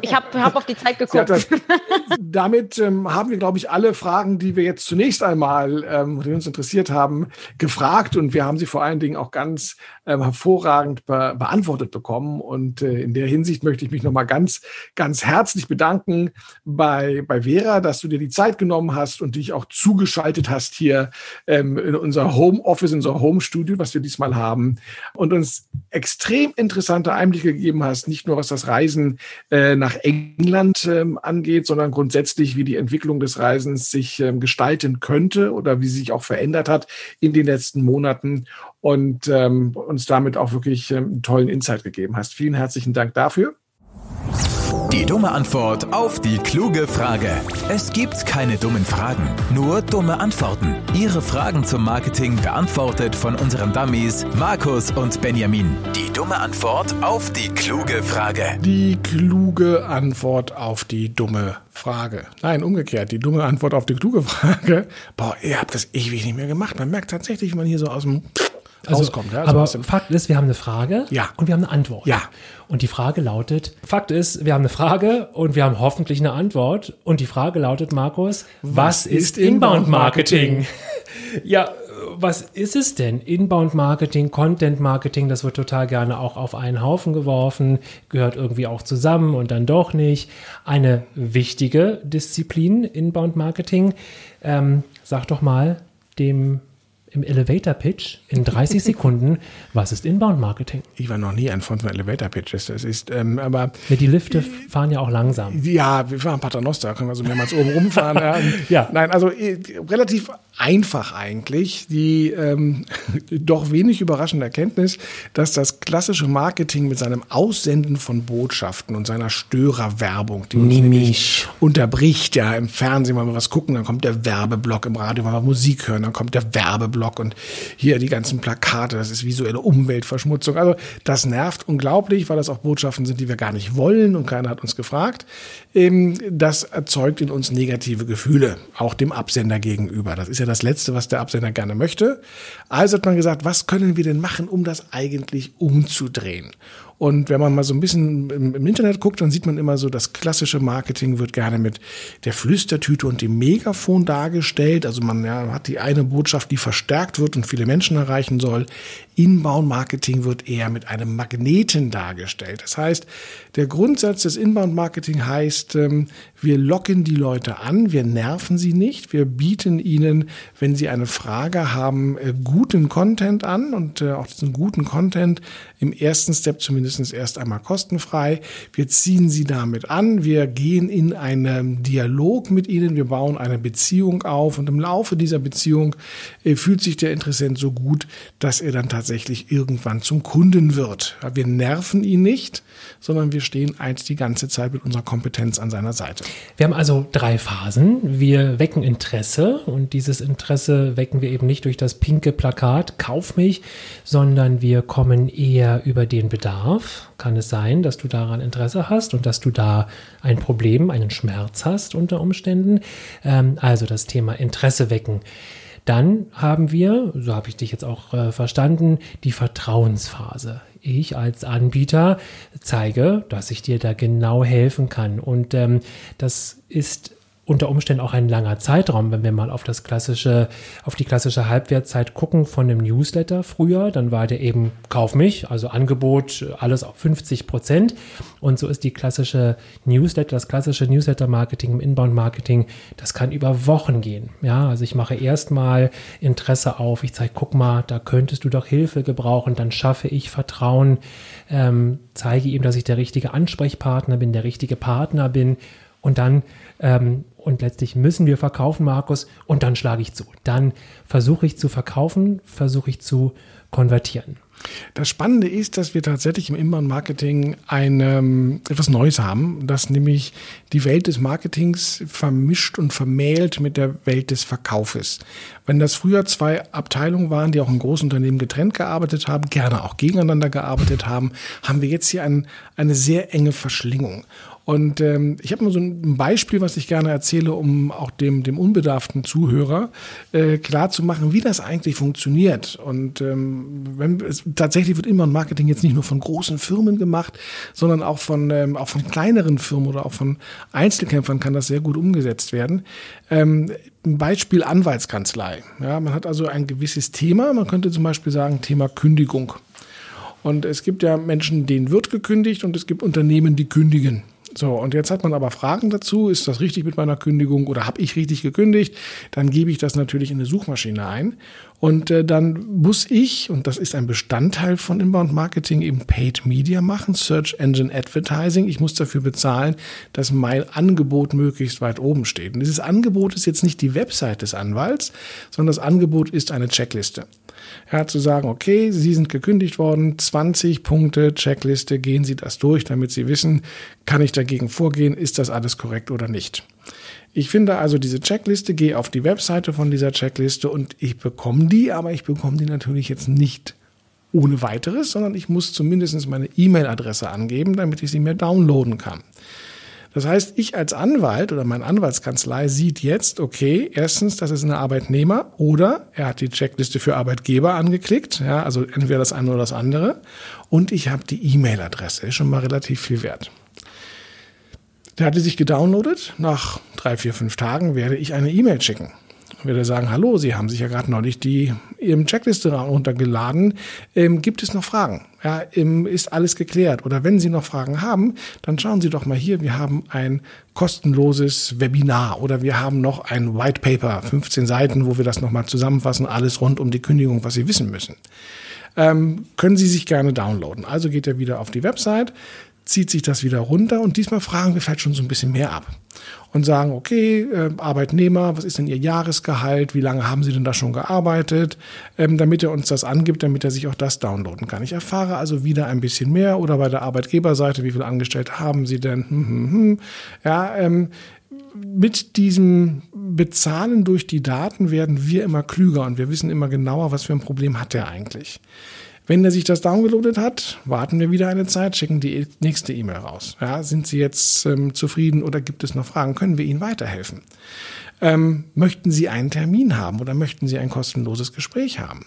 Ich habe hab auf die Zeit geguckt. Das, damit ähm, haben wir, glaube ich, alle Fragen, die wir jetzt zunächst einmal, ähm, die uns interessiert haben, gefragt und wir haben sie vor allen Dingen auch ganz ähm, hervorragend be beantwortet bekommen. Und äh, in der Hinsicht möchte ich mich nochmal ganz, ganz herzlich bedanken bei, bei Vera, dass du dir die Zeit genommen hast und dich auch zugeschaltet hast hier ähm, in unser Homeoffice, in unser Home-Studio, was wir diesmal haben und uns extrem interessante Einblicke gegeben hast, nicht nur was das Reisen äh, nach England ähm, angeht, sondern grundsätzlich, wie die Entwicklung des Reisens sich ähm, gestalten könnte oder wie sie sich auch verändert hat in den letzten Monaten und ähm, uns damit auch wirklich ähm, einen tollen Insight gegeben hast. Vielen herzlichen Dank dafür. Die dumme Antwort auf die kluge Frage. Es gibt keine dummen Fragen, nur dumme Antworten. Ihre Fragen zum Marketing beantwortet von unseren Dummies Markus und Benjamin. Die dumme Antwort auf die kluge Frage. Die kluge Antwort auf die dumme Frage. Nein, umgekehrt, die dumme Antwort auf die kluge Frage. Boah, ihr habt das ewig nicht mehr gemacht. Man merkt tatsächlich, wie man hier so aus dem also, rauskommt. Ja, so aber Fakt ist, wir haben eine Frage Ja. und wir haben eine Antwort. Ja. Und die Frage lautet, Fakt ist, wir haben eine Frage und wir haben hoffentlich eine Antwort. Und die Frage lautet, Markus, was, ist ist Inbound Inbound-Marketing? ja, was ist es denn? Inbound-Marketing, Content-Marketing, das wird total gerne auch auf einen Haufen geworfen, gehört irgendwie auch zusammen und dann doch nicht. Eine wichtige Disziplin, Inbound-Marketing. Ähm, sag doch mal dem im Elevator-Pitch in 30 Sekunden, was ist Inbound-Marketing? ich war noch nie ein Freund von Elevator Pitches. Das ist, ähm, aber Ja, die Lifte fahren ja auch langsam. Ja, wir fahren Paternoster, können wir so mehrmals oben rumfahren. ja. Ja. Nein, also äh, relativ einfach eigentlich. Die ähm, doch wenig überraschende Erkenntnis, dass das klassische Marketing mit seinem Aussenden von Botschaften und seiner Störerwerbung, die uns nämlich unterbricht, ja, im Fernsehen mal was gucken, dann kommt der Werbeblock, im Radio mal Musik hören, dann kommt der Werbeblock und hier die ganzen Plakate, das ist visuelle Umweltverschmutzung. Also das nervt unglaublich, weil das auch Botschaften sind, die wir gar nicht wollen und keiner hat uns gefragt. Ähm, Das erzeugt in uns negative Gefühle, auch dem Absender gegenüber. Das ist ja das Letzte, was der Absender gerne möchte. Also hat man gesagt, was können wir denn machen, um das eigentlich umzudrehen? Und wenn man mal so ein bisschen im, im Internet guckt, dann sieht man immer so, das klassische Marketing wird gerne mit der Flüstertüte und dem Megafon dargestellt. Also man ja, hat die eine Botschaft, die verstärkt wird und viele Menschen erreichen soll. Inbound-Marketing wird eher mit einem Magneten dargestellt. Das heißt, der Grundsatz des Inbound-Marketing heißt, ähm, wir locken die Leute an, wir nerven sie nicht, wir bieten ihnen, wenn sie eine Frage haben, äh, guten Content an und äh, auch diesen guten Content im ersten Step zumindest erst einmal kostenfrei. Wir ziehen sie damit an, wir gehen in einen Dialog mit ihnen, wir bauen eine Beziehung auf und im Laufe dieser Beziehung äh, fühlt sich der Interessent so gut, dass er dann tatsächlich irgendwann zum Kunden wird. Wir nerven ihn nicht, sondern wir stehen eigentlich die ganze Zeit mit unserer Kompetenz an seiner Seite. Wir haben also drei Phasen. Wir wecken Interesse und dieses Interesse wecken wir eben nicht durch das pinke Plakat, kauf mich, sondern wir kommen eher über den Bedarf. Kann es sein, dass du daran Interesse hast und dass du da ein Problem, einen Schmerz hast unter Umständen? Ähm, also das Thema Interesse wecken. Dann haben wir, so habe ich dich jetzt auch äh, verstanden, die Vertrauensphase. Ich als Anbieter zeige, dass ich dir da genau helfen kann. Und ähm, das ist unter Umständen auch ein langer Zeitraum, wenn wir mal auf das klassische, auf die klassische Halbwertzeit gucken von einem Newsletter früher, dann war der eben Kauf mich, also Angebot, alles auf 50 Prozent. Und so ist die klassische Newsletter, das klassische Newsletter-Marketing im Inbound-Marketing, das kann über Wochen gehen. Ja, also ich mache erstmal Interesse auf, ich zeige, guck mal, da könntest du doch Hilfe gebrauchen, dann schaffe ich Vertrauen, ähm, zeige ihm, dass ich der richtige Ansprechpartner bin, der richtige Partner bin und dann ähm, und letztlich müssen wir verkaufen, Markus, und dann schlage ich zu. Dann versuche ich zu verkaufen, versuche ich zu konvertieren. Das Spannende ist, dass wir tatsächlich im Inbound-Marketing ein, ähm, etwas Neues haben, das nämlich die Welt des Marketings vermischt und vermählt mit der Welt des Verkaufes. Wenn das früher zwei Abteilungen waren, die auch in großen Unternehmen getrennt gearbeitet haben, gerne auch gegeneinander gearbeitet haben, haben wir jetzt hier ein, eine sehr enge Verschlingung. Und ähm, ich habe mal so ein Beispiel, was ich gerne erzähle, um auch dem, dem unbedarften Zuhörer äh, klar zu machen, wie das eigentlich funktioniert. Und ähm, wenn es, tatsächlich wird immer Marketing jetzt nicht nur von großen Firmen gemacht, sondern auch von, ähm, auch von kleineren Firmen oder auch von Einzelkämpfern kann das sehr gut umgesetzt werden. Ähm, ein Beispiel Anwaltskanzlei. Ja, man hat also ein gewisses Thema. Man könnte zum Beispiel sagen Thema Kündigung. Und es gibt ja Menschen, denen wird gekündigt und es gibt Unternehmen, die kündigen. So, und jetzt hat man aber Fragen dazu, ist das richtig mit meiner Kündigung oder habe ich richtig gekündigt? Dann gebe ich das natürlich in eine Suchmaschine ein und äh, dann muss ich, und das ist ein Bestandteil von Inbound Marketing, eben Paid Media machen, Search Engine Advertising. Ich muss dafür bezahlen, dass mein Angebot möglichst weit oben steht. Und dieses Angebot ist jetzt nicht die Website des Anwalts, sondern das Angebot ist eine Checkliste. Ja, zu sagen, okay, Sie sind gekündigt worden, 20 Punkte, Checkliste, gehen Sie das durch, damit Sie wissen, kann ich dagegen vorgehen, ist das alles korrekt oder nicht. Ich finde also diese Checkliste, gehe auf die Webseite von dieser Checkliste und ich bekomme die, aber ich bekomme die natürlich jetzt nicht ohne weiteres, sondern ich muss zumindest meine E-Mail-Adresse angeben, damit ich sie mir downloaden kann. Das heißt, ich als Anwalt oder meine Anwaltskanzlei sieht jetzt, okay, erstens, das ist ein Arbeitnehmer oder er hat die Checkliste für Arbeitgeber angeklickt, ja, also entweder das eine oder das andere. Und ich habe die E-Mail-Adresse, ist schon mal relativ viel wert. Der hatte sich gedownloadet. Nach drei, vier, fünf Tagen werde ich eine E-Mail schicken werde sagen, hallo, Sie haben sich ja gerade neulich die Ihrem Checkliste runtergeladen. Ähm, gibt es noch Fragen? Ja, ähm, ist alles geklärt? Oder wenn Sie noch Fragen haben, dann schauen Sie doch mal hier. Wir haben ein kostenloses Webinar oder wir haben noch ein White Paper, 15 Seiten, wo wir das nochmal zusammenfassen, alles rund um die Kündigung, was Sie wissen müssen. Ähm, können Sie sich gerne downloaden. Also geht er wieder auf die Website, zieht sich das wieder runter und diesmal fragen wir vielleicht schon so ein bisschen mehr ab und sagen, okay, äh, Arbeitnehmer, was ist denn Ihr Jahresgehalt, wie lange haben Sie denn da schon gearbeitet, ähm, damit er uns das angibt, damit er sich auch das downloaden kann. Ich erfahre also wieder ein bisschen mehr oder bei der Arbeitgeberseite, wie viele Angestellte haben Sie denn? Hm, hm, hm. Ja, ähm, mit diesem Bezahlen durch die Daten werden wir immer klüger und wir wissen immer genauer, was für ein Problem hat er eigentlich. Wenn er sich das downgeloadet hat, warten wir wieder eine Zeit, schicken die nächste E-Mail raus. Ja, sind Sie jetzt ähm, zufrieden oder gibt es noch Fragen? Können wir Ihnen weiterhelfen? Ähm, möchten Sie einen Termin haben oder möchten Sie ein kostenloses Gespräch haben?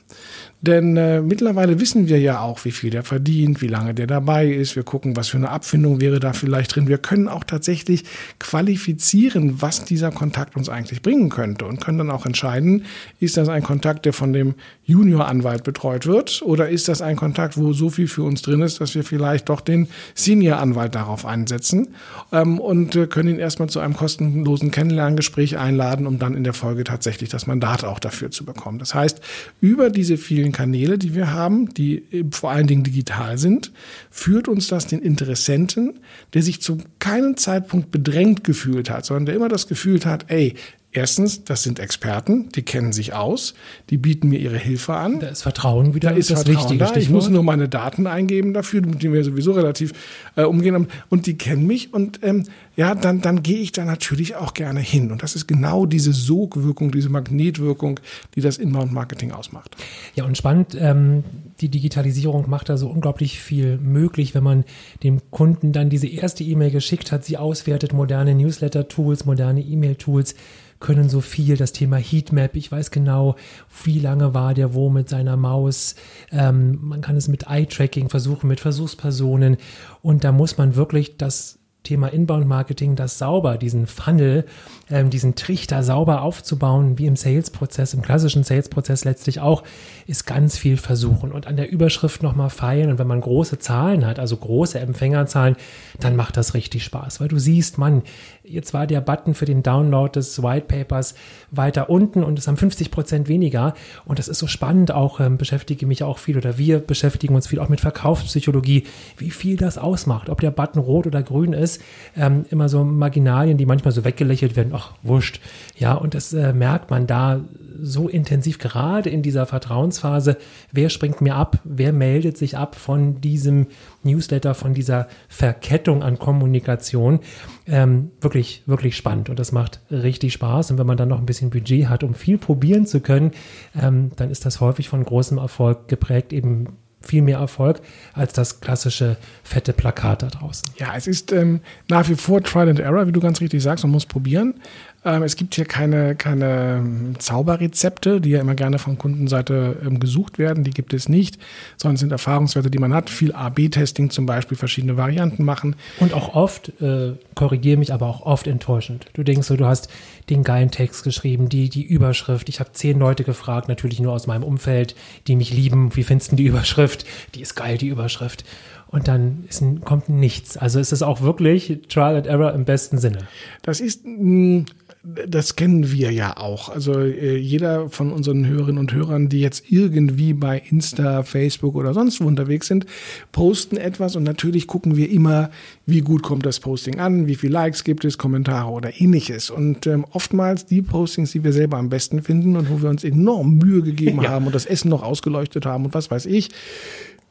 Denn äh, mittlerweile wissen wir ja auch, wie viel der verdient, wie lange der dabei ist. Wir gucken, was für eine Abfindung wäre da vielleicht drin. Wir können auch tatsächlich qualifizieren, was dieser Kontakt uns eigentlich bringen könnte und können dann auch entscheiden, ist das ein Kontakt, der von dem Junior-Anwalt betreut wird oder ist das ein Kontakt, wo so viel für uns drin ist, dass wir vielleicht doch den Senior-Anwalt darauf einsetzen ähm, und äh, können ihn erstmal zu einem kostenlosen Kennenlerngespräch einladen, um dann in der Folge tatsächlich das Mandat auch dafür zu bekommen. Das heißt, über diese vielen Kanäle, die wir haben, die vor allen Dingen digital sind, führt uns das den Interessenten, der sich zu keinem Zeitpunkt bedrängt gefühlt hat, sondern der immer das Gefühl hat, ey, Erstens, das sind Experten, die kennen sich aus, die bieten mir ihre Hilfe an. Da ist Vertrauen wieder da ist das Vertrauen wichtige da. Ich muss nur meine Daten eingeben dafür, mit denen wir sowieso relativ äh, umgehen. Und die kennen mich und ähm, ja, dann, dann gehe ich da natürlich auch gerne hin. Und das ist genau diese Sogwirkung, diese Magnetwirkung, die das Inbound-Marketing ausmacht. Ja, und spannend, ähm, die Digitalisierung macht da so unglaublich viel möglich, wenn man dem Kunden dann diese erste E-Mail geschickt hat, sie auswertet, moderne Newsletter-Tools, moderne E-Mail-Tools können so viel. Das Thema Heatmap, ich weiß genau, wie lange war der wo mit seiner Maus. Ähm, man kann es mit Eye-Tracking versuchen, mit Versuchspersonen. Und da muss man wirklich das Thema Inbound-Marketing, das sauber, diesen Funnel, ähm, diesen Trichter sauber aufzubauen, wie im Sales-Prozess, im klassischen Sales-Prozess letztlich auch, ist ganz viel versuchen und an der Überschrift nochmal feilen. Und wenn man große Zahlen hat, also große Empfängerzahlen, dann macht das richtig Spaß, weil du siehst, Mann, jetzt war der Button für den Download des White Papers weiter unten und es haben 50 Prozent weniger. Und das ist so spannend, auch ähm, beschäftige mich auch viel oder wir beschäftigen uns viel auch mit Verkaufspsychologie, wie viel das ausmacht, ob der Button rot oder grün ist. Ähm, immer so Marginalien, die manchmal so weggelächelt werden, ach, wurscht. Ja, und das äh, merkt man da so intensiv, gerade in dieser Vertrauensphase, wer springt mir ab, wer meldet sich ab von diesem Newsletter, von dieser Verkettung an Kommunikation. Ähm, wirklich, wirklich spannend und das macht richtig Spaß. Und wenn man dann noch ein bisschen Budget hat, um viel probieren zu können, ähm, dann ist das häufig von großem Erfolg geprägt, eben viel mehr Erfolg als das klassische fette Plakat da draußen. Ja, es ist ähm, nach wie vor Trial and Error, wie du ganz richtig sagst, man muss probieren. Ähm, es gibt hier keine, keine ähm, Zauberrezepte, die ja immer gerne von Kundenseite ähm, gesucht werden. Die gibt es nicht, sondern es sind Erfahrungswerte, die man hat. Viel A-B-Testing zum Beispiel, verschiedene Varianten machen. Und auch oft, äh, korrigiere mich, aber auch oft enttäuschend. Du denkst so, du hast den geilen Text geschrieben, die, die Überschrift. Ich habe zehn Leute gefragt, natürlich nur aus meinem Umfeld, die mich lieben. Wie findest du die Überschrift? Die ist geil, die Überschrift. und dann ist, kommt nichts. Also es ist auch wirklich Trial and Error im besten Sinne. Das ist mh, das kennen wir ja auch. Also äh, jeder von unseren Hörerinnen und Hörern, die jetzt irgendwie bei Insta, Facebook oder sonst wo unterwegs sind, posten etwas und natürlich gucken wir immer, wie gut kommt das Posting an, wie viele Likes gibt es, Kommentare oder ähnliches. Und ähm, oftmals die Postings, die wir selber am besten finden und wo wir uns enorm Mühe gegeben ja. haben und das Essen noch ausgeleuchtet haben und was weiß ich,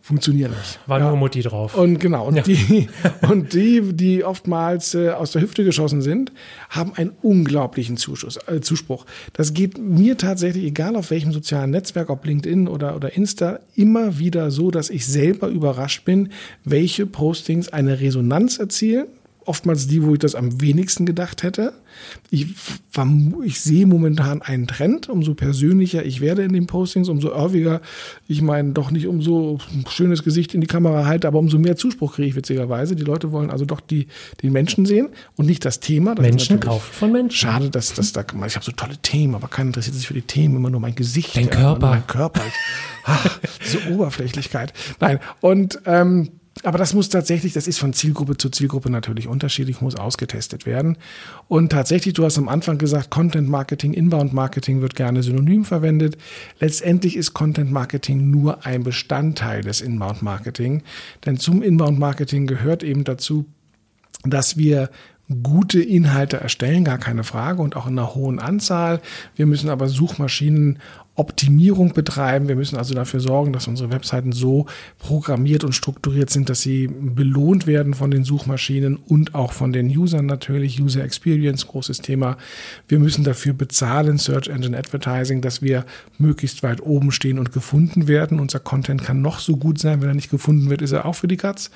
funktionieren nicht. War ja. nur Mutti drauf. Und genau, und, ja. die, und die, die oftmals äh, aus der Hüfte geschossen sind, haben einen unglaublichen Zuschuss, äh, Zuspruch. Das geht mir tatsächlich, egal auf welchem sozialen Netzwerk, ob LinkedIn oder, oder Insta, immer wieder so, dass ich selber überrascht bin, welche Postings eine Resonanz erzielen oftmals die, wo ich das am wenigsten gedacht hätte. Ich, ich sehe momentan einen Trend, umso persönlicher ich werde in den Postings, umso irviger ich meine doch nicht umso schönes Gesicht in die Kamera halte, aber umso mehr Zuspruch kriege ich witzigerweise. Die Leute wollen also doch die, den Menschen sehen und nicht das Thema. Das Menschen kaufen von Menschen. Schade, dass, dass da, ich habe so tolle Themen, aber keiner interessiert sich für die Themen, immer nur mein Gesicht. Dein Körper. Mein Körper. ach, diese Oberflächlichkeit. Nein, und ähm, aber das muss tatsächlich, das ist von Zielgruppe zu Zielgruppe natürlich unterschiedlich, muss ausgetestet werden. Und tatsächlich, du hast am Anfang gesagt, Content Marketing, Inbound Marketing wird gerne synonym verwendet. Letztendlich ist Content Marketing nur ein Bestandteil des Inbound Marketing. Denn zum Inbound Marketing gehört eben dazu, dass wir gute Inhalte erstellen, gar keine Frage und auch in einer hohen Anzahl. Wir müssen aber Suchmaschinen Optimierung betreiben. Wir müssen also dafür sorgen, dass unsere Webseiten so programmiert und strukturiert sind, dass sie belohnt werden von den Suchmaschinen und auch von den Usern natürlich. User Experience, großes Thema. Wir müssen dafür bezahlen, Search Engine Advertising, dass wir möglichst weit oben stehen und gefunden werden. Unser Content kann noch so gut sein, wenn er nicht gefunden wird, ist er auch für die Katz.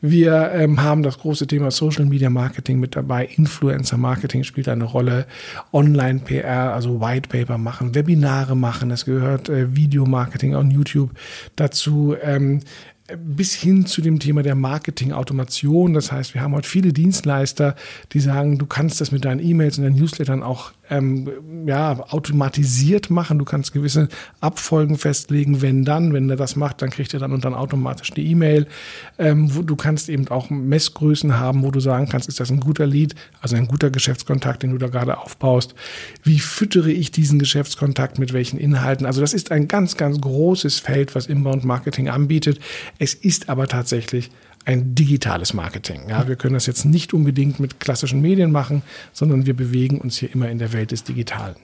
Wir ähm, haben das große Thema Social Media Marketing mit dabei. Influencer Marketing spielt eine Rolle. Online PR, also White Paper machen, Webinare machen. Es gehört äh, Videomarketing on YouTube dazu. Ähm, bis hin zu dem Thema der Marketing-Automation. Das heißt, wir haben heute viele Dienstleister, die sagen, du kannst das mit deinen E-Mails und deinen Newslettern auch ähm, ja, automatisiert machen. Du kannst gewisse Abfolgen festlegen, wenn dann, wenn er das macht, dann kriegt er dann und dann automatisch die E-Mail. Ähm, du kannst eben auch Messgrößen haben, wo du sagen kannst, ist das ein guter Lead, also ein guter Geschäftskontakt, den du da gerade aufbaust. Wie füttere ich diesen Geschäftskontakt mit welchen Inhalten? Also das ist ein ganz, ganz großes Feld, was Inbound Marketing anbietet. Es ist aber tatsächlich ein digitales Marketing. Ja, wir können das jetzt nicht unbedingt mit klassischen Medien machen, sondern wir bewegen uns hier immer in der Welt des Digitalen.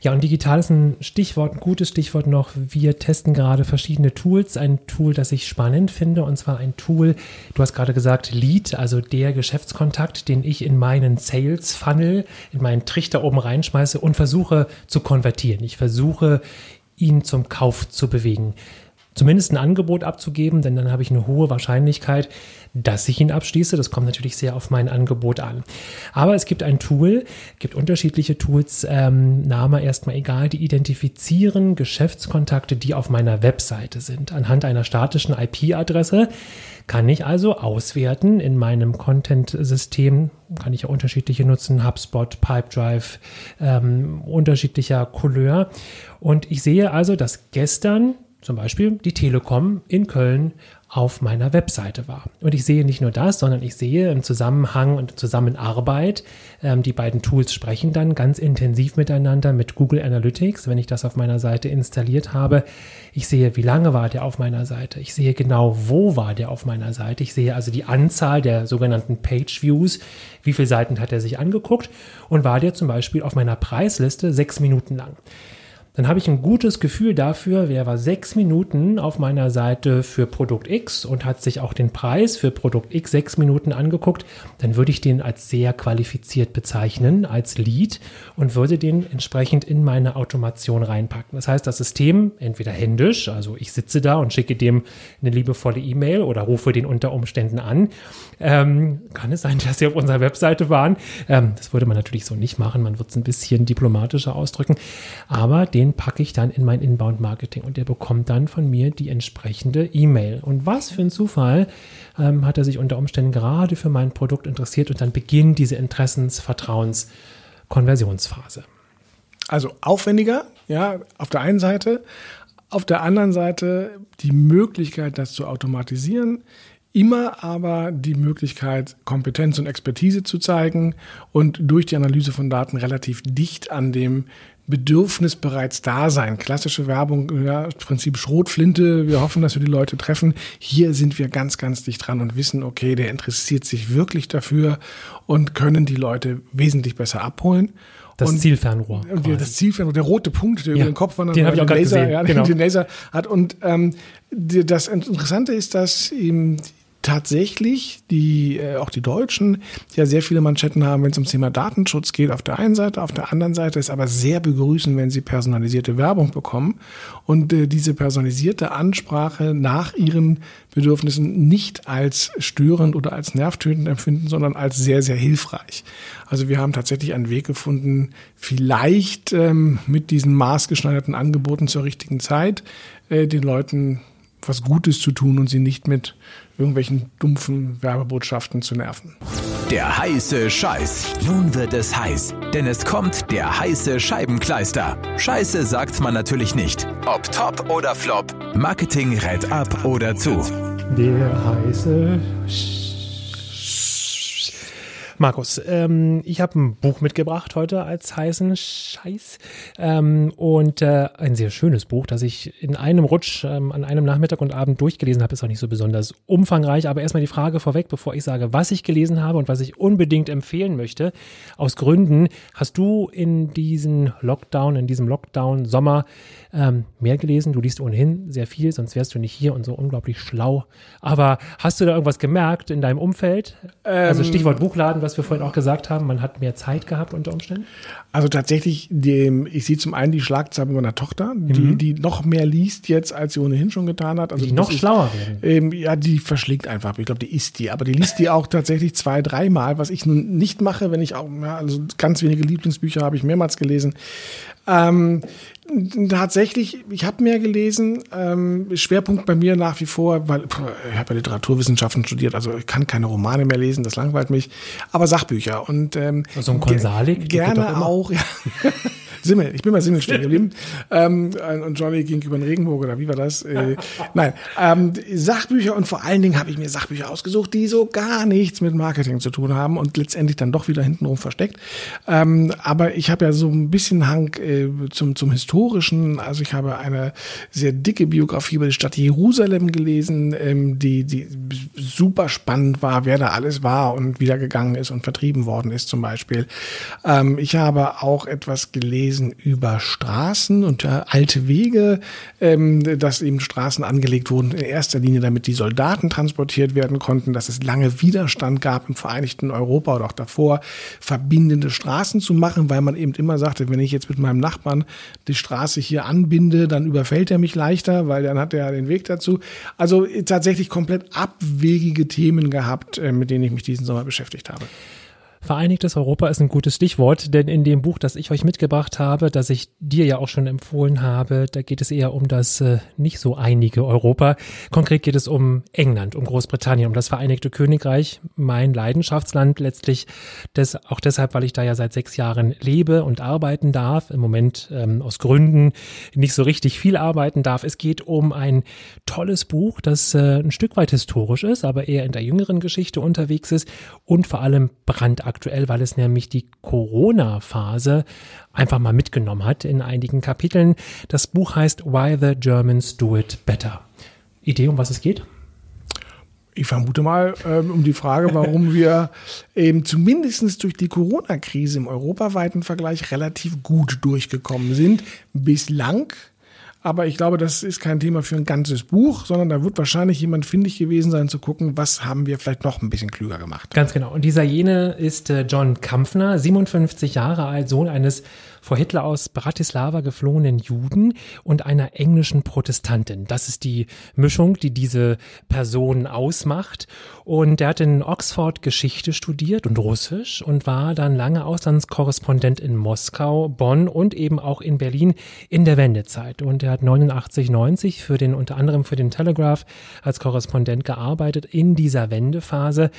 Ja, und digital ist ein Stichwort, ein gutes Stichwort noch. Wir testen gerade verschiedene Tools. Ein Tool, das ich spannend finde, und zwar ein Tool, du hast gerade gesagt, Lead, also der Geschäftskontakt, den ich in meinen Sales Funnel, in meinen Trichter oben reinschmeiße und versuche zu konvertieren. Ich versuche, ihn zum Kauf zu bewegen zumindest ein Angebot abzugeben, denn dann habe ich eine hohe Wahrscheinlichkeit, dass ich ihn abschließe. Das kommt natürlich sehr auf mein Angebot an. Aber es gibt ein Tool, gibt unterschiedliche Tools, ähm, Name erstmal egal, die identifizieren Geschäftskontakte, die auf meiner Webseite sind. Anhand einer statischen IP-Adresse kann ich also auswerten in meinem Content-System, kann ich ja unterschiedliche nutzen, HubSpot, Pipedrive, ähm, unterschiedlicher Couleur. Und ich sehe also, dass gestern zum Beispiel die Telekom in Köln auf meiner Webseite war. Und ich sehe nicht nur das, sondern ich sehe im Zusammenhang und Zusammenarbeit, ähm, die beiden Tools sprechen dann ganz intensiv miteinander mit Google Analytics, wenn ich das auf meiner Seite installiert habe. Ich sehe, wie lange war der auf meiner Seite. Ich sehe genau, wo war der auf meiner Seite. Ich sehe also die Anzahl der sogenannten Page Views. Wie viele Seiten hat er sich angeguckt? Und war der zum Beispiel auf meiner Preisliste sechs Minuten lang dann habe ich ein gutes Gefühl dafür, wer war sechs Minuten auf meiner Seite für Produkt X und hat sich auch den Preis für Produkt X sechs Minuten angeguckt, dann würde ich den als sehr qualifiziert bezeichnen, als Lead und würde den entsprechend in meine Automation reinpacken. Das heißt, das System entweder händisch, also ich sitze da und schicke dem eine liebevolle E-Mail oder rufe den unter Umständen an. Ähm, kann es sein, dass sie auf unserer Webseite waren? Ähm, das würde man natürlich so nicht machen. Man wird es ein bisschen diplomatischer ausdrücken. Aber den den packe ich dann in mein Inbound-Marketing und der bekommt dann von mir die entsprechende E-Mail. Und was für ein Zufall ähm, hat er sich unter Umständen gerade für mein Produkt interessiert und dann beginnt diese Interessens-Vertrauens-Konversionsphase. Also aufwendiger, ja, auf der einen Seite. Auf der anderen Seite die Möglichkeit, das zu automatisieren, immer aber die Möglichkeit, Kompetenz und Expertise zu zeigen und durch die Analyse von Daten relativ dicht an dem Bedürfnis bereits da sein. Klassische Werbung, ja, Prinzip Schrotflinte. Wir hoffen, dass wir die Leute treffen. Hier sind wir ganz, ganz dicht dran und wissen, okay, der interessiert sich wirklich dafür und können die Leute wesentlich besser abholen. Das und Zielfernrohr. Und das Zielfernrohr, der rote Punkt, der Ja, über den Kopf wandert, den ich auch Laser, gesehen, ja, genau. den Laser hat. Und ähm, das Interessante ist, dass ihm tatsächlich die äh, auch die Deutschen ja sehr viele Manschetten haben, wenn es ums Thema Datenschutz geht. Auf der einen Seite, auf der anderen Seite ist aber sehr begrüßen, wenn sie personalisierte Werbung bekommen und äh, diese personalisierte Ansprache nach ihren Bedürfnissen nicht als störend oder als nervtötend empfinden, sondern als sehr sehr hilfreich. Also wir haben tatsächlich einen Weg gefunden, vielleicht ähm, mit diesen maßgeschneiderten Angeboten zur richtigen Zeit äh, den Leuten was Gutes zu tun und sie nicht mit irgendwelchen dumpfen Werbebotschaften zu nerven. Der heiße Scheiß. Nun wird es heiß, denn es kommt der heiße Scheibenkleister. Scheiße sagt man natürlich nicht. Ob top oder flop, Marketing rät ab oder zu. Der heiße Markus, ähm, ich habe ein Buch mitgebracht heute als heißen Scheiß ähm, und äh, ein sehr schönes Buch, das ich in einem Rutsch ähm, an einem Nachmittag und Abend durchgelesen habe. Ist auch nicht so besonders umfangreich, aber erstmal die Frage vorweg, bevor ich sage, was ich gelesen habe und was ich unbedingt empfehlen möchte. Aus Gründen hast du in diesen Lockdown, in diesem Lockdown-Sommer ähm, mehr gelesen. Du liest ohnehin sehr viel, sonst wärst du nicht hier und so unglaublich schlau. Aber hast du da irgendwas gemerkt in deinem Umfeld? also Stichwort Buchladen, was wir vorhin auch gesagt haben, man hat mehr Zeit gehabt unter Umständen. Also tatsächlich, dem, ich sehe zum einen die Schlagzeilen meiner Tochter, die, die noch mehr liest jetzt, als sie ohnehin schon getan hat. Also Die noch ist- schlauer werden. Ähm, ja, die verschlingt einfach. Ich glaube, die isst die. Aber die liest die auch tatsächlich zwei, dreimal, was ich nun nicht mache, wenn ich auch, ja, also ganz wenige Lieblingsbücher habe ich mehrmals gelesen. Ähm, tatsächlich, ich habe mehr gelesen. Ähm, Schwerpunkt bei mir nach wie vor, weil puh, ich habe ja Literaturwissenschaften studiert, also ich kann keine Romane mehr lesen, das langweilt mich. Aber Sachbücher und ähm, So ein ge- Konsalik, doch Gerne auch. Ja. Simmel, ich bin bei Simmel stehen geblieben. ähm, und Johnny ging über den Regenbogen, oder wie war das? Äh, nein, ähm, Sachbücher und vor allen Dingen habe ich mir Sachbücher ausgesucht, die so gar nichts mit Marketing zu tun haben und letztendlich dann doch wieder hintenrum versteckt. Ähm, aber ich habe ja so ein bisschen Hang äh, zum, zum Historischen. Also ich habe eine sehr dicke Biografie über die Stadt Jerusalem gelesen, ähm, die, die super spannend war, wer da alles war und wieder gegangen ist und vertrieben worden ist zum Beispiel. Ähm, ich habe auch etwas gelesen über Straßen und äh, alte Wege, ähm, dass eben Straßen angelegt wurden, in erster Linie, damit die Soldaten transportiert werden konnten, dass es lange Widerstand gab im Vereinigten Europa oder auch davor, verbindende Straßen zu machen, weil man eben immer sagte, wenn ich jetzt mit meinem Nachbarn die Straße hier anbinde, dann überfällt er mich leichter, weil dann hat er ja den Weg dazu. Also äh, tatsächlich komplett abwegige Themen gehabt, äh, mit denen ich mich diesen Sommer beschäftigt habe. Vereinigtes Europa ist ein gutes Stichwort, denn in dem Buch, das ich euch mitgebracht habe, das ich dir ja auch schon empfohlen habe, da geht es eher um das äh, nicht so einige Europa. Konkret geht es um England, um Großbritannien, um das Vereinigte Königreich, mein Leidenschaftsland letztlich. Des, auch deshalb, weil ich da ja seit sechs Jahren lebe und arbeiten darf. Im Moment ähm, aus Gründen nicht so richtig viel arbeiten darf. Es geht um ein tolles Buch, das äh, ein Stück weit historisch ist, aber eher in der jüngeren Geschichte unterwegs ist und vor allem brandaktuell, weil es nämlich die Corona-Phase einfach mal mitgenommen hat in einigen Kapiteln. Das Buch heißt Why the Germans Do It Better. Idee, um was es geht? Ich vermute mal ähm, um die Frage, warum wir eben zumindest durch die Corona-Krise im europaweiten Vergleich relativ gut durchgekommen sind. Bislang. Aber ich glaube, das ist kein Thema für ein ganzes Buch, sondern da wird wahrscheinlich jemand findig gewesen sein zu gucken, was haben wir vielleicht noch ein bisschen klüger gemacht. Ganz genau. Und dieser jene ist äh, John Kampfner, 57 Jahre alt, Sohn eines vor Hitler aus Bratislava geflohenen Juden und einer englischen Protestantin. Das ist die Mischung, die diese Person ausmacht. Und er hat in Oxford Geschichte studiert und Russisch und war dann lange Auslandskorrespondent in Moskau, Bonn und eben auch in Berlin in der Wendezeit. Und er hat 89, 90 für den, unter anderem für den Telegraph als Korrespondent gearbeitet in dieser Wendephase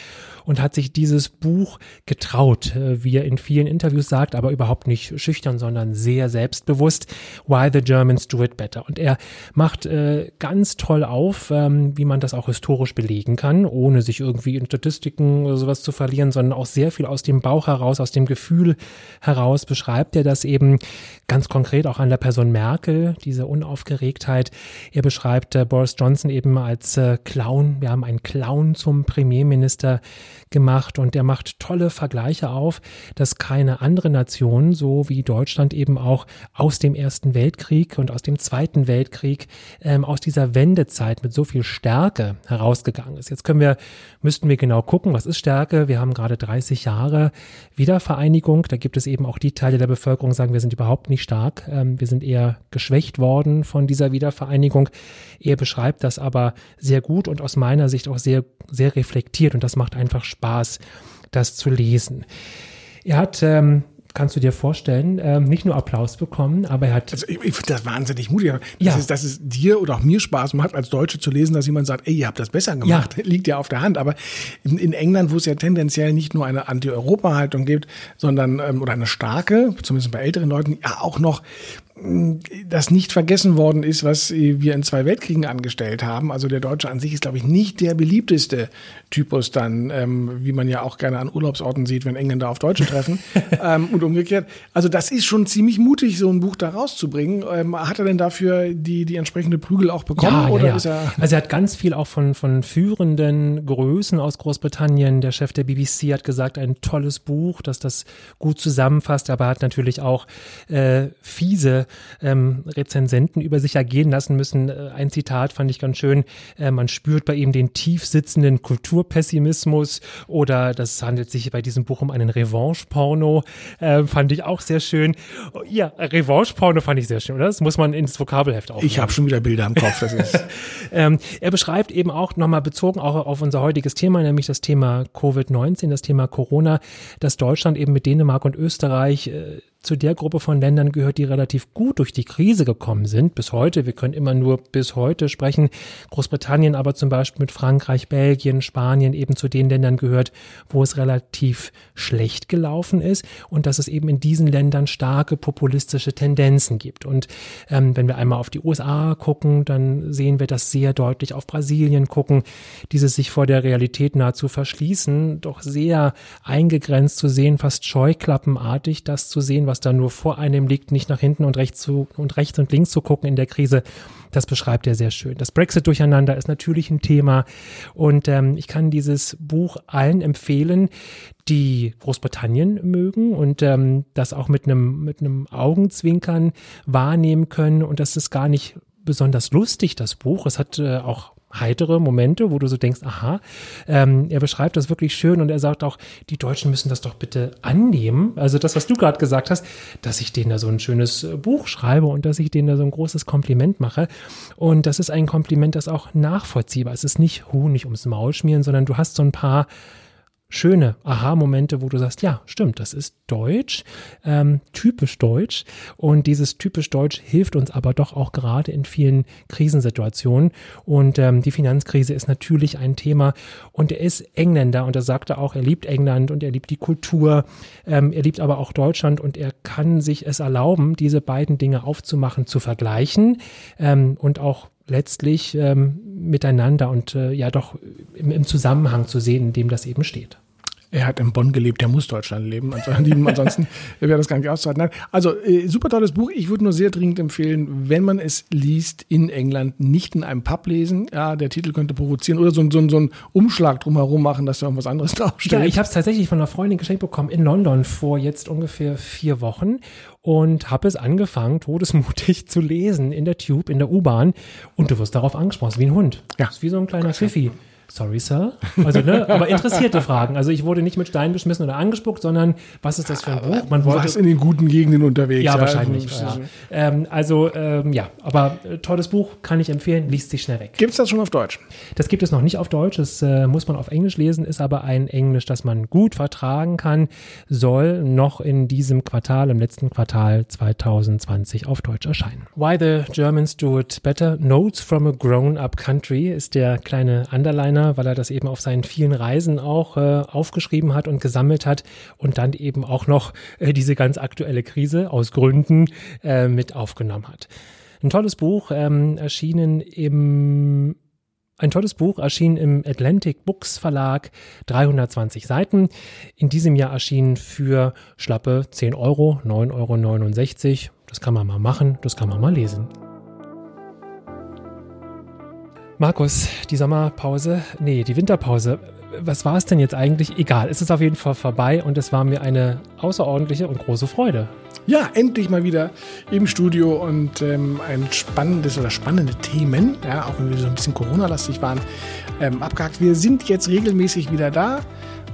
und hat sich dieses Buch getraut, äh, wie er in vielen Interviews sagt, aber überhaupt nicht schüchtern, machen, sondern sehr selbstbewusst. Why the Germans do it better. Und er macht äh, ganz toll auf, ähm, wie man das auch historisch belegen kann, ohne sich irgendwie in Statistiken oder sowas zu verlieren, sondern auch sehr viel aus dem Bauch heraus, aus dem Gefühl heraus beschreibt er das eben ganz konkret auch an der Person Merkel, diese Unaufgeregtheit. Er beschreibt äh, Boris Johnson eben als äh, Clown. Wir haben einen Clown zum Premierminister gemacht und er macht tolle Vergleiche auf, dass keine andere Nation, so wie Deutschland eben auch aus dem Ersten Weltkrieg und aus dem Zweiten Weltkrieg, ähm, aus dieser Wendezeit mit so viel Stärke herausgegangen ist. Jetzt können wir, müssten wir genau gucken, was ist Stärke? Wir haben gerade 30 Jahre Wiedervereinigung. Da gibt es eben auch die Teile der Bevölkerung, sagen, wir sind überhaupt nicht stark. Ähm, wir sind eher geschwächt worden von dieser Wiedervereinigung. Er beschreibt das aber sehr gut und aus meiner Sicht auch sehr, sehr reflektiert und das macht einfach Spaß, das zu lesen. Er hat ähm, kannst du dir vorstellen, ähm, nicht nur Applaus bekommen, aber er hat. Also ich, ich finde das wahnsinnig mutig. Dass, ja. es, dass es dir oder auch mir Spaß macht, als Deutsche zu lesen, dass jemand sagt, ey, ihr habt das besser gemacht, ja. liegt ja auf der Hand. Aber in, in, England, wo es ja tendenziell nicht nur eine Anti-Europa-Haltung gibt, sondern ähm, oder eine starke, zumindest bei älteren Leuten, ja auch noch das nicht vergessen worden ist, was wir in zwei Weltkriegen angestellt haben. Also der Deutsche an sich ist, glaube ich, nicht der beliebteste Typus dann, ähm, wie man ja auch gerne an Urlaubsorten sieht, wenn Engländer auf Deutsche treffen ähm, und umgekehrt. Also das ist schon ziemlich mutig, so ein Buch da rauszubringen. Ähm, hat er denn dafür die, die entsprechende Prügel auch bekommen? Ja, oder ja, ja. Ist er also er hat ganz viel auch von, von führenden Größen aus Großbritannien. Der Chef der BBC hat gesagt, ein tolles Buch, dass das gut zusammenfasst, aber er hat natürlich auch äh, fiese ähm, Rezensenten über sich ergehen lassen müssen. Äh, ein Zitat fand ich ganz schön. Äh, man spürt bei ihm den tief sitzenden Kulturpessimismus oder das handelt sich bei diesem Buch um einen Revanche-Porno. Äh, fand ich auch sehr schön. Ja, Revanche-Porno fand ich sehr schön, oder? Das muss man ins Vokabelheft aufnehmen. Ich habe schon wieder Bilder im Kopf. Das ist ähm, er beschreibt eben auch nochmal bezogen auch auf unser heutiges Thema, nämlich das Thema Covid-19, das Thema Corona, dass Deutschland eben mit Dänemark und Österreich äh, zu der Gruppe von Ländern gehört, die relativ gut durch die Krise gekommen sind. Bis heute, wir können immer nur bis heute sprechen. Großbritannien aber zum Beispiel mit Frankreich, Belgien, Spanien eben zu den Ländern gehört, wo es relativ schlecht gelaufen ist und dass es eben in diesen Ländern starke populistische Tendenzen gibt. Und ähm, wenn wir einmal auf die USA gucken, dann sehen wir das sehr deutlich auf Brasilien gucken, dieses sich vor der Realität nahezu verschließen, doch sehr eingegrenzt zu sehen, fast scheuklappenartig das zu sehen, was da nur vor einem liegt, nicht nach hinten und rechts zu und rechts und links zu gucken in der Krise. Das beschreibt er sehr schön. Das Brexit-Durcheinander ist natürlich ein Thema und ähm, ich kann dieses Buch allen empfehlen, die Großbritannien mögen und ähm, das auch mit einem mit Augenzwinkern wahrnehmen können und das ist gar nicht besonders lustig, das Buch. Es hat äh, auch heitere Momente, wo du so denkst, aha, ähm, er beschreibt das wirklich schön und er sagt auch, die Deutschen müssen das doch bitte annehmen. Also das, was du gerade gesagt hast, dass ich denen da so ein schönes Buch schreibe und dass ich denen da so ein großes Kompliment mache. Und das ist ein Kompliment, das auch nachvollziehbar ist. Es ist nicht Honig ums Maul schmieren, sondern du hast so ein paar schöne Aha-Momente, wo du sagst, ja, stimmt, das ist Deutsch, ähm, typisch Deutsch. Und dieses typisch Deutsch hilft uns aber doch auch gerade in vielen Krisensituationen. Und ähm, die Finanzkrise ist natürlich ein Thema. Und er ist Engländer und er sagte auch, er liebt England und er liebt die Kultur. Ähm, er liebt aber auch Deutschland und er kann sich es erlauben, diese beiden Dinge aufzumachen, zu vergleichen ähm, und auch letztlich ähm, miteinander und äh, ja doch im, im, Zusammenhang zu sehen, in dem das eben steht. Er hat in Bonn gelebt, der muss Deutschland leben. Ansonsten wäre das gar nicht auszuhalten. Also äh, super tolles Buch. Ich würde nur sehr dringend empfehlen, wenn man es liest in England, nicht in einem Pub lesen. Ja, der Titel könnte provozieren oder so, so, so einen Umschlag drumherum machen, dass da irgendwas anderes draufsteht. Ja, ich habe es tatsächlich von einer Freundin geschenkt bekommen in London vor jetzt ungefähr vier Wochen und habe es angefangen, todesmutig zu lesen in der Tube, in der U-Bahn. Und du wirst darauf angesprochen, wie ein Hund. Ja. Das ist wie so ein kleiner Pfiffi. Sorry, Sir. Also, ne, aber interessierte Fragen. Also ich wurde nicht mit Steinen beschmissen oder angespuckt, sondern was ist das für ein Buch? Man wollte, du warst in den guten Gegenden unterwegs. Ja, ja wahrscheinlich. Ja. Ähm, also ähm, ja, aber äh, tolles Buch, kann ich empfehlen, liest sich schnell weg. Gibt es das schon auf Deutsch? Das gibt es noch nicht auf Deutsch, das äh, muss man auf Englisch lesen, ist aber ein Englisch, das man gut vertragen kann, soll noch in diesem Quartal, im letzten Quartal 2020 auf Deutsch erscheinen. Why the Germans do it better, Notes from a Grown-Up Country ist der kleine Underliner gerne, weil er das eben auf seinen vielen Reisen auch äh, aufgeschrieben hat und gesammelt hat und dann eben auch noch äh, diese ganz aktuelle Krise aus Gründen äh, mit aufgenommen hat. Ein tolles Buch, ähm, erschienen im ein tolles Buch erschien im Atlantic Books Verlag, 320 Seiten. In diesem Jahr erschien für schlappe 10 Euro, 9,69 Euro. Das kann man mal machen, das kann man mal lesen. Markus, die Sommerpause, nee, die Winterpause, was war es denn jetzt eigentlich? Egal, es ist auf jeden Fall vorbei und es war mir eine außerordentliche und große Freude. Ja, endlich mal wieder im Studio und ähm, ein spannendes oder spannende Themen, ja, auch wenn wir so ein bisschen Corona-lastig waren, ähm, abgehakt. Wir sind jetzt regelmäßig wieder da.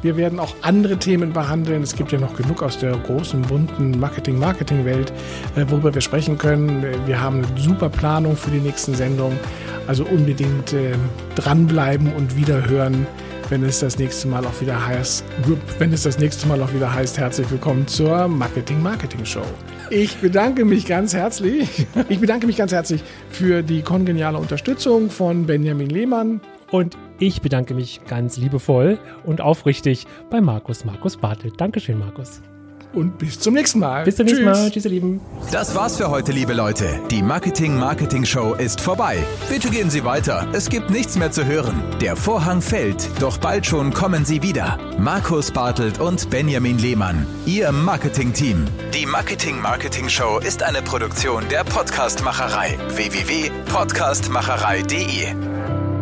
Wir werden auch andere Themen behandeln. Es gibt ja noch genug aus der großen, bunten Marketing-Marketing-Welt, äh, worüber wir sprechen können. Wir haben eine super Planung für die nächsten Sendungen. Also unbedingt äh, dranbleiben und wiederhören, wenn es das nächste Mal auch wieder heißt, wenn es das nächste Mal auch wieder heißt, herzlich willkommen zur Marketing-Marketing-Show. Ich bedanke mich ganz herzlich. Ich bedanke mich ganz herzlich für die kongeniale Unterstützung von Benjamin Lehmann. Und ich bedanke mich ganz liebevoll und aufrichtig bei Markus Markus Bartelt. Dankeschön, Markus. Und bis zum nächsten Mal. Bis zum nächsten Tschüss. Mal. Tschüss, ihr Lieben. Das war's für heute, liebe Leute. Die Marketing Marketing Show ist vorbei. Bitte gehen Sie weiter. Es gibt nichts mehr zu hören. Der Vorhang fällt, doch bald schon kommen Sie wieder. Markus Bartelt und Benjamin Lehmann, Ihr Marketing-Team. Die Marketing Marketing Show ist eine Produktion der Podcastmacherei. www.podcastmacherei.de